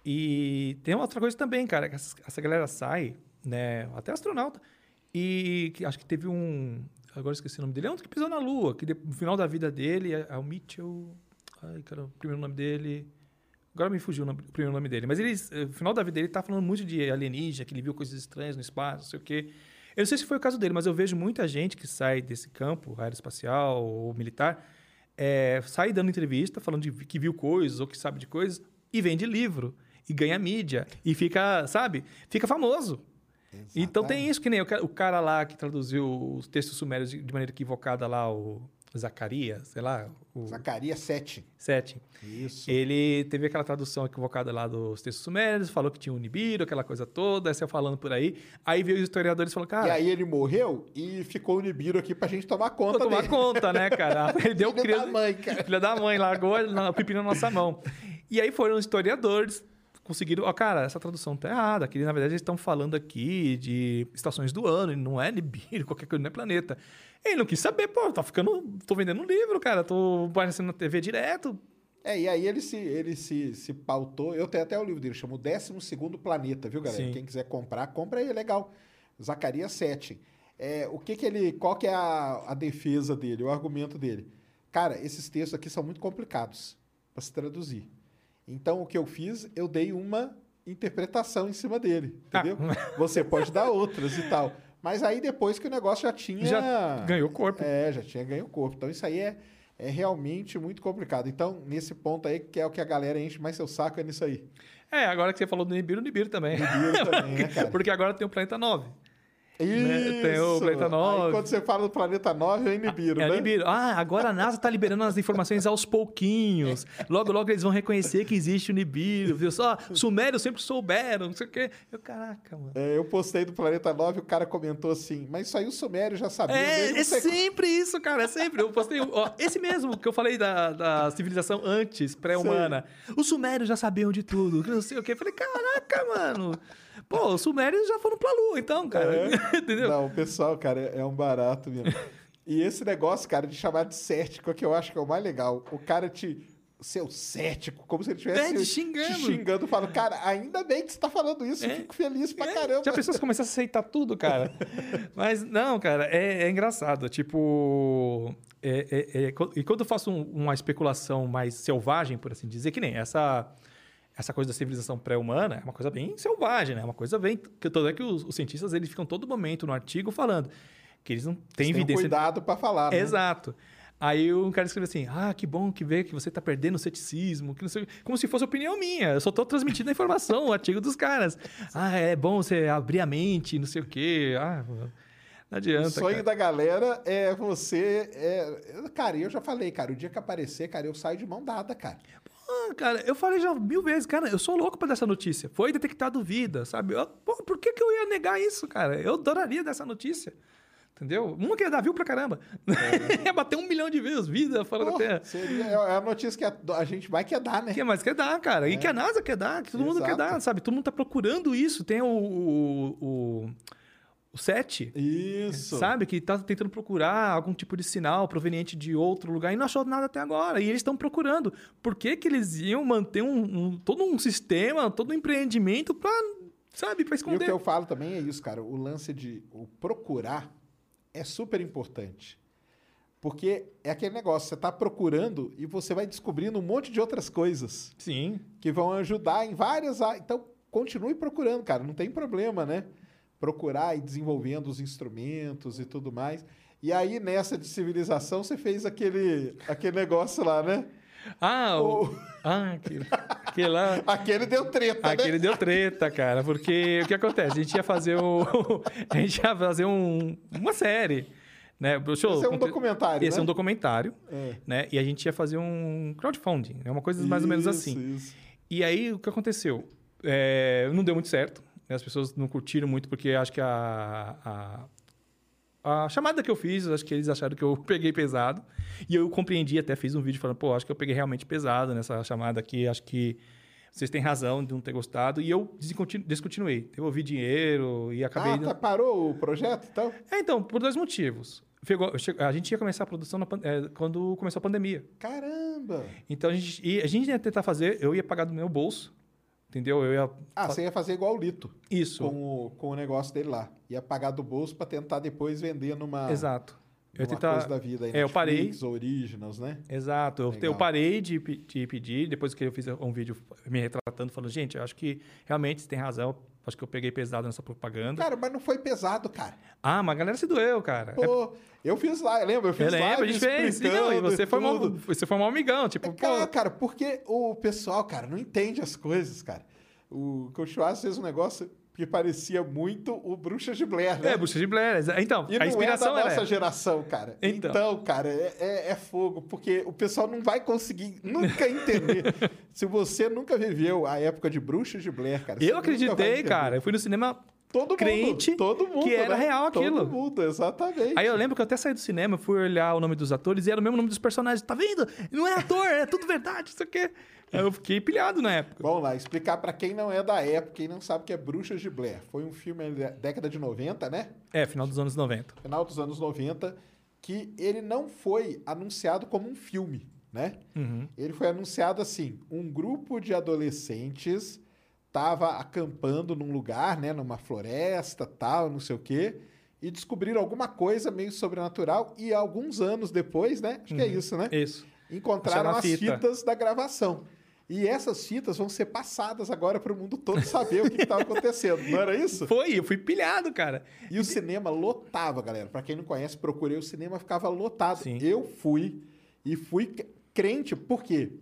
E tem outra coisa também, cara, que essa, essa galera sai, né? Até astronauta. E que, acho que teve um. Agora esqueci o nome dele. É um que pisou na Lua, que no final da vida dele é, é o Mitchell. Ai, cara, o primeiro nome dele. Agora me fugiu o, nome- o primeiro nome dele. Mas ele, eh, no final da vida dele, ele tá falando muito de alienígena, que ele viu coisas estranhas no espaço, não sei o quê. Eu não sei se foi o caso dele, mas eu vejo muita gente que sai desse campo aeroespacial ou militar, é, sai dando entrevista, falando de que viu coisas ou que sabe de coisas, e vende livro, e ganha mídia, e fica, sabe? Fica famoso. Então tem isso, que nem o ca- o cara lá que traduziu os textos sumérios de maneira equivocada lá, o Zacarias, sei lá, o Zacarias 7. Sete. Isso. Ele teve aquela tradução equivocada lá dos textos sumérios, falou que tinha um Nibiru, aquela coisa toda, saiu falando por aí. Aí veio os historiadores e falou, cara, E aí ele morreu e ficou o Nibiru aqui pra gente tomar conta tomar dele. conta, né, cara? Ele deu Filho criança- da mãe, cara. Filha da mãe, largou o pepino na nossa mão. E aí foram os historiadores, conseguiram. Ó, cara, essa tradução tá errada. Aqui, na verdade, eles estão falando aqui de estações do ano, e não é Nibiru, qualquer coisa, não é planeta. Ele não quis saber, pô, tá ficando. tô vendendo um livro, cara, tô aparecendo na TV direto. É, e aí ele se, ele se, se pautou. Eu tenho até o livro dele, chama o 12 Planeta, viu, galera? Sim. Quem quiser comprar, compra aí, é legal. Zacarias 7. É, o que que ele. Qual que é a, a defesa dele, o argumento dele? Cara, esses textos aqui são muito complicados para se traduzir. Então, o que eu fiz, eu dei uma interpretação em cima dele, Ah. entendeu? Você pode dar outras e tal. Mas aí depois que o negócio já tinha. Já ganhou corpo. É, já tinha ganho corpo. Então isso aí é, é realmente muito complicado. Então, nesse ponto aí, que é o que a galera enche mais seu saco, é nisso aí. É, agora que você falou do Nibiru, Nibiru também. Nibiru também, né, cara? Porque agora tem o Planeta 9. Isso! Tem o Planeta Aí, 9. quando você fala do Planeta 9, é Nibiru, É né? Nibiru. Ah, agora a NASA tá liberando as informações aos pouquinhos. Logo, logo eles vão reconhecer que existe o Nibiru, viu? Só sumérios sempre souberam, não sei o quê. Eu, caraca, mano. É, eu postei do Planeta 9 e o cara comentou assim, mas isso aí o Sumério já sabia. É, não é sempre isso, cara, é sempre. Eu postei, ó, esse mesmo que eu falei da, da civilização antes, pré-humana. Os sumérios já sabiam de tudo, não sei o quê. Eu falei, caraca, mano. Pô, os sumérios já foram pra lua, então, cara. Entendeu? Não, o pessoal, cara, é um barato mesmo. E esse negócio, cara, de chamar de cético, é que eu acho que é o mais legal. O cara te. Seu cético, como se ele estivesse É, te xingando. te xingando. Eu falo, cara, ainda bem que você tá falando isso, eu É. fico feliz pra É, caramba. Já pessoas começaram a aceitar tudo, cara. Mas não, cara, é, é engraçado. Tipo. é- é- é- e quando eu faço um- uma especulação mais selvagem, por assim dizer, que nem essa. Essa coisa da civilização pré-humana é uma coisa bem selvagem, né? É uma coisa bem. Tanto é que os, os cientistas eles ficam todo momento no artigo falando que eles não têm Tem evidência. cuidado pra falar, né? Exato. Aí o cara escreve assim: Ah, que bom que vê que você tá perdendo o ceticismo, que não sei. Como se fosse opinião minha. Eu só tô transmitindo a informação, o artigo dos caras. Ah, é bom você abrir a mente, não sei o quê. Ah, não adianta. O sonho cara. da galera é você. É... Cara, eu já falei, cara, o dia que aparecer, cara, eu saio de mão dada, cara. Ah, cara, eu falei já mil vezes, cara, eu sou louco pra dar essa notícia. Foi detectado vida, sabe? Eu- pô, por que, que eu ia negar isso, cara? Eu adoraria dessa notícia. Entendeu? Uma que ia dar view pra caramba. ia bater um milhão de views, vida fora da Terra. seria, é a notícia que a, a gente vai quer dar, né? Que mais quer dar, cara? E que a NASA quer dar, que todo mundo quer Exato. dar, sabe? Todo mundo tá procurando isso. Tem o, o, o, o SET, Isso. sabe? Que tá tentando procurar algum tipo de sinal proveniente de outro lugar e não achou nada até agora. E eles estão procurando. Por que, que eles iam manter um, um- todo um sistema, todo um empreendimento pra, sabe, pra E o esconder? que eu falo também é isso, cara. O lance de o procurar é super importante. Porque é aquele negócio, você tá procurando e você vai descobrindo um monte de outras coisas Sim. que vão ajudar em várias áreas. Então, continue procurando, cara. Não tem problema, né? Procurar e desenvolvendo os instrumentos e tudo mais. E aí, nessa de civilização, você fez aquele, aquele negócio lá, né? Ah, o... O- ah aquele, aquele lá... Aquele deu treta, Aquele né? deu treta, cara, porque o que acontece? A gente ia fazer o. a gente ia fazer um, uma série. Né? Eu Esse é um conte- documentário, Esse né? é um documentário. É. Né? E a gente ia fazer um crowdfunding. É uma coisa mais ou menos Isso, assim. isso. E aí, o que aconteceu? É, não deu muito certo. Né? As pessoas não curtiram muito, porque acho que a, a, a chamada que eu fiz, acho que eles acharam que eu peguei pesado. E eu compreendi, até fiz um vídeo falando, pô, acho que eu peguei realmente pesado nessa chamada aqui, acho que vocês têm razão de não ter gostado. E eu descontinu- descontinuei. Devolvi dinheiro e acabei... Ah, tá, parou o projeto, então? É, então, por dois motivos. A gente ia começar a produção é, quando começou a pandemia. Caramba! Então a gente, ia, a gente ia tentar fazer, eu ia pagar do meu bolso, entendeu? Eu ia. Ah, você ia fazer igual o Lito. Isso. Com o, com o negócio dele lá. Ia pagar do bolso pra tentar depois vender numa, Exato. Eu numa tentar. coisa da vida. aí, É, eu parei. Originals, né? Exato. Eu, eu parei de, de pedir, depois que eu fiz um vídeo me retratando, falando, gente, eu acho que realmente você tem razão. Acho que eu peguei pesado nessa propaganda. Cara, mas não foi pesado, cara. Ah, mas a galera se doeu, cara. É- Pô, eu fiz lá, lembra? Eu fiz eu lembro, a gente fez. E, não, e você foi, mal, você foi um amigão, tipo, É, cara, cara, porque o pessoal, cara, não entende as coisas, cara. O Cochoás fez um negócio que parecia muito o Bruxas de Blair, né? É, Bucha de Blair. Então, E a inspiração é da era. nossa geração, cara. Então. Então, cara, é, é- é fogo, porque o pessoal não vai conseguir nunca entender. Se você nunca viveu a época de Bruxas de Blair, cara. Eu acreditei, cara. Eu fui no cinema Todo mundo, crente todo mundo, que era né? real aquilo. Todo mundo, exatamente. Aí eu lembro que eu até saí do cinema, fui olhar o nome dos atores e era o mesmo nome dos personagens. Tá vendo? Não é ator, é tudo verdade, isso aqui. Eu fiquei pilhado na época. Vamos lá, explicar pra quem não é da época, quem não sabe o que é Bruxas de Blair. Foi um filme da década de 90, né? É, final dos anos 90. Final dos anos 90, que ele não foi anunciado como um filme, né? Uhum. Ele foi anunciado assim: um grupo de adolescentes estava acampando num lugar, né, numa floresta, tal, não sei o quê, e descobriram alguma coisa meio sobrenatural e alguns anos depois, né? Acho que é isso, né? Isso. Encontraram as fita. fitas da gravação. E essas fitas vão ser passadas agora para o mundo todo saber o que estava acontecendo, não era isso? Foi, eu fui pilhado, cara. E o cinema lotava, galera. Pra quem não conhece, procurei o cinema, ficava lotado. Sim. Eu fui e fui crente, por quê?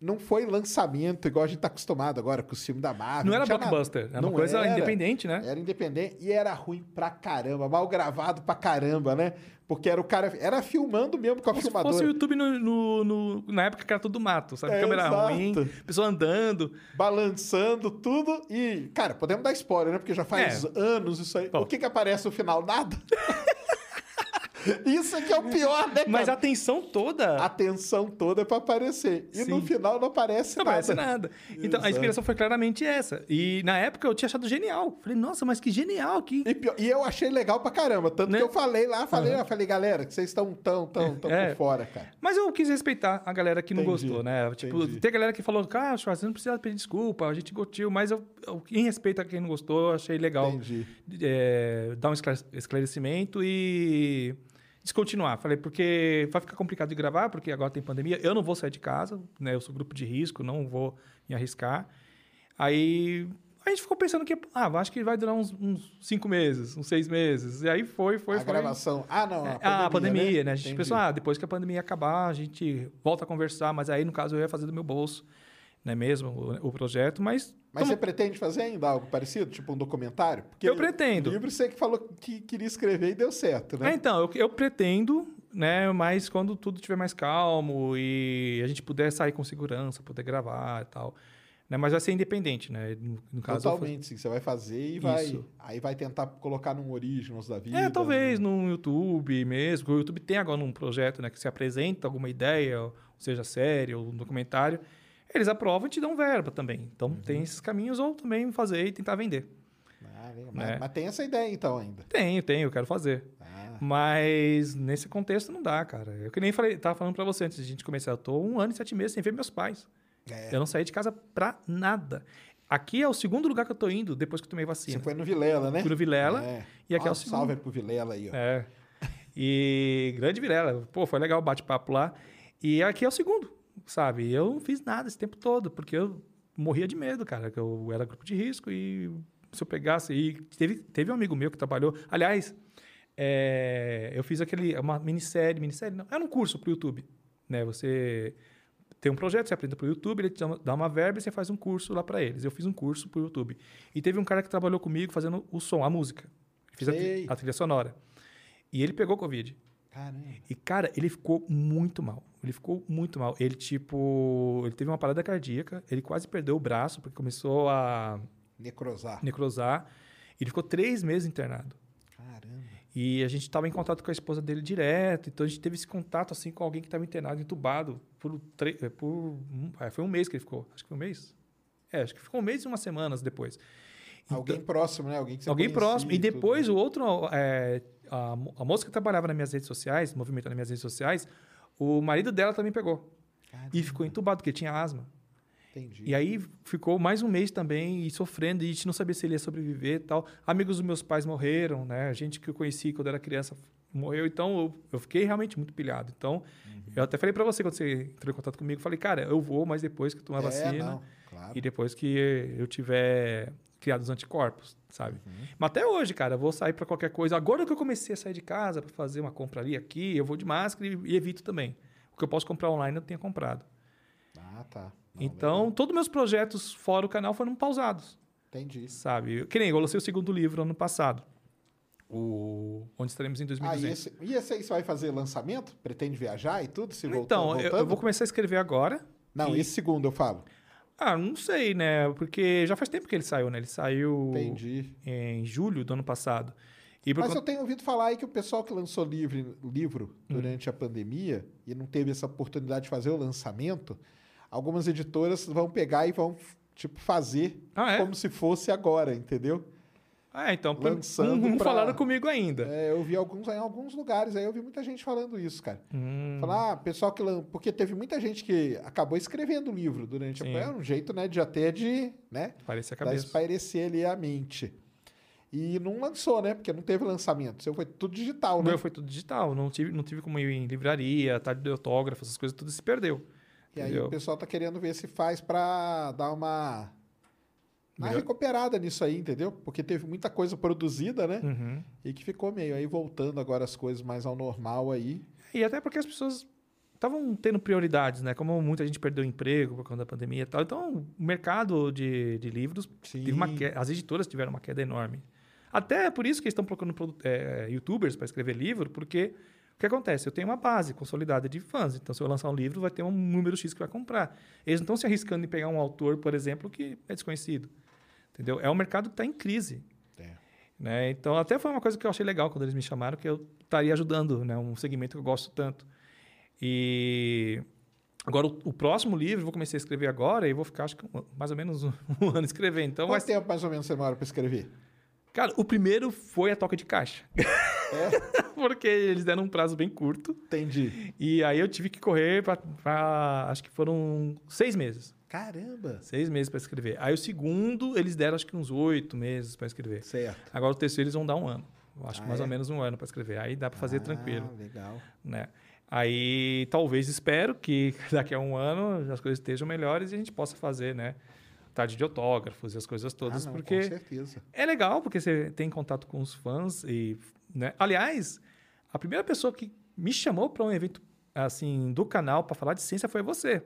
Não foi lançamento igual a gente tá acostumado agora com o filme da Marvel. Não era nada. blockbuster, era uma Não coisa era. independente, né? Era independente e era ruim pra caramba, mal gravado pra caramba, né? Porque era o cara. Era filmando mesmo com a Como se filmadora. fosse o YouTube no, no- no- na época que era tudo mato, sabe? É, Câmera exato. ruim, pessoa andando. Balançando tudo e. Cara, podemos dar spoiler, né? Porque já faz É. anos isso aí. O que que aparece no final? Nada. isso aqui é o pior, né? Mas a cara? atenção toda. a atenção toda é pra aparecer. E no Sim. final não aparece Não nada. parece nada. Então, a inspiração foi claramente essa. E na época eu tinha achado genial. Falei, nossa, mas que genial. Que... E, pior- e eu achei legal pra caramba. Tanto Né? que eu falei lá, falei, eu falei, galera, que vocês estão tão, tão, tão É. por fora, cara. Mas eu quis respeitar a galera que não Entendi, gostou, né? Tipo, entendi. tem galera que falou, cara, Schwarz, você não precisa pedir desculpa, a gente curtiu, mas eu, em respeito a quem não gostou, achei legal é, dar um esclare- esclarecimento e descontinuar. Falei, porque vai ficar complicado de gravar, porque agora tem pandemia, eu não vou sair de casa, né? Eu sou grupo de risco, não vou me arriscar. Aí a gente ficou pensando que, ah, acho que vai durar uns, uns cinco meses, uns seis meses. E aí foi, foi, a foi. gravação. Ah, não. A É, pandemia, a pandemia, né? A gente Entendi. pensou, ah, depois que a pandemia acabar, a gente volta a conversar, mas aí, no caso, eu ia fazer do meu bolso, não é mesmo, o, o projeto, mas... Mas tamo- você pretende fazer ainda algo parecido? Tipo um documentário? Porque Eu pretendo. O livro você que falou que queria escrever e deu certo, né? É, então, eu, eu pretendo, né? Mas quando tudo estiver mais calmo e a gente puder sair com segurança, poder gravar e tal. Né? Mas vai ser independente, né? No, no caso, Totalmente, sim. Você vai fazer e vai. Isso. Aí vai tentar colocar num Originals da vida. É, talvez no YouTube mesmo. O YouTube tem agora um projeto, né? Que se apresenta alguma ideia, seja série ou um documentário. Eles aprovam e te dão verba também. Então Uhum. tem esses caminhos, ou também fazer e tentar vender. Ah, legal. mas, É. mas tem essa ideia então ainda. Tenho, tenho, eu quero fazer. Ah, Mas nesse contexto não dá, cara. Eu que nem falei, tava falando pra você antes de a gente começar. Eu tô um ano e sete meses sem ver meus pais. é. Eu não saí de casa pra nada. Aqui é o segundo lugar que eu tô indo depois que eu tomei vacina. Você foi no Vilela, né? Fui no Vilela, É. e aqui é o segundo. Salve pro Vilela aí, ó. É. E grande Vilela. Pô, foi legal o bate-papo lá. E aqui é o segundo, sabe? E Eu não fiz nada esse tempo todo, porque eu morria de medo, cara. Que eu era grupo de risco e se eu pegasse... E teve, teve um amigo meu que trabalhou... Aliás, é, eu fiz aquele... Uma minissérie, minissérie não. Era um curso pro YouTube, né? Você tem um projeto, você apresenta pro YouTube, ele te dá uma, verba e você faz um curso lá para eles. Eu fiz um curso pro YouTube. E teve um cara que trabalhou comigo fazendo o som, a música. Fiz a, a trilha sonora. E ele pegou Covid. Caramba. E, cara, ele ficou muito mal. Ele ficou muito mal. Ele, tipo, ele teve uma parada cardíaca, ele quase perdeu o braço, porque começou a Necrosar. necrosar. Ele ficou três meses internado. Caramba. E a gente estava em contato com a esposa dele direto, então a gente teve esse contato assim com alguém que estava internado, entubado por, eh, por é, foi um mês que ele ficou, acho que foi um mês. É, acho que ficou um mês e umas semanas depois. Alguém próximo, né? Alguém que você Alguém próximo. E tudo, depois né? o outro, é, a, a moça que trabalhava nas minhas redes sociais, movimentando nas minhas redes sociais, o marido dela também pegou. E ficou entubado, porque tinha asma. Entendi. E aí ficou mais um mês também e sofrendo, e a gente não sabia se ele ia sobreviver e tal. Amigos dos meus pais morreram, né? Gente que eu conheci quando era criança morreu, então eu, eu fiquei realmente muito pilhado. Então, Uhum. eu até falei pra você quando você entrou em contato comigo, falei, cara, eu vou, mas depois que eu tomar É, vacina não, claro. e depois que eu tiver criado os anticorpos, sabe? Uhum. Mas até hoje, cara, eu vou sair pra qualquer coisa. Agora que eu comecei a sair de casa pra fazer uma compra ali, aqui, eu vou de máscara e, e evito também. O que eu posso comprar online eu tenho comprado. Ah, tá. Não, Então, legal. todos meus projetos fora o canal foram pausados, Entendi. sabe? Que nem eu lancei o segundo livro ano passado, o Onde Estaremos em Ah, e 2200. esse, e esse aí você vai fazer lançamento? Pretende viajar e tudo? Se então, eu, voltando? eu vou começar a escrever agora. Não, e- esse segundo eu falo. Ah, não sei, né? Porque já faz tempo que ele saiu, né? Ele saiu Entendi. em julho do ano passado. E Mas conta- eu tenho ouvido falar aí que o pessoal que lançou livro, livro Hum. durante a pandemia e não teve essa oportunidade de fazer o lançamento, algumas editoras vão pegar e vão, tipo, fazer Ah, é? como se fosse agora, entendeu? Ah, então, lançando não, não pra- falaram comigo ainda. É, eu vi alguns em alguns lugares aí, eu vi muita gente falando isso, cara. Hum, Falar, ah, pessoal que lan... porque teve muita gente que acabou escrevendo o livro durante Sim. a é um jeito, né, de até de, né, parece a cabeça. espairecer ali a mente. E não lançou, né? Porque não teve lançamento. Seu foi tudo digital, né? meu foi tudo digital, não tive, não tive como ir em livraria, tarde de autógrafo, essas coisas, tudo se perdeu. E aí entendeu? o pessoal tá querendo ver se faz pra dar uma uma recuperada nisso aí, entendeu? Porque teve muita coisa produzida, né? Uhum. E que ficou meio aí voltando agora as coisas mais ao normal aí. E até porque as pessoas estavam tendo prioridades, né? Como muita gente perdeu emprego por conta da pandemia e tal. Então, o mercado de, de livros, teve uma Sim. que- as editoras tiveram uma queda enorme. Até por isso que eles estão procurando produ- eh, youtubers para escrever livro, porque o que acontece? Eu tenho uma base consolidada de fãs. Então, se eu lançar um livro, vai ter um número X que vai comprar. Eles não estão se arriscando em pegar um autor, por exemplo, que é desconhecido. Entendeu? É um mercado que está em crise. É. Né? Então, até foi uma coisa que eu achei legal quando eles me chamaram, que eu estaria ajudando, né? um segmento que eu gosto tanto. E agora, o, o próximo livro, eu vou começar a escrever agora e vou ficar, acho que, um- mais ou menos um, um ano escrevendo. Então, Quanto ser- tempo mais ou menos você demora pra escrever? Cara, o primeiro foi a toca de caixa. Porque eles deram um prazo bem curto. Entendi. E aí eu tive que correr para. Acho que foram seis meses. Caramba! Seis meses para escrever. Aí o segundo, eles deram acho que uns oito meses para escrever. Certo. Agora o terceiro eles vão dar um ano. Acho Ah, que mais é? ou menos um ano para escrever. Aí dá para fazer Ah, tranquilo, Legal. né? Aí talvez espero que daqui a um ano as coisas estejam melhores e a gente possa fazer, né? Tarde de autógrafos e as coisas todas, ah, não, porque Com certeza. é legal porque você tem contato com os fãs e, né? Aliás, a primeira pessoa que me chamou para um evento assim do canal para falar de ciência foi você,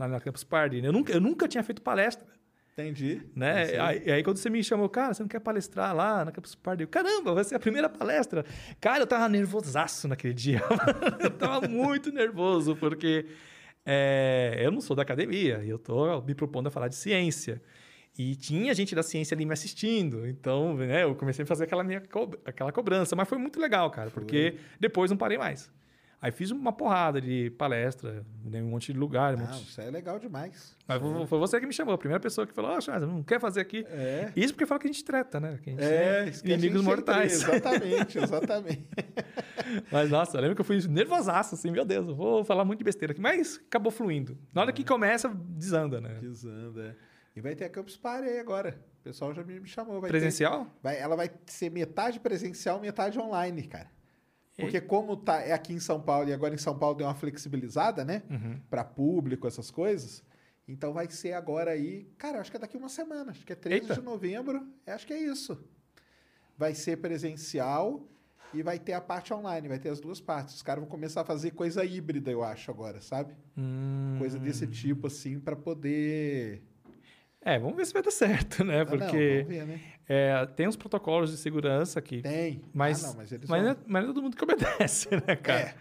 lá na Campus Party. Eu nunca, eu nunca tinha feito palestra, Entendi. né? Aí. Aí, quando você me chamou, cara, você não quer palestrar lá na Campus Party? Eu, Caramba, vai ser a primeira palestra. Cara, eu tava nervosaço naquele dia. eu tava muito nervoso porque é, eu não sou da academia, eu tô me propondo a falar de ciência. E tinha gente da ciência ali me assistindo. Então, né, eu comecei a fazer aquela minha co- aquela cobrança. Mas foi muito legal, cara, porque depois não parei mais. Aí fiz uma porrada de palestra, né, um monte de lugar. Um Não, monte... isso é legal demais. Mas foi foi você que me chamou, a primeira pessoa que falou: Ah, Charles, não quer fazer aqui? É. Isso porque fala que a gente treta, né? Que a gente É, a inimigos mortais. entra- Exatamente, exatamente. Mas, nossa, eu lembro que eu fui nervosaço, assim, meu Deus, eu vou falar muito de besteira aqui. Mas acabou fluindo. Na hora que começa, desanda, né? Pisando, é. E vai ter a Campus Party aí agora. O pessoal já me chamou. Vai ter- Presencial? vai, ela vai ser metade presencial, metade online, cara. Porque como tá, é aqui em São Paulo e agora em São Paulo deu uma flexibilizada, né? Uhum. Pra público, essas coisas. Então vai ser agora aí, cara, acho que é daqui uma semana, acho que é 13 Eita. de novembro, acho que é isso. Vai ser presencial e vai ter a parte online, vai ter as duas partes. Os caras vão começar a fazer coisa híbrida, eu acho, agora, sabe? Hum, Coisa desse tipo, assim, pra poder. É, vamos ver se vai dar certo, né? Ah, não, Porque vamos ver, né? É, tem uns protocolos de segurança que. Tem. Mas, Ah, não, mas eles mas, não é, mas é todo mundo que obedece, né, cara?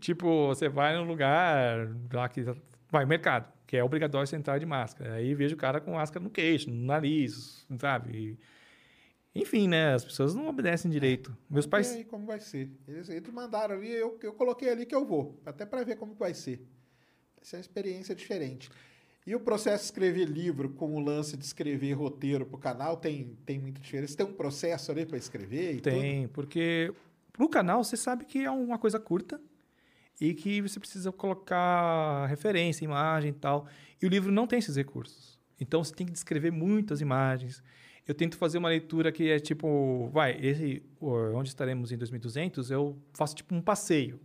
Tipo, você vai num lugar lá que. Vai, mercado, que é obrigatório você entrar de máscara. Aí vejo o cara com máscara no queixo, no nariz, sabe? E- enfim, né? As pessoas não obedecem direito. Meus E pais. aí, como vai ser? Eles, eles mandaram ali, eu, eu coloquei ali que eu vou, até para ver como vai ser. Vai ser uma experiência diferente. E o processo de escrever livro com o lance de escrever roteiro pro canal tem, tem muita diferença? Tem um processo ali para escrever e tudo? Tem, porque no canal você sabe que é uma coisa curta e que você precisa colocar referência, imagem e tal. E o livro não tem esses recursos. Então você tem que descrever muitas imagens. Eu tento fazer uma leitura que é tipo, vai, esse, o- onde estaremos em 2200, eu faço tipo um passeio.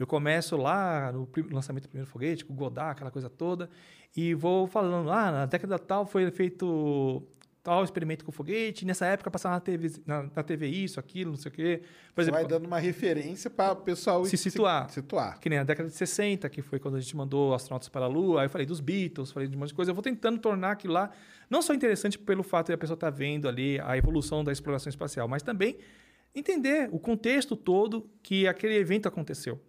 Eu começo lá no lançamento do primeiro foguete, com o Godard, aquela coisa toda, e vou falando, ah, na década tal foi feito tal experimento com o foguete, nessa época passava na TV, na, na TV isso, aquilo, não sei o quê. Por Você exemplo, vai dando uma referência para o pessoal se situar. situar. que nem na década de 60, que foi quando a gente mandou astronautas para a Lua, aí eu falei dos Beatles, falei de um monte de coisa. Eu vou tentando tornar aquilo lá não só interessante pelo fato de a pessoa estar vendo ali a evolução da exploração espacial, mas também entender o contexto todo que aquele evento aconteceu.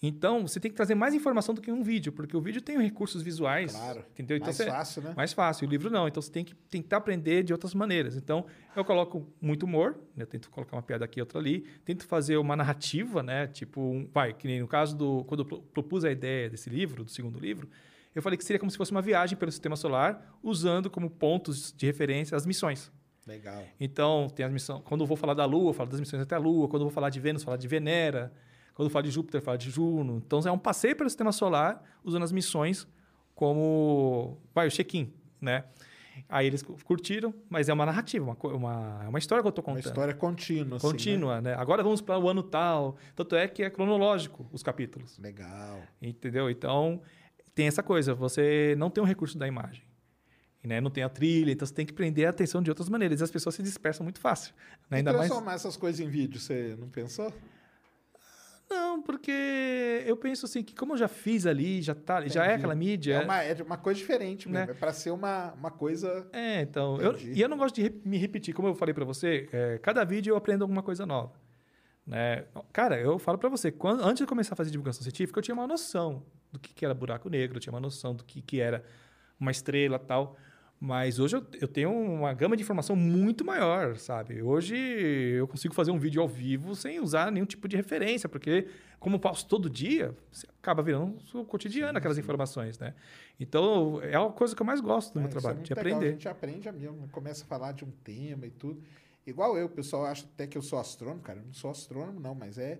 Então, você tem que trazer mais informação do que um vídeo, porque o vídeo tem recursos visuais. Claro. Entendeu? Então, Mais você- fácil, né? Mais fácil. O livro não. Então, você tem que tentar aprender de outras maneiras. Então, eu coloco muito humor, né? eu tento colocar uma piada aqui, outra ali. Tento fazer uma narrativa, né? Tipo, um- vai, que nem no caso do... Quando eu pro- propus a ideia desse livro, do segundo livro, eu falei que seria como se fosse uma viagem pelo sistema solar, usando como pontos de referência as missões. Legal. Então, tem as missões. Quando eu vou falar da Lua, eu falo das missões até a Lua. Quando eu vou falar de Vênus, eu falo de Venera. Quando eu falo de Júpiter, eu falo de Juno. Então, é um passeio pelo sistema solar, usando as missões como. Vai, o check-in, né? Aí eles cu- curtiram, mas é uma narrativa, uma, uma, é uma história que eu estou Uma contando. história contínua. assim, né? Contínua, né? Agora vamos para o ano tal. Tanto é que é cronológico os capítulos. Legal. Entendeu? Então, tem essa coisa, você não tem um recurso da imagem. Né? Não tem a trilha, então você tem que prender a atenção de outras maneiras. E as pessoas se dispersam muito fácil. Né? E Ainda mais. transformar essas coisas em vídeo, você não pensou? Não, porque eu penso assim, que como eu já fiz ali, já, tá, já é aquela mídia. É uma, é uma coisa diferente mesmo. Né? É para ser uma, uma coisa. É, então. Eu, e eu não gosto de re- me repetir, como eu falei para você, é, cada vídeo eu aprendo alguma coisa nova. Né? Cara, eu falo para você, quando, antes de começar a fazer divulgação científica, eu tinha uma noção do que, que era buraco negro, eu tinha uma noção do que, que era uma estrela tal. Mas hoje eu, eu tenho uma gama de informação muito maior, sabe? Hoje eu consigo fazer um vídeo ao vivo sem usar nenhum tipo de referência, porque como eu passo todo dia, você acaba virando o cotidiano aquelas informações, né? Então, é uma coisa que eu mais gosto do É, meu é trabalho, muito de legal, aprender. A gente aprende mesmo, começa a falar de um tema e tudo. Igual eu, o pessoal acha até que eu sou astrônomo, cara. Eu não sou astrônomo, não, mas é.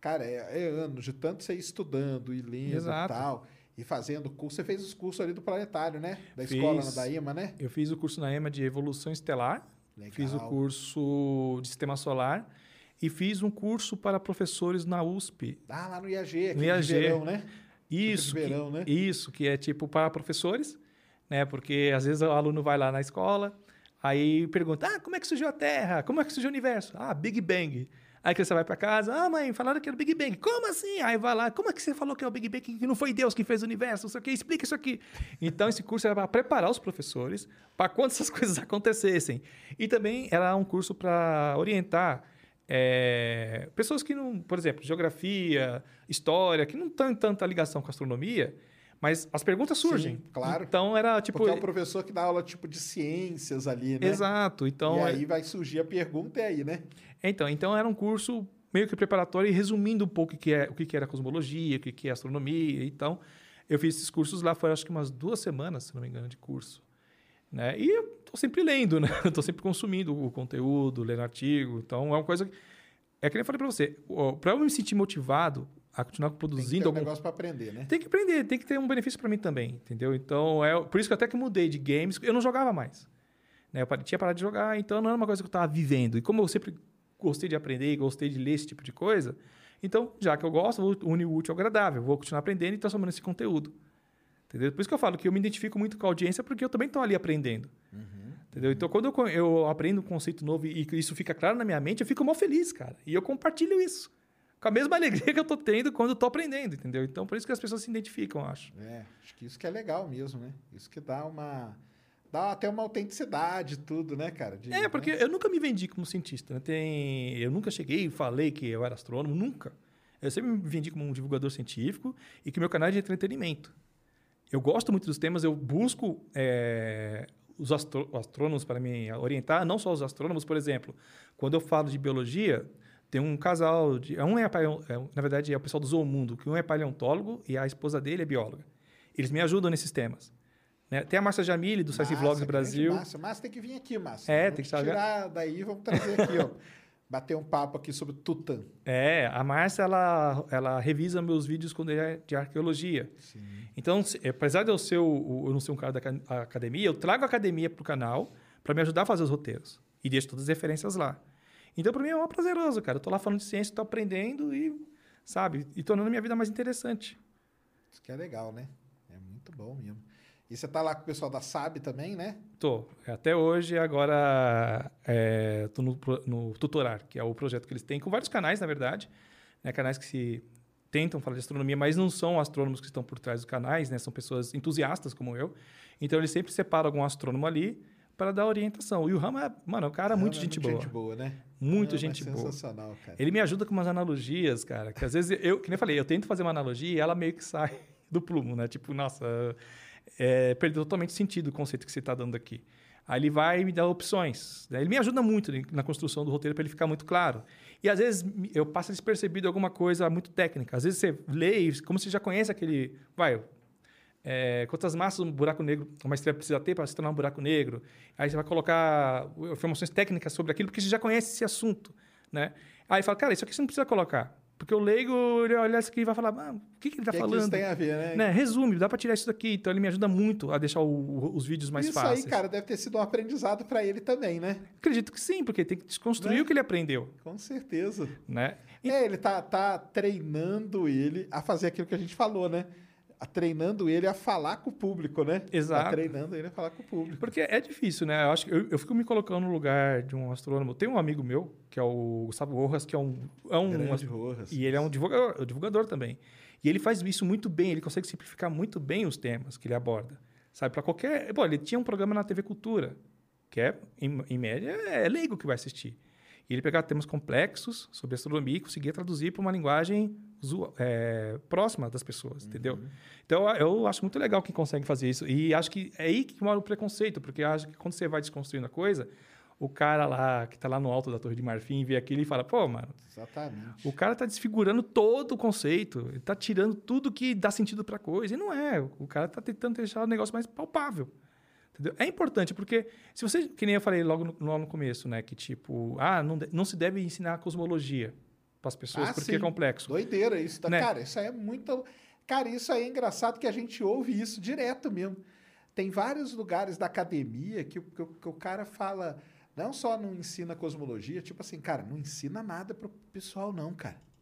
Cara, é, é anos de tanto você ir estudando e lendo Exato. e tal. E fazendo curso. Você fez os cursos ali do planetário, né? Da Fiz. escola da IMA, né? Eu fiz o curso na EMA de Evolução Estelar, Legal. fiz o curso de Sistema Solar e fiz um curso para professores na USP. Ah, lá no IAG, aqui No IAG. verão, né? Isso, de verão, que, né? isso, que é tipo para professores, né? Porque às vezes o aluno vai lá na escola, aí pergunta: "Ah, como é que surgiu a Terra? Como é que surgiu o universo?" "Ah, Big Bang." Aí que você vai para casa, ah, mãe, falaram que era o Big Bang. Como assim? Aí vai lá, como é que você falou que é o Big Bang, que não foi Deus que fez o universo? Não sei o quê, explica isso aqui. Então, esse curso era para preparar os professores para quando essas coisas acontecessem. E também era um curso para orientar é, pessoas que não, por exemplo, geografia, história, que não têm tanta ligação com a astronomia, mas as perguntas surgem. Sim, claro. Então era tipo. Porque é um professor que dá aula tipo de ciências ali, né? Exato. Então, e é- aí vai surgir a pergunta e aí, né? então, então era um curso meio que preparatório e resumindo um pouco o que, é, o que era cosmologia, o que, é astronomia. Então, eu fiz esses cursos lá, foram acho que umas duas semanas, se não me engano, de curso. Né? E eu tô sempre lendo, né? Eu tô sempre consumindo o conteúdo, lendo artigo. Então, é uma coisa... que- É que nem eu falei para você, para eu me sentir motivado a continuar Tem que produzindo ter um algum negócio para aprender, né? tem que aprender, tem que ter um benefício para mim também, entendeu? Então, é por isso que eu até que mudei de games, eu não jogava mais. Né? Eu tinha parado de jogar, então não era uma coisa que eu estava vivendo. E como eu sempre gostei de aprender gostei de ler esse tipo de coisa, então, já que eu gosto, vou unir o útil ao agradável, vou continuar aprendendo e transformando esse conteúdo. Entendeu? Por isso que eu falo que eu me identifico muito com a audiência, porque eu também estou ali aprendendo. Entendeu? Então, quando eu, eu aprendo um conceito novo e e isso fica claro na minha mente, eu fico mal feliz, cara. E eu compartilho isso. Com a mesma alegria que eu tô tendo quando eu tô aprendendo, entendeu? Então, por isso que as pessoas se identificam, eu acho. É, acho que isso que é legal mesmo, né? Isso que dá uma, Dá até uma autenticidade, tudo, né, cara? De- É, porque né? eu nunca me vendi como cientista. Né? Tem... Eu nunca cheguei e falei que eu era astrônomo, nunca. Eu sempre me vendi como um divulgador científico e que meu canal é de entretenimento. Eu gosto muito dos temas, eu busco é, os astrônomos para me orientar, não só os astrônomos, por exemplo. Quando eu falo de biologia, tem um casal, de, um é, é, na verdade é o pessoal do Zoomundo, que um é paleontólogo e a esposa dele é bióloga. Eles me ajudam nesses temas. né? Tem a Márcia Jamile, do Science Vlogs Brasil. Massa, Massa tem que vir aqui, Massa. É, Vamos tem que tirar daí, vamos trazer aqui, ó. Bater um papo aqui sobre Tutã. É, a Márcia, ela, ela revisa meus vídeos quando é de arqueologia. Então, se- apesar de eu, ser o, eu não ser um cara da ca- academia, eu trago a academia para o canal para me ajudar a fazer os roteiros. E deixo todas as referências lá. Então, para mim, é um prazeroso, cara. Eu tô lá falando de ciência, tô aprendendo e, sabe, e tornando a minha vida mais interessante. Isso que é legal, né? É muito bom mesmo. E você tá lá com o pessoal da SAB também, né? Tô. Até hoje, agora, é, tô no, no Tutorar, que é o projeto que eles têm, com vários canais, na verdade. Né, canais que se tentam falar de astronomia, mas não são astrônomos que estão por trás dos canais, né? São pessoas entusiastas como eu. Então, eles sempre separam algum astrônomo ali para dar orientação. E o Rama, é, mano, é um cara muito é gente muito boa. gente boa, né? Muito Rama gente é boa. sensacional, cara. Ele me ajuda com umas analogias, cara, que às vezes eu, que nem eu falei, eu tento fazer uma analogia e ela meio que sai do plumo, né? Tipo, nossa, é, perdeu totalmente sentido o conceito que você está dando aqui. Aí ele vai me dar opções. né? Ele me ajuda muito na construção do roteiro para ele ficar muito claro. E às vezes eu passo despercebido alguma coisa muito técnica. Às vezes você lê, e como você já conhece aquele. Vai, é, quantas massas um buraco negro, uma estrela precisa ter para se tornar um buraco negro. Aí você vai colocar informações técnicas sobre aquilo, porque você já conhece esse assunto, né? Aí fala, cara, isso aqui você não precisa colocar. Porque o leigo, ele olha isso aqui e vai falar, ah, o que, que ele está é falando? isso tem a ver, né? né? Resume, dá para tirar isso daqui. Então ele me ajuda muito a deixar o- o- os vídeos mais Isso fáceis. aí, cara, deve ter sido um aprendizado para ele também, né? Acredito que sim, porque tem que desconstruir Né? o que ele aprendeu, Com certeza. né? E- É, ele tá, tá treinando ele a fazer aquilo que a gente falou, né? A treinando ele a falar com o público, né? Exato. Tá treinando ele a falar com o público. Porque é difícil, né? Eu acho que eu, eu fico me colocando no lugar de um astrônomo. Tem um amigo meu, que é o Gustavo Rojas, que é um. É um Grande Rojas. E ele é um divulgador, divulgador também. E ele faz isso muito bem, ele consegue simplificar muito bem os temas que ele aborda. Sabe, para qualquer. Pô, ele tinha um programa na TV Cultura, que é, em, em média, é leigo que vai assistir. E ele pegava temas complexos sobre astronomia e conseguia traduzir para uma linguagem é, próxima das pessoas, entendeu? Então, eu- acho muito legal quem consegue fazer isso. E acho que é aí que mora o preconceito, porque acho que quando você vai desconstruindo a coisa, o cara lá, que está lá no alto da Torre de Marfim, vê aquilo e fala, pô, mano, Exatamente. o cara tá desfigurando todo o conceito, ele tá tirando tudo que dá sentido para coisa. E não é. O cara tá tentando deixar o negócio mais palpável. Entendeu? É importante, porque se você, que nem eu falei logo no, no começo, né, que tipo, ah, não, de- não se deve ensinar cosmologia para as pessoas Ah, porque sim. é complexo. Doideira isso. Tá? Né? Cara, isso aí é muito. Cara, isso aí é engraçado que a gente ouve isso direto mesmo. Tem vários lugares da academia que, que que o cara fala. Não só não ensina cosmologia, tipo assim, cara, não ensina nada pro pessoal, não, cara.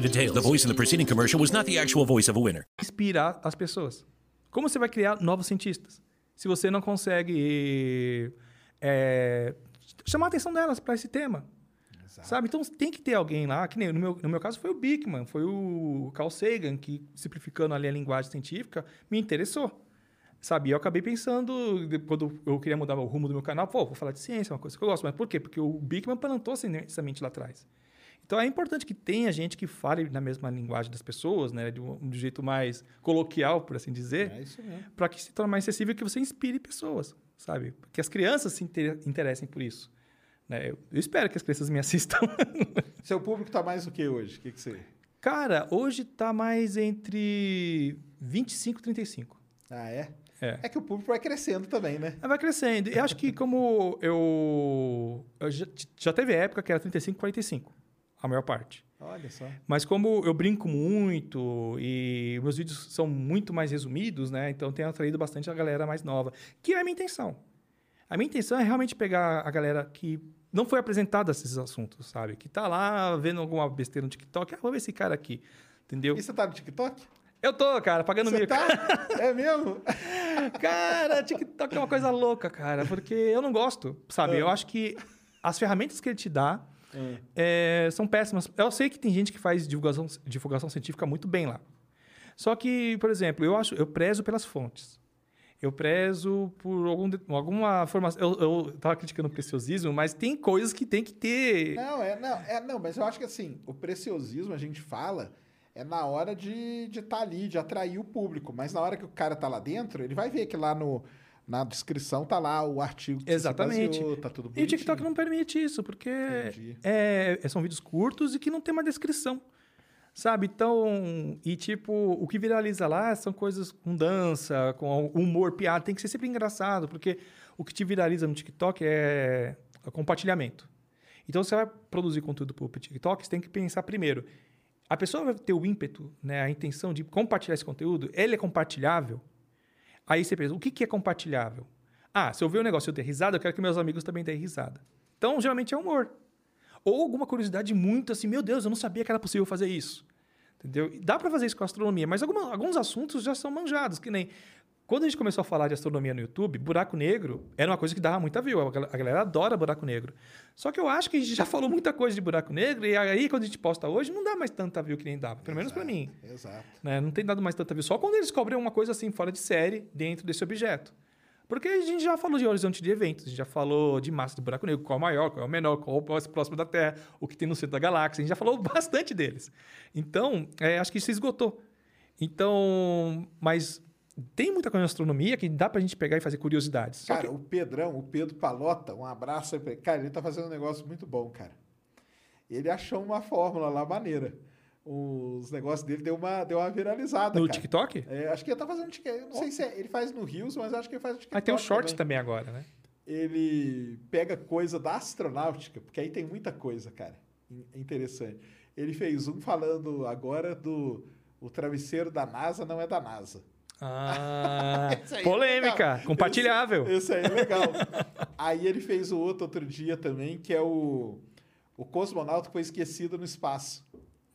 details. The voice in the preceding commercial was not the actual voice of a winner. inspirar as pessoas. Como você vai criar novos cientistas? Se você não consegue é, chamar a atenção delas para esse tema. Sabe? Então tem que ter alguém lá, que nem no meu, no meu caso foi o Bickman, foi o Carl Sagan, que simplificando ali a linguagem científica, me interessou. Sabe? E eu acabei pensando, quando eu queria mudar o rumo do meu canal, pô, vou falar de ciência, é uma coisa que eu gosto. Mas por quê? Porque o Bickman plantou essa semente lá atrás. Então é importante que tenha gente que fale na mesma linguagem das pessoas, né, de um, de um jeito mais coloquial, por assim dizer, É isso mesmo. para que se torne mais acessível e que você inspire pessoas, sabe? Que as crianças se inter- interessem por isso. né? Eu, eu espero que as crianças me assistam. Seu público tá mais o que hoje? O que, que você. Cara, hoje tá mais entre 25 e 35. Ah, é? É. É que o público vai crescendo também, né? Mas Vai crescendo. E acho que como eu, eu já, já teve época que era 35 45, a maior parte. Olha só. Mas como eu brinco muito e meus vídeos são muito mais resumidos, né? Então tem atraído bastante a galera mais nova, que é a minha intenção. A minha intenção é realmente pegar a galera que não foi apresentada a esses assuntos, sabe? Que tá lá vendo alguma besteira no TikTok. Ah, vou ver esse cara aqui. Entendeu? E você tá no TikTok? Eu tô, cara, pagando Você mico. tá? É mesmo? Cara, TikTok é uma coisa louca, cara, porque eu não gosto, sabe? É. Eu acho que as ferramentas que ele te dá é, são péssimas. Eu sei que tem gente que faz divulgação, divulgação científica muito bem lá. Só que, por exemplo, eu acho, eu prezo pelas fontes. Eu prezo por algum, alguma formação. Eu, eu tava criticando o preciosismo, mas tem coisas que tem que ter. Não, é, não, é, não, mas eu acho que assim, o preciosismo a gente fala é na hora de estar de tá ali, de atrair o público. Mas na hora que o cara tá lá dentro, ele vai ver que lá no, na descrição tá lá o artigo que Exatamente. baseou, tá tudo E o bonitinho. TikTok não permite isso, porque Entendi. é, são vídeos curtos e que não tem uma descrição. Sabe? Então, e tipo, o que viraliza lá são coisas com dança, com humor, piada. Tem que ser sempre engraçado, porque o que te viraliza no TikTok é o compartilhamento. Então, você vai produzir conteúdo para o TikTok, você tem que pensar primeiro. A pessoa vai ter o ímpeto, né, a intenção de compartilhar esse conteúdo, ele é compartilhável? Aí você pensa, o que, que é compartilhável? Ah, se eu ver um negócio e eu der risada, eu quero que meus amigos também deem risada. Então, geralmente é humor. Ou alguma curiosidade muito assim, meu Deus, eu não sabia que era possível fazer isso. Entendeu? Dá para fazer isso com astronomia, mas alguma- alguns assuntos já são manjados, que nem quando a gente começou a falar de astronomia no YouTube, buraco negro era uma coisa que dava muita view. A gal- a galera adora buraco negro. Só que eu acho que a gente já falou muita coisa de buraco negro e aí quando a gente posta hoje não dá mais tanta view que nem dava, pelo menos para mim Exato. né? Não tem dado mais tanta view. Só quando eles cobrem uma coisa assim fora de série dentro desse objeto. Porque a gente já falou de horizonte de eventos, a gente já falou de massa de buraco negro, qual é o maior, qual é o menor, qual é o mais próximo da Terra, o que tem no centro da galáxia. A gente já falou bastante deles. Então, é, acho que isso esgotou. Então, mas tem muita coisa na astronomia que dá pra gente pegar e fazer curiosidades. Só Cara, que- o Pedrão, o Pedro Palota, um abraço aí pra ele. Cara, ele tá fazendo um negócio muito bom, cara. Ele achou uma fórmula lá maneira. Os negócios dele deu uma, deu uma viralizada, no cara. TikTok? É, acho que ele tá fazendo TikTok. Não sei se é, ele faz no Rios, mas acho que ele faz no TikTok. Aí tem os shorts também. também agora, né? Ele pega coisa da astronáutica, porque aí tem muita coisa, cara. in- Interessante. Ele fez um falando agora do o travesseiro da NASA não é da NASA. Ah, é polêmica, legal. compartilhável. Esse, esse aí é legal. aí ele fez o outro outro dia também, que é o, o cosmonauta que foi esquecido no espaço.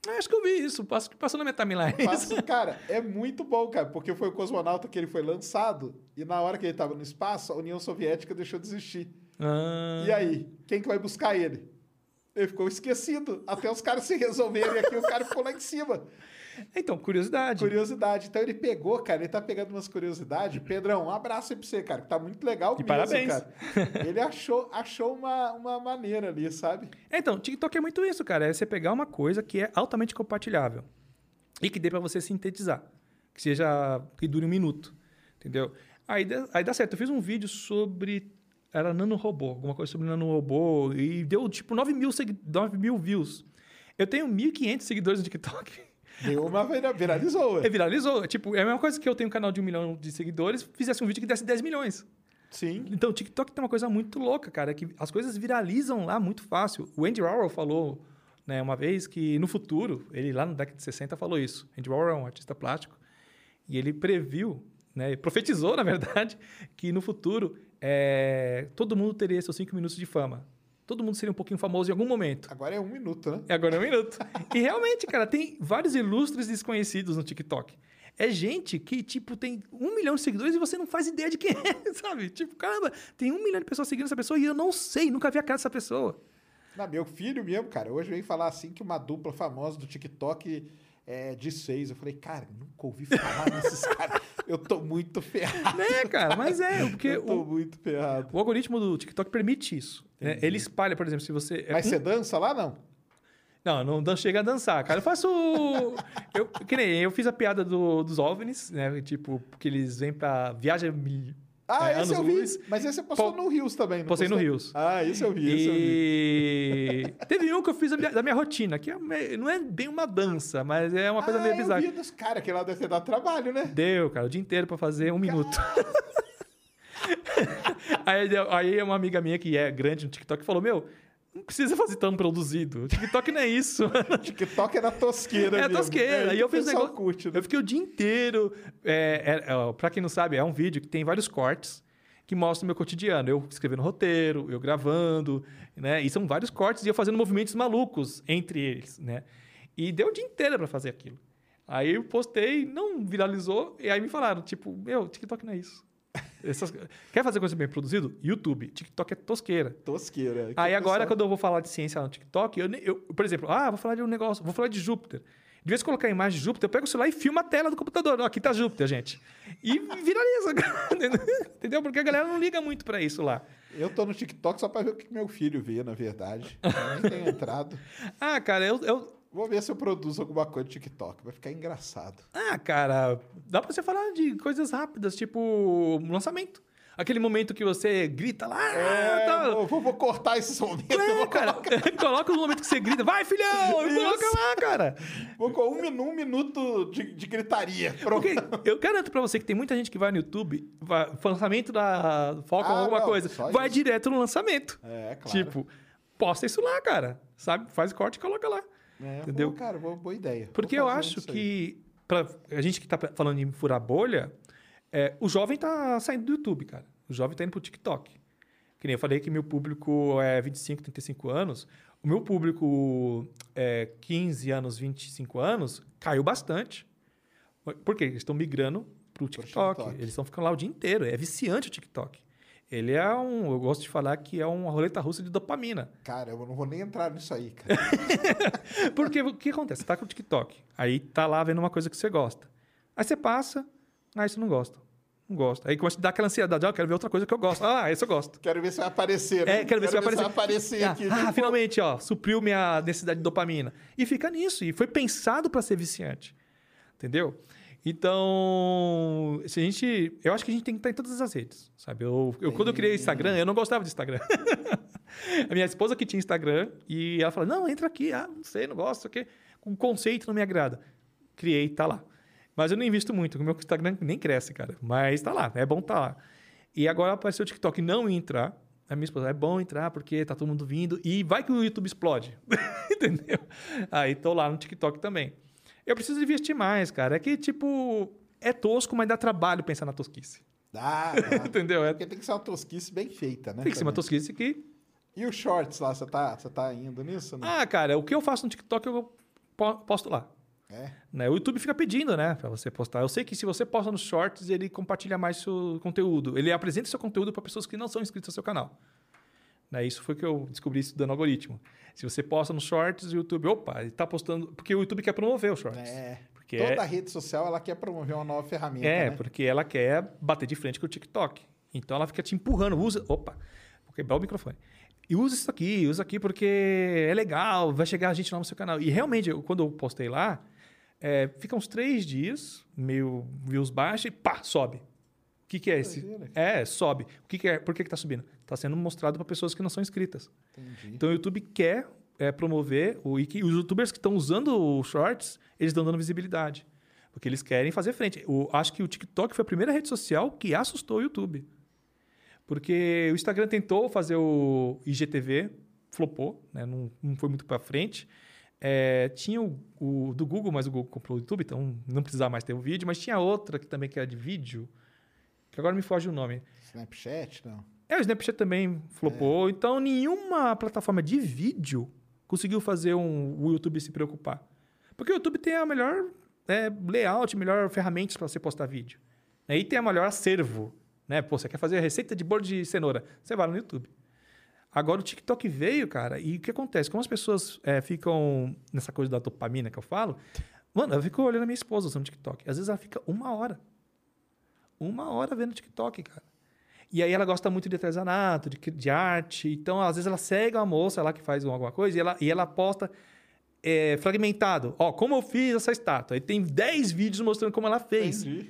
Ah, Acho que eu vi isso, passou, passou na minha timeline. Cara, é muito bom, cara, porque foi o cosmonauta que ele foi lançado e na hora que ele estava no espaço, a União Soviética deixou de existir. Ah. E aí, quem que vai buscar ele? Ele ficou esquecido. Até os caras se resolverem aqui, o cara ficou lá em cima. Então, curiosidade. Curiosidade. Então ele pegou, cara, ele tá pegando umas curiosidades. Pedrão, um abraço aí pra você, cara, que tá muito legal E mesmo, parabéns. cara. Ele achou, achou uma, uma maneira ali, sabe? É, Então, TikTok é muito isso, cara. É você pegar uma coisa que é altamente compartilhável e que dê pra você sintetizar. Que seja. que dure um minuto. Entendeu? Aí, dá- aí dá certo. Eu fiz um vídeo sobre. Era nanorobô, alguma coisa sobre nanorobô. E deu tipo 9 mil, segui- 9 mil views. Eu tenho 1.500 seguidores no TikTok. Deu uma vira- viralizou. É, viralizou. Tipo, é a mesma coisa que eu tenho um canal de um milhão de seguidores, fizesse um vídeo que desse 10 milhões. Sim. Então, o TikTok tem uma coisa muito louca, cara, que as coisas viralizam lá muito fácil. O Andy Warhol falou, né, uma vez que no futuro, ele lá na década de 60 falou isso. Andy Warhol é um artista plástico e ele previu, né, profetizou, na verdade, que no futuro é, todo mundo teria seus cinco minutos de fama. Todo mundo seria um pouquinho famoso em algum momento. Agora é um minuto, né? É agora é um minuto. E realmente, cara, tem vários ilustres desconhecidos no TikTok. É gente que, tipo, tem um milhão de seguidores e você não faz ideia de quem é, sabe? Tipo, caramba, tem um milhão de pessoas seguindo essa pessoa e eu não sei, nunca vi a cara dessa pessoa. Não, meu filho mesmo, cara, hoje veio falar assim que uma dupla famosa do TikTok é de seis. Eu falei, cara, nunca ouvi falar nesses caras. Eu tô muito ferrado. É, cara, mas é, porque Eu tô o, muito ferrado. o algoritmo do TikTok permite isso. né? Ele espalha, por exemplo, se você. é Mas um- você dança lá, não? Não, não, não chega a dançar, cara. Eu faço. eu, que nem eu fiz a piada do, dos OVNIs, né? Tipo, porque eles vêm pra. Mil- Ah, é, esse eu vi. anos-luz. Mas esse você postou Po- no Rios também, não postei no? Rios. Ah, esse eu vi, esse eu vi. E teve um que eu fiz da minha, da minha rotina, que é não é bem uma dança, mas é uma coisa ah, meio eu bizarra. vi dos caras, que lá deve ter dado trabalho, né? Deu, cara, o dia inteiro pra fazer um minuto. aí, aí uma amiga minha que é grande no TikTok falou: Meu, não precisa fazer tão produzido. O TikTok não é isso. TikTok era tosqueira É mesmo. tosqueira. É, e eu fiz negócio. curte, né? Eu fiquei o dia inteiro. É, é, é, ó, pra quem não sabe, é um vídeo que tem vários cortes. que mostram o meu cotidiano. Eu escrevendo roteiro, eu gravando, né? E são vários cortes e eu fazendo movimentos malucos entre eles, né? E deu o dia inteiro para fazer aquilo. Aí eu postei, não viralizou, e aí me falaram, tipo, meu, TikTok não é isso. Essas- Quer fazer coisa bem produzido? YouTube. TikTok é tosqueira. Tosqueira. Que Aí agora, quando eu vou falar de ciência no TikTok, eu, eu- por exemplo, ah, vou falar de um negócio, vou falar de Júpiter. De vez em colocar a imagem de Júpiter, eu pego o celular e filmo a tela do computador. Ó, aqui tá Júpiter, gente. E viraliza. Entendeu? Porque a galera não liga muito pra isso lá. Eu tô no TikTok só pra ver o que meu filho vê, na verdade. Eu nem tenho entrado. Ah, cara, eu, eu- Vou ver se eu produzo alguma coisa no TikTok. Vai ficar engraçado. Ah, cara, dá pra você falar de coisas rápidas, tipo um lançamento. Aquele momento que você grita lá. É, tá. vou, vou- cortar esses momentos. É, cara, coloca os momentos que você grita, vai, filhão! Coloca lá, cara. vou com um, um minuto de, de gritaria. Pronto. Porque eu garanto pra você que tem muita gente que vai no YouTube, vai, lançamento da Falcon, Ah, alguma não, coisa, vai isso. direto no lançamento. É, claro. Tipo, posta isso lá, cara. Sabe? Faz corte e coloca lá. É, entendeu? Pô, cara, boa, boa ideia. Porque eu acho que, pra a gente que tá falando em furar bolha, é, o jovem tá saindo do YouTube, cara. O jovem tá indo pro TikTok. Que nem eu falei que meu público é 25, 35 anos. O meu público é 15 anos, 25 anos, caiu bastante. Por quê? Eles estão migrando pro TikTok. TikTok. Eles estão ficando lá o dia inteiro. É viciante o TikTok. Ele é um. Eu gosto de falar que é uma roleta russa de dopamina. Cara, eu não vou nem entrar nisso aí, cara. Porque o que acontece? Você tá com o TikTok, aí tá lá vendo uma coisa que você gosta. Aí você passa, aí você não gosta. Não gosta. Aí começa a dar aquela ansiedade, ah, eu quero ver outra coisa que eu gosto. Ah, esse eu gosto. Quero ver se vai aparecer. né? É, quero ver se vai aparecer. aparecer ah, aqui. ah, finalmente, ó, supriu minha necessidade de dopamina. E fica nisso. E foi pensado para ser viciante. Entendeu? Então, se a gente. Eu acho que a gente tem que estar em todas as redes. Sabe? Eu, eu, quando eu criei o Instagram, eu não gostava de Instagram. a minha esposa que tinha Instagram e ela falou: não, entra aqui. Ah, não sei, não gosto, o quê? O conceito não me agrada. Criei, tá lá. Mas eu não invisto muito, o meu Instagram nem cresce, cara. Mas tá lá, é bom tá lá. E agora apareceu o TikTok não entrar. A minha esposa, é bom entrar porque tá todo mundo vindo. E vai que o YouTube explode. Entendeu? Aí tô lá no TikTok também. Eu preciso investir mais, cara. É que, tipo, é tosco, mas dá trabalho pensar na tosquice. Dá, dá. Entendeu? É, Porque tem que ser uma tosquice bem feita, né? tem que ser uma tosquice que. E os shorts lá, você tá, você tá indo nisso? Né? Ah, cara, o que eu faço no TikTok eu po- posto lá. É. Né? O YouTube fica pedindo, né, pra você postar. Eu sei que se você posta nos shorts, ele compartilha mais seu conteúdo. Ele apresenta seu conteúdo para pessoas que não são inscritas ao seu canal. Né? Isso foi que eu descobri estudando algoritmo. Se você posta nos shorts, o YouTube, opa, ele tá postando. Porque o YouTube quer promover os shorts. É. Porque Toda é, rede social ela quer promover uma nova ferramenta. é, né? porque ela quer bater de frente com o TikTok. Então ela fica te empurrando. Usa. Opa, vou quebrar o microfone. E usa isso aqui, usa aqui porque é legal, vai chegar a gente lá no seu canal. E realmente, eu- quando eu postei lá, é, fica uns três dias, meio views baixos e pá, sobe. O que, que é esse? É, sobe. O que, que é? Por que, que tá subindo? Está sendo mostrado para pessoas que não são inscritas. Então o YouTube quer é, promover, o, e os youtubers que estão usando o Shorts, eles estão dando visibilidade. Porque eles querem fazer frente. O, acho que o TikTok foi a primeira rede social que assustou o YouTube. Porque o Instagram tentou fazer o IGTV, flopou, né? não, não foi muito para frente. É, tinha o, o do Google, mas o Google comprou o YouTube, então não precisava mais ter o vídeo. Mas tinha outra que também que era de vídeo, que agora me foge o nome. Snapchat, não. É, o Snapchat também flopou. Então, nenhuma plataforma de vídeo conseguiu fazer um, o YouTube se preocupar. Porque o YouTube tem a melhor é, layout, melhor ferramentas para você postar vídeo. Né? E tem a melhor acervo. Né? Pô, você quer fazer receita de bolo de cenoura? Você vai no YouTube. Agora o TikTok veio, cara, e o que acontece? Como as pessoas é, ficam nessa coisa da dopamina que eu falo, mano, eu fico olhando a minha esposa usando TikTok. Às vezes ela fica uma hora. Uma hora vendo TikTok, cara. E aí ela gosta muito de artesanato, de, de arte. Então, às vezes, ela segue uma moça lá que faz alguma coisa e ela, e ela posta é, fragmentado. Ó, como eu fiz essa estátua. Aí tem 10 vídeos mostrando como ela fez. Entendi.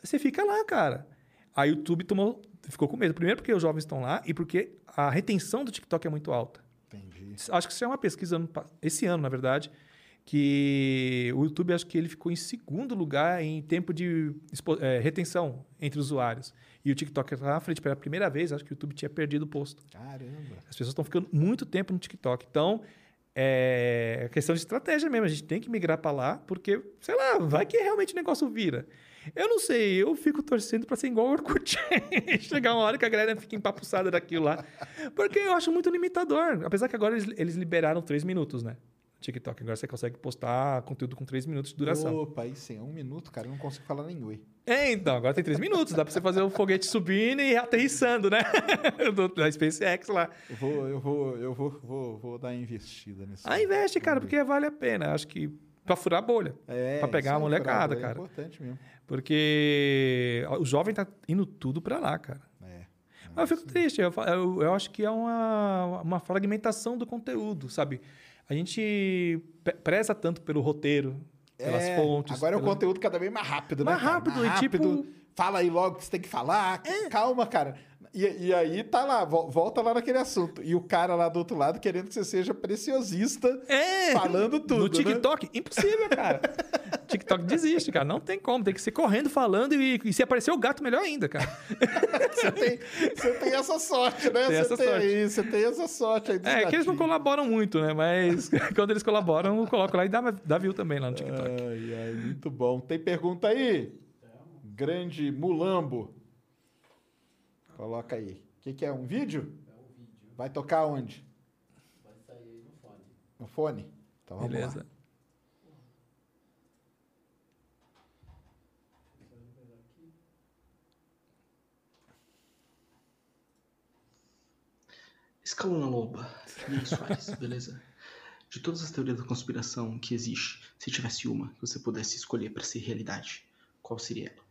Você fica lá, cara. A YouTube tomou, ficou com medo. Primeiro porque os jovens estão lá e porque a retenção do TikTok é muito alta. Entendi. Acho que isso é uma pesquisa esse ano, na verdade, que o YouTube acho que ele ficou em segundo lugar em tempo de eh, retenção entre usuários. E o TikTok está na frente pela primeira vez, acho que o YouTube tinha perdido o posto. Caramba. As pessoas estão ficando muito tempo no TikTok. Então, é questão de estratégia mesmo. A gente tem que migrar para lá, porque, sei lá, vai que realmente o negócio vira. Eu não sei, eu fico torcendo para ser igual o Orkut. Chegar uma hora que a galera fica empapuçada daquilo lá. Porque eu acho muito limitador. Apesar que agora eles, eles liberaram três minutos, né? TikTok. Agora você consegue postar conteúdo com três minutos de duração. Opa, aí sim, é um minuto, cara. Eu não consigo falar nem oi. É, então, agora tem três minutos. Dá pra você fazer o foguete subindo e aterrissando, né? Do- da SpaceX lá. Eu vou, eu vou, eu vou, vou, vou dar investida nisso. Ah, investe, cara, porque vale a pena. Acho que pra furar a bolha. É, pra pegar a molecada, bolha cara. É importante mesmo. Porque o jovem tá indo tudo pra lá, cara. É. Mas eu fico triste. Eu, eu, eu acho que é uma, uma fragmentação do conteúdo, sabe? A gente preza tanto pelo roteiro, pelas É, fontes. Agora é o pelo- conteúdo cada vez mais rápido, né? Mais cara? rápido, e tipo- Fala aí logo o que você tem que falar. Calma, cara. E, e aí tá lá, vo- volta lá naquele assunto. E o cara lá do outro lado querendo que você seja preciosista, É, falando tudo. No né? TikTok, impossível, cara. TikTok desiste, cara. Não tem como. Tem que ser correndo, falando e, e se aparecer o gato, melhor ainda, cara. Você tem, você tem essa sorte, né? Tem você, essa tem sorte. Aí, você tem essa sorte aí É, que eles não gatinhos. colaboram muito, né? Mas quando eles colaboram, eu coloco lá e dá, dá view também lá no TikTok. Ai, ai, muito bom. Tem pergunta aí? Grande Mulambo. Coloca aí. O que, que é? Um vídeo? É um vídeo. Vai tocar onde? Vai sair no fone. No fone? Então vamos Beleza. lá. Escalona Loba, Soares, beleza? De todas as teorias da conspiração que existe, se tivesse uma que você pudesse escolher para ser realidade, qual seria ela?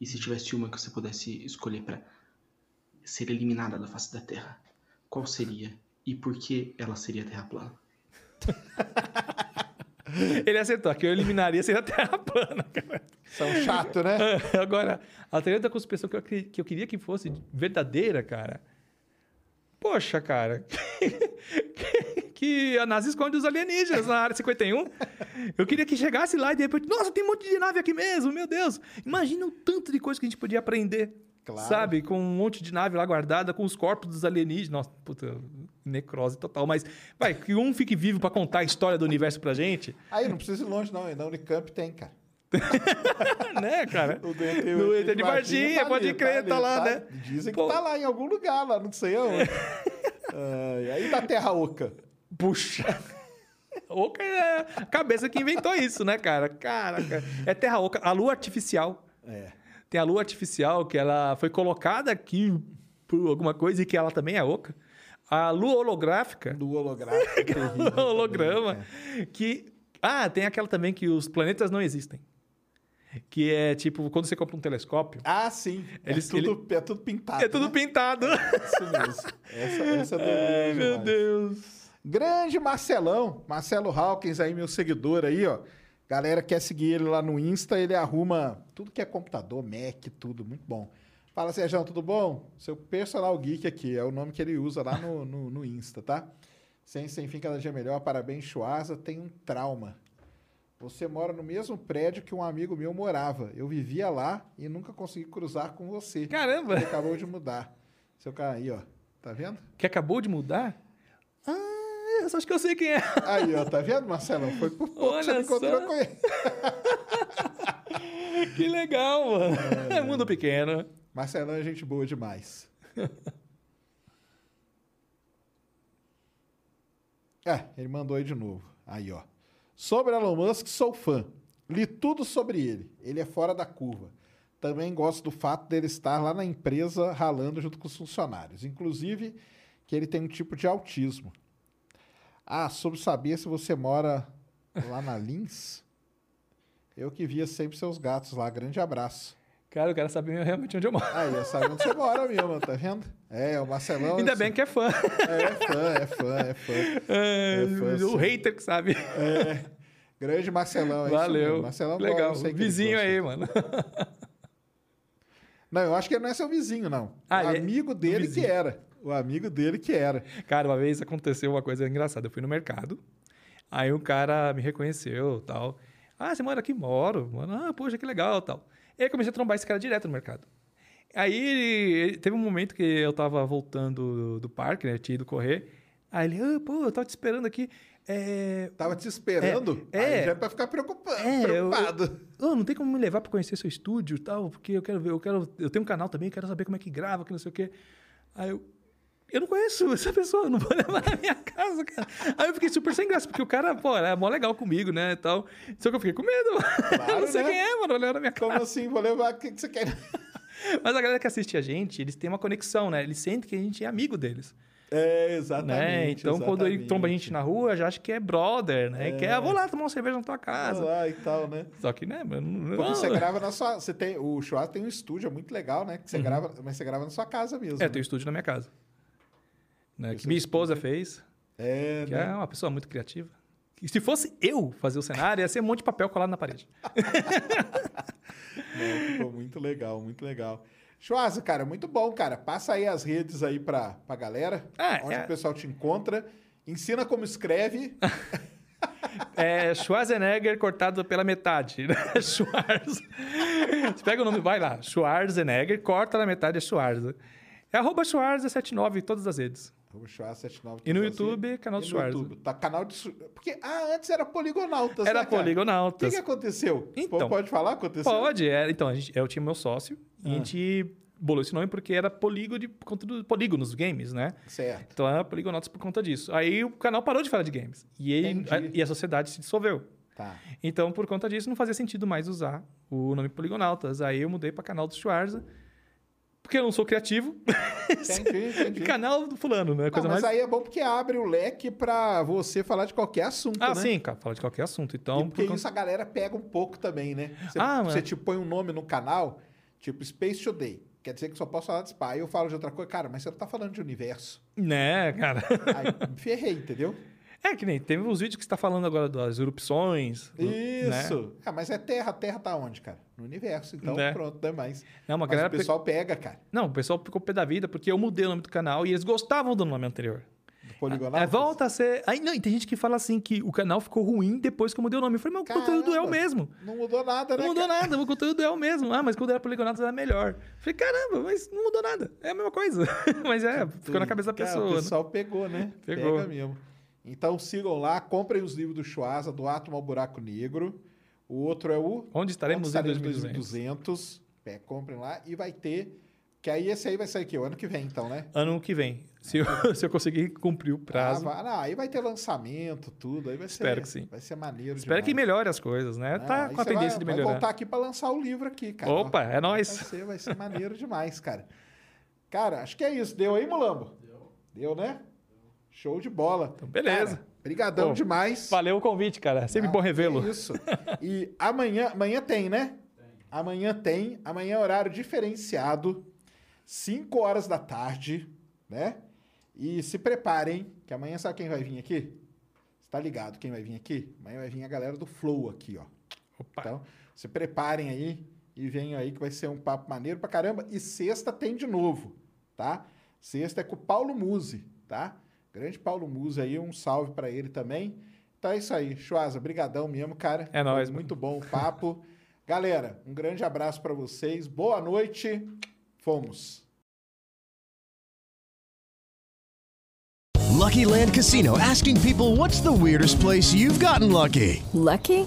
E se tivesse uma que você pudesse escolher para ser eliminada da face da Terra, qual seria? E por que ela seria Terra plana? Ele acertou. Aqui eu eliminaria seria a Terra plana, cara. São chato, né? Agora, a teoria da conspiração que eu, que eu queria que fosse verdadeira, cara. Poxa, cara. que a NASA esconde os alienígenas na área 51. Eu queria que chegasse lá e de repente, nossa, tem um monte de nave aqui mesmo, meu Deus. Imagina o tanto de coisa que a gente podia aprender. Claro. Sabe? Com um monte de nave lá guardada, com os corpos dos alienígenas. Nossa, puta, necrose total. Mas, vai, que um fique vivo pra contar a história do universo pra gente. Aí não precisa ir longe, não. Na Unicamp tem, cara. né, cara? O ET, No ET de Varginha, tá pode ali, crer, ali, tá lá, né? Dizem Pô. que tá lá em algum lugar, lá, não sei aonde. Ai, aí da Terra Oca. Puxa. Oca é a cabeça que inventou isso, né, cara? Caraca. É terra oca. A lua artificial. É. Tem a lua artificial que ela foi colocada aqui por alguma coisa e que ela também é oca. A lua holográfica. É terrível Lua também, holograma. cara. Que. Ah, tem aquela também que os planetas não existem. Que é tipo, quando você compra um telescópio, Ah, sim. Eles- é, tudo, é tudo pintado. é tudo né? pintado. Isso mesmo. Essa, essa é Ai, meu. Deus. Grande Marcelão, Marcelo Hawkins aí, meu seguidor aí, ó. Galera quer seguir ele lá no Insta, ele arruma tudo que é computador, Mac, tudo, muito bom. Fala, Sérgio, tudo bom? Seu personal geek aqui, é o nome que ele usa lá no, no, no Insta, tá? Sem, sem fim, cada dia melhor, parabéns, Chuasa, tem um trauma. Você mora no mesmo prédio que um amigo meu morava. Eu vivia lá e nunca consegui cruzar com você. Caramba. Ele acabou de mudar. Seu cara aí, ó. Tá vendo? Que acabou de mudar? Eu acho que eu sei quem é. Aí, ó, tá vendo, Marcelão? Foi por pouco que você encontrou com ele. Que legal, mano. É mundo pequeno. Marcelão é gente boa demais. É, ele mandou aí de novo. Aí, ó. Sobre Elon Musk, sou fã. Li tudo sobre ele. Ele é fora da curva. Também gosto do fato dele estar lá na empresa ralando junto com os funcionários. Inclusive, que ele tem um tipo de autismo. Ah, sobre saber se você mora lá na Lins? Eu que via sempre seus gatos lá. Grande abraço. Cara, eu quero saber realmente onde eu moro. Aí, eu sabe onde você mora mesmo, tá vendo? É, o Marcelão. Ainda esse- bem que é fã. É fã, é fã, é fã. É, É fã, o sim. hater que sabe. É. Grande Marcelão, é Valeu. Marcelão Legal. que ele Vizinho aí, mano. Não, eu acho que ele não é seu vizinho, não. Ah, é amigo dele que era. O amigo dele que era. Cara, uma vez aconteceu uma coisa engraçada. Eu fui no mercado, aí um cara me reconheceu tal. Ah, você mora aqui? Moro. Mano, ah, poxa, que legal tal. E aí comecei a trombar esse cara direto no mercado. Aí ele- teve um momento que eu tava voltando do, do parque, né? Tinha ido correr. Aí ele, ah, pô, eu tava te esperando aqui. É... Tava te esperando? É, é. já é pra ficar preocupado. É, eu- preocupado. Ô, não tem como me levar pra conhecer seu estúdio e tal, porque eu quero ver, eu quero. Eu tenho um canal também, quero saber como é que grava, que não sei o quê. Aí eu. Eu não conheço essa pessoa, não vou levar na minha casa, cara. Aí eu fiquei super sem graça, porque o cara, pô, era mó legal comigo, né, e tal. Só que eu fiquei com medo. eu não sei né? quem é, mano, olhando na minha Como casa. assim? Vou levar. O que, que você quer? Mas a galera que assiste a gente, eles têm uma conexão, né? Eles sentem que a gente é amigo deles. É, exatamente. né? Então, quando ele exatamente. tromba a gente na rua, já acha que é brother, né? Que é, ah, vou lá tomar uma cerveja na tua casa. lá e tal, né? Só que, né, mano? Porque não- você grava na sua. Você tem, o churrasco tem um estúdio, é muito legal, né? Que você grava, mas você grava na sua casa mesmo. Uhum. É, né? tem um estúdio na minha casa. Né, que minha esposa fez. É, Que né? é uma pessoa muito criativa. E se fosse eu fazer o cenário, ia ser um monte de papel colado na parede. Não, ficou muito legal, muito legal. Chuasa, cara, muito bom, cara. Passa aí as redes aí pra, pra galera. Ah, onde é. o pessoal te encontra. Ensina como escreve. É Schwarzenegger cortado pela metade. né? Schwarz. Você pega o nome, vai lá. Schwarzenegger, corta na metade, é Schwarz. É arroba Schwarz79 em todas as redes. Arroba Chuasa 79. E no YouTube, canal do no Schwarza. YouTube. Tá canal de. Porque, ah, antes era Poligonautas, Era né, cara? O que, Poligonautas. que aconteceu? Então. Pode falar? Aconteceu? Pode, é. Então, a gente, eu tinha meu sócio Ah. e a gente bolou esse nome porque era polígono de por conta do polígonos games, né? Certo. Então era Poligonautas por conta disso. Aí o canal parou de falar de games. E, ele, a, e a sociedade se dissolveu. Tá. Então, por conta disso, não fazia sentido mais usar o nome Poligonautas. Aí eu mudei para canal do Schwarza. Porque eu não sou criativo. Entendi, entendi. canal do fulano, né? Não, Coisa mas mais... aí é bom porque abre o leque pra você falar de qualquer assunto, Ah, né? sim, cara. Fala de qualquer assunto. Então, E porque por isso a galera pega um pouco também, né? Você, Ah, você tipo, põe um nome no canal, tipo Space Today. Quer dizer que só posso falar de Spy. Aí eu falo de outra coisa. Cara, mas você não tá falando de universo. Né, cara? Aí me ferrei, entendeu? É que nem teve uns vídeos que você tá falando agora das erupções. né? Isso. Ah, mas é Terra. Terra tá onde, cara? No universo. Então, Né? pronto, não é mais. Não, mas galera o pessoal pega, cara. Não, o pessoal ficou pé da vida porque eu mudei o nome do canal e eles gostavam do nome anterior. Poligonal. É, volta a ser. Aí, não, e tem gente que fala assim que o canal ficou ruim depois que eu mudei o nome. Eu falei, mas o conteúdo é o Caramba. mesmo. Não mudou nada, né? Não mudou cara? nada, o conteúdo é o mesmo. Ah, mas quando era poligonado era melhor. Eu falei, caramba, mas não mudou nada. É a mesma coisa. mas é, ficou na cabeça da Cara, pessoa. O né? pessoal pegou, né? Pegou. Pega mesmo. Então sigam lá, comprem os livros do Chuasa, do Átomo ao Buraco Negro. O outro é o Onde estaremos em 2200? 2200. É, comprem lá e vai ter. Que aí esse aí vai sair aqui, o ano que vem, então, né? Ano que vem. Se eu, se eu conseguir cumprir o prazo. Ah, vai- não, aí vai ter lançamento, tudo. Aí vai Espero ser, que sim. Vai ser maneiro Espero que demais. melhore as coisas, né? Não, tá com a tendência vai, de Vai melhorar. voltar aqui pra lançar o livro aqui, cara. Opa, é Vai nóis. ser, vai ser maneiro demais, cara. Cara, acho que é isso. Deu aí, Mulambo? Deu. Deu, né? Show de bola. Então, beleza. Obrigadão Pô, demais. Valeu o convite, cara. Sempre Ah, bom revê-lo. é Isso. E amanhã, amanhã tem, né? Amanhã tem. Amanhã é horário diferenciado. 5 horas da tarde, né? E se preparem, que amanhã sabe quem vai vir aqui? Você tá ligado quem vai vir aqui? Amanhã vai vir a galera do Flow aqui, ó. Opa. Então, se preparem aí e venham aí que vai ser um papo maneiro pra caramba. E sexta tem de novo, tá? Sexta é com o Paulo Musi, tá? Grande Paulo Musi aí, um salve pra ele também. Então é isso aí, Chuasa, brigadão mesmo, cara. É nóis, Muito bom o papo. Galera, um grande abraço pra vocês. Boa noite. Fomos. Lucky Land Casino asking people what's the weirdest place you've gotten lucky? Lucky?